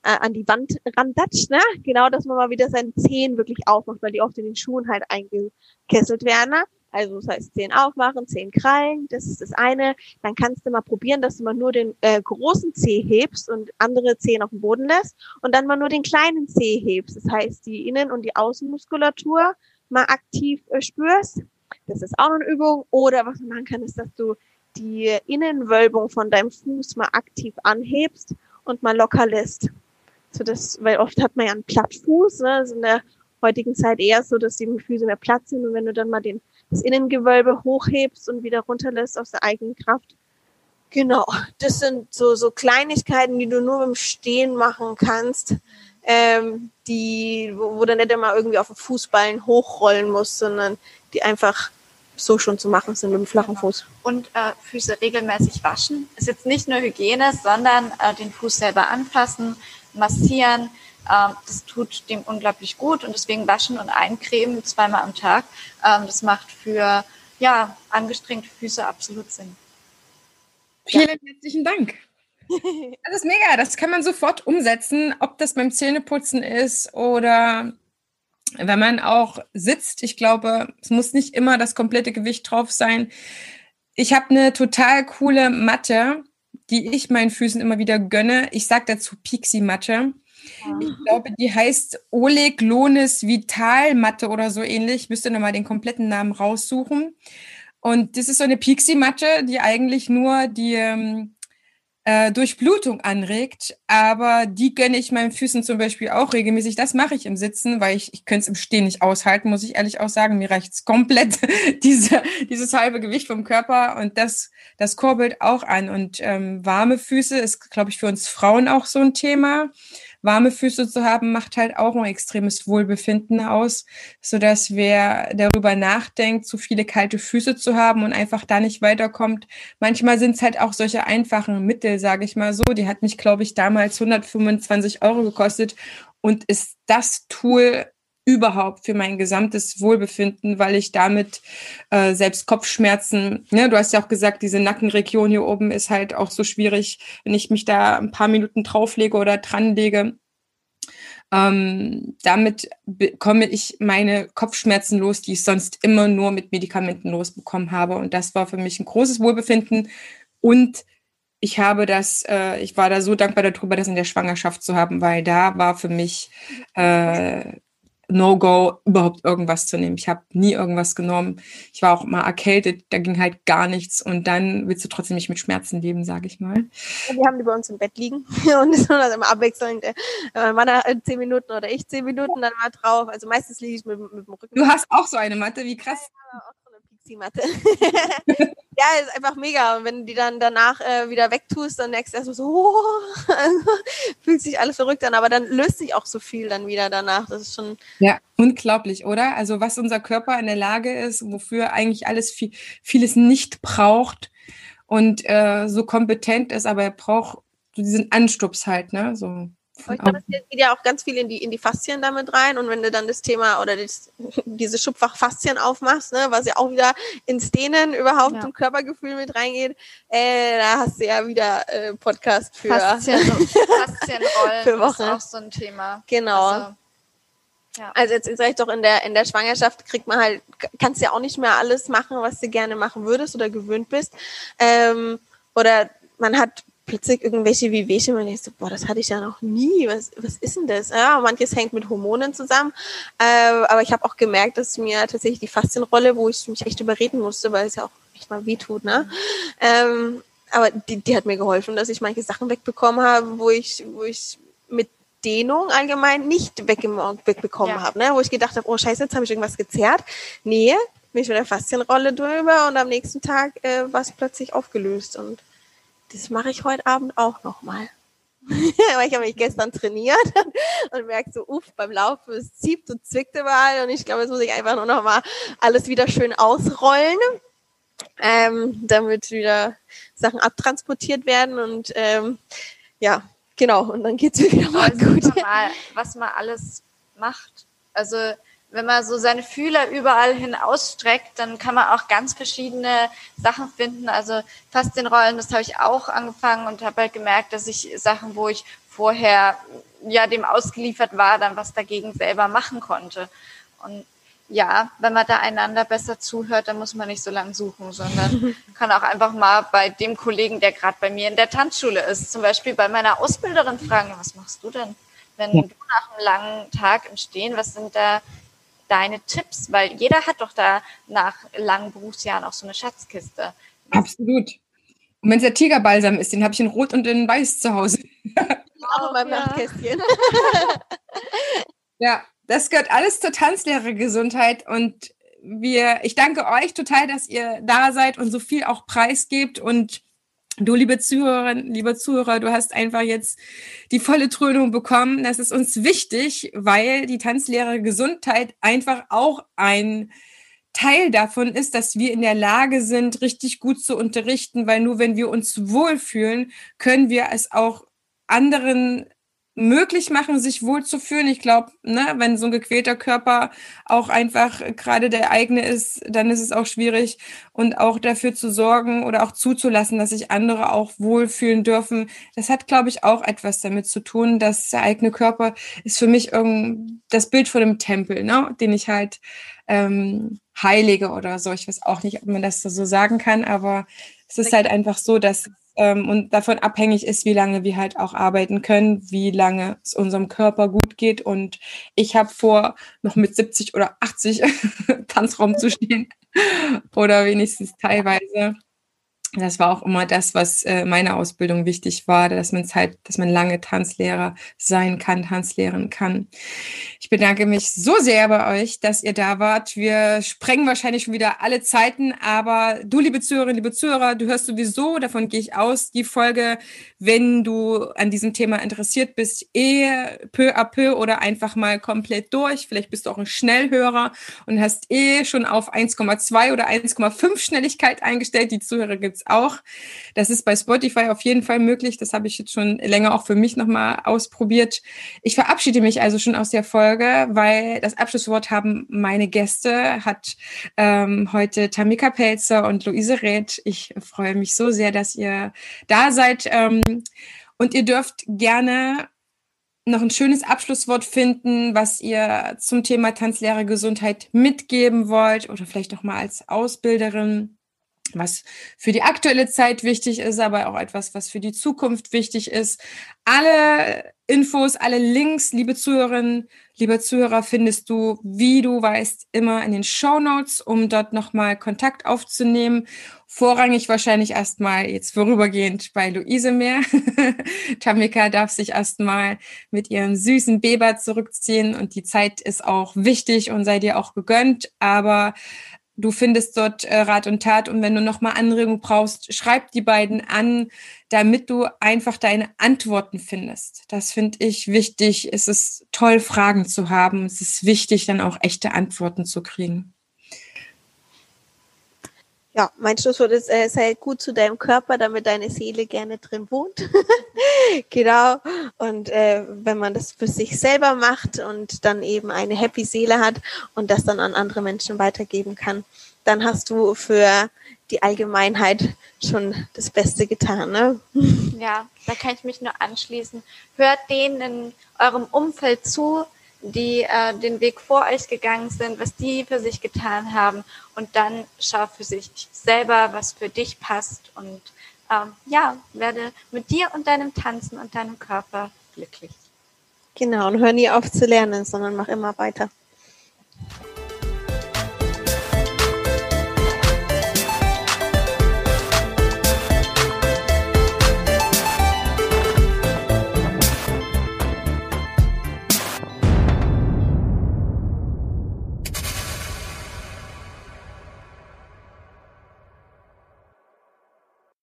äh, an die Wand randatscht, ne? Genau, dass man mal wieder seine Zehen wirklich aufmacht, weil die oft in den Schuhen halt eingekesselt werden. Ne? Also das heißt, zehn aufmachen, zehn krallen, das ist das eine. Dann kannst du mal probieren, dass du mal nur den äh, großen Zeh hebst und andere Zehen auf dem Boden lässt und dann mal nur den kleinen Zeh hebst. Das heißt, die Innen- und die Außenmuskulatur mal aktiv äh, spürst. Das ist auch eine Übung. Oder was man machen kann, ist, dass du die Innenwölbung von deinem Fuß mal aktiv anhebst und mal locker lässt. So das, weil oft hat man ja einen Plattfuß, ne? Ist in der heutigen Zeit eher so, dass die Füße mehr Platz sind und wenn du dann mal den das Innengewölbe hochhebst und wieder runterlässt aus der eigenen Kraft. Genau, das sind so, so Kleinigkeiten, die du nur beim Stehen machen kannst, ähm, die, wo, wo du nicht immer irgendwie auf den Fußballen hochrollen musst, sondern die einfach so schon zu machen sind mit dem flachen Fuß. Und äh, Füße regelmäßig waschen. Ist jetzt nicht nur Hygiene, sondern äh, den Fuß selber anfassen, massieren, ähm, das tut dem unglaublich gut und deswegen waschen und eincremen zweimal am Tag. Ähm, das macht für ja, angestrengte Füße absolut Sinn. Vielen ja. herzlichen Dank. Das ist mega, das kann man sofort umsetzen, ob das beim Zähneputzen ist oder wenn man auch sitzt. Ich glaube, es muss nicht immer das komplette Gewicht drauf sein. Ich habe eine total coole Matte, die ich meinen Füßen immer wieder gönne. Ich sage dazu Pixie-Matte. Ich glaube, die heißt Oleg Lohnes Vitalmatte oder so ähnlich. Ich müsste nochmal den kompletten Namen raussuchen. Und das ist so eine Pixie-Matte, die eigentlich nur die ähm, äh, Durchblutung anregt. Aber die gönne ich meinen Füßen zum Beispiel auch regelmäßig. Das mache ich im Sitzen, weil ich, ich könnte es im Stehen nicht aushalten, muss ich ehrlich auch sagen. Mir reicht es komplett, diese, dieses halbe Gewicht vom Körper. Und das, das kurbelt auch an. Und ähm, warme Füße ist, glaube ich, für uns Frauen auch so ein Thema warme Füße zu haben, macht halt auch ein extremes Wohlbefinden aus, so dass wer darüber nachdenkt, zu viele kalte Füße zu haben und einfach da nicht weiterkommt. Manchmal sind es halt auch solche einfachen Mittel, sage ich mal so. Die hat mich, glaube ich, damals 125 Euro gekostet und ist das Tool überhaupt für mein gesamtes Wohlbefinden, weil ich damit äh, selbst Kopfschmerzen, ne, du hast ja auch gesagt, diese Nackenregion hier oben ist halt auch so schwierig, wenn ich mich da ein paar Minuten drauflege oder dranlege. Ähm, damit bekomme ich meine Kopfschmerzen los, die ich sonst immer nur mit Medikamenten losbekommen habe. Und das war für mich ein großes Wohlbefinden. Und ich habe das, äh, ich war da so dankbar darüber, das in der Schwangerschaft zu haben, weil da war für mich äh, No-Go, überhaupt irgendwas zu nehmen. Ich habe nie irgendwas genommen. Ich war auch mal erkältet, da ging halt gar nichts. Und dann willst du trotzdem nicht mit Schmerzen leben, sage ich mal. Wir haben die bei uns im Bett liegen und das ist immer abwechselnd. Äh, Mann zehn Minuten oder ich zehn Minuten dann mal drauf. Also meistens liege ich mit, mit dem Rücken. Du hast auch so eine Matte, wie krass. Ja, Pixie-Matte. ja, ist einfach mega. Und wenn du die dann danach äh, wieder wegtust, dann merkst du erst so, oh, fühlt sich alles verrückt an, aber dann löst sich auch so viel dann wieder danach. Das ist schon. Ja, unglaublich, oder? Also was unser Körper in der Lage ist, wofür eigentlich alles viel, vieles nicht braucht. und äh, so kompetent ist, aber er braucht diesen Anstups halt, ne? So. Ich glaube, es geht ja auch ganz viel in die, in die Faszien damit rein. Und wenn du dann das Thema oder das, diese Schubfach Faszien aufmachst, ne, was ja auch wieder ins Dehnen überhaupt ja. im Körpergefühl mit reingeht, äh, da hast du ja wieder äh, Podcast für Faszien, Faszienrollen für Wochen. ist auch so ein Thema. Genau. Also, ja. Also jetzt sag ich doch, in der, in der Schwangerschaft kriegt man halt, kannst ja auch nicht mehr alles machen, was du gerne machen würdest oder gewöhnt bist. Ähm, oder man hat plötzlich irgendwelche Wehwehchen und ich so, boah, das hatte ich ja noch nie. Was, was ist denn das? Ja, manches hängt mit Hormonen zusammen. Äh, aber ich habe auch gemerkt, dass mir tatsächlich die Faszienrolle, wo ich mich echt überreden musste, weil es ja auch echt mal weh tut, ne? Ähm, aber die, die hat mir geholfen, dass ich manche Sachen wegbekommen habe, wo ich, wo ich mit Dehnung allgemein nicht wegbekommen ja. habe, ne? wo ich gedacht habe, oh scheiße, jetzt habe ich irgendwas gezerrt. Nee, bin ich mit der Faszienrolle drüber und am nächsten Tag äh, war es plötzlich aufgelöst und das mache ich heute Abend auch nochmal. Weil ich habe mich gestern trainiert und merke so, uff, beim Laufen, es zieht und zwickt überall und ich glaube, jetzt muss ich einfach nur nochmal alles wieder schön ausrollen, ähm, damit wieder Sachen abtransportiert werden und ähm, ja, genau, und dann geht es wieder mal gut. Mal, was man alles macht. Also wenn man so seine Fühler überall hin ausstreckt, dann kann man auch ganz verschiedene Sachen finden. Also fast den Rollen, das habe ich auch angefangen und habe halt gemerkt, dass ich Sachen, wo ich vorher ja dem ausgeliefert war, dann was dagegen selber machen konnte. Und ja, wenn man da einander besser zuhört, dann muss man nicht so lange suchen, sondern kann auch einfach mal bei dem Kollegen, der gerade bei mir in der Tanzschule ist, zum Beispiel bei meiner Ausbilderin fragen, was machst du denn? Wenn ja. du nach einem langen Tag im Stehen, was sind da deine Tipps? Weil jeder hat doch da nach langen Berufsjahren auch so eine Schatzkiste. Absolut. Und wenn es der Tigerbalsam ist, den habe ich in Rot und in Weiß zu Hause. Auch in meinem ja. Nachtkästchen. ja, das gehört alles zur Tanzlehrergesundheit und wir, ich danke euch total, dass ihr da seid und so viel auch preisgebt und Du, liebe Zuhörerin, liebe Zuhörer, du hast einfach jetzt die volle Trönung bekommen. Das ist uns wichtig, weil die Tanzlehre Gesundheit einfach auch ein Teil davon ist, dass wir in der Lage sind, richtig gut zu unterrichten, weil nur wenn wir uns wohlfühlen, können wir es auch anderen möglich machen, sich wohlzufühlen. Ich glaube, ne, wenn so ein gequälter Körper auch einfach gerade der eigene ist, dann ist es auch schwierig und auch dafür zu sorgen oder auch zuzulassen, dass sich andere auch wohlfühlen dürfen. Das hat, glaube ich, auch etwas damit zu tun, dass der eigene Körper ist für mich irgend das Bild von einem Tempel, ne, den ich halt ähm, heilige oder so. Ich weiß auch nicht, ob man das so sagen kann, aber es ist halt einfach so, dass ähm, und davon abhängig ist, wie lange wir halt auch arbeiten können, wie lange es unserem Körper gut geht. Und ich habe vor, noch mit 70 oder 80 Tanzraum zu stehen oder wenigstens teilweise das war auch immer das, was äh, meine Ausbildung wichtig war, dass man halt, dass man lange Tanzlehrer sein kann, Tanzlehren kann. Ich bedanke mich so sehr bei euch, dass ihr da wart. Wir sprengen wahrscheinlich schon wieder alle Zeiten, aber du, liebe Zuhörerinnen, liebe Zuhörer, du hörst sowieso, davon gehe ich aus, die Folge, wenn du an diesem Thema interessiert bist, eh peu à peu oder einfach mal komplett durch. Vielleicht bist du auch ein Schnellhörer und hast eh schon auf 1,2 oder 1,5 Schnelligkeit eingestellt. Die Zuhörer gibt's auch. Das ist bei Spotify auf jeden Fall möglich. Das habe ich jetzt schon länger auch für mich nochmal ausprobiert. Ich verabschiede mich also schon aus der Folge, weil das Abschlusswort haben meine Gäste, hat ähm, heute Tamika Pelzer und Luise Reth. Ich freue mich so sehr, dass ihr da seid. Ähm, und ihr dürft gerne noch ein schönes Abschlusswort finden, was ihr zum Thema Tanzlehre Gesundheit mitgeben wollt oder vielleicht auch mal als Ausbilderin was für die aktuelle Zeit wichtig ist, aber auch etwas, was für die Zukunft wichtig ist. Alle Infos, alle Links, liebe Zuhörerinnen, lieber Zuhörer, findest du, wie du weißt, immer in den Show Notes, um dort nochmal Kontakt aufzunehmen. Vorrangig wahrscheinlich erstmal jetzt vorübergehend bei Luise mehr. Tamika darf sich erstmal mit ihrem süßen Beber zurückziehen und die Zeit ist auch wichtig und sei dir auch gegönnt, aber Du findest dort äh, Rat und Tat und wenn du nochmal Anregung brauchst, schreib die beiden an, damit du einfach deine Antworten findest. Das finde ich wichtig. Es ist toll, Fragen zu haben. Es ist wichtig, dann auch echte Antworten zu kriegen. Ja, mein Schlusswort ist, äh, sei gut zu deinem Körper, damit deine Seele gerne drin wohnt. genau. Und äh, wenn man das für sich selber macht und dann eben eine happy Seele hat und das dann an andere Menschen weitergeben kann, dann hast du für die Allgemeinheit schon das Beste getan. Ne? Ja, da kann ich mich nur anschließen. Hört denen in eurem Umfeld zu, die äh, den Weg vor euch gegangen sind, was die für sich getan haben und dann schau für sich selber, was für dich passt und ähm, ja, werde mit dir und deinem Tanzen und deinem Körper glücklich. Genau, und hör nie auf zu lernen, sondern mach immer weiter.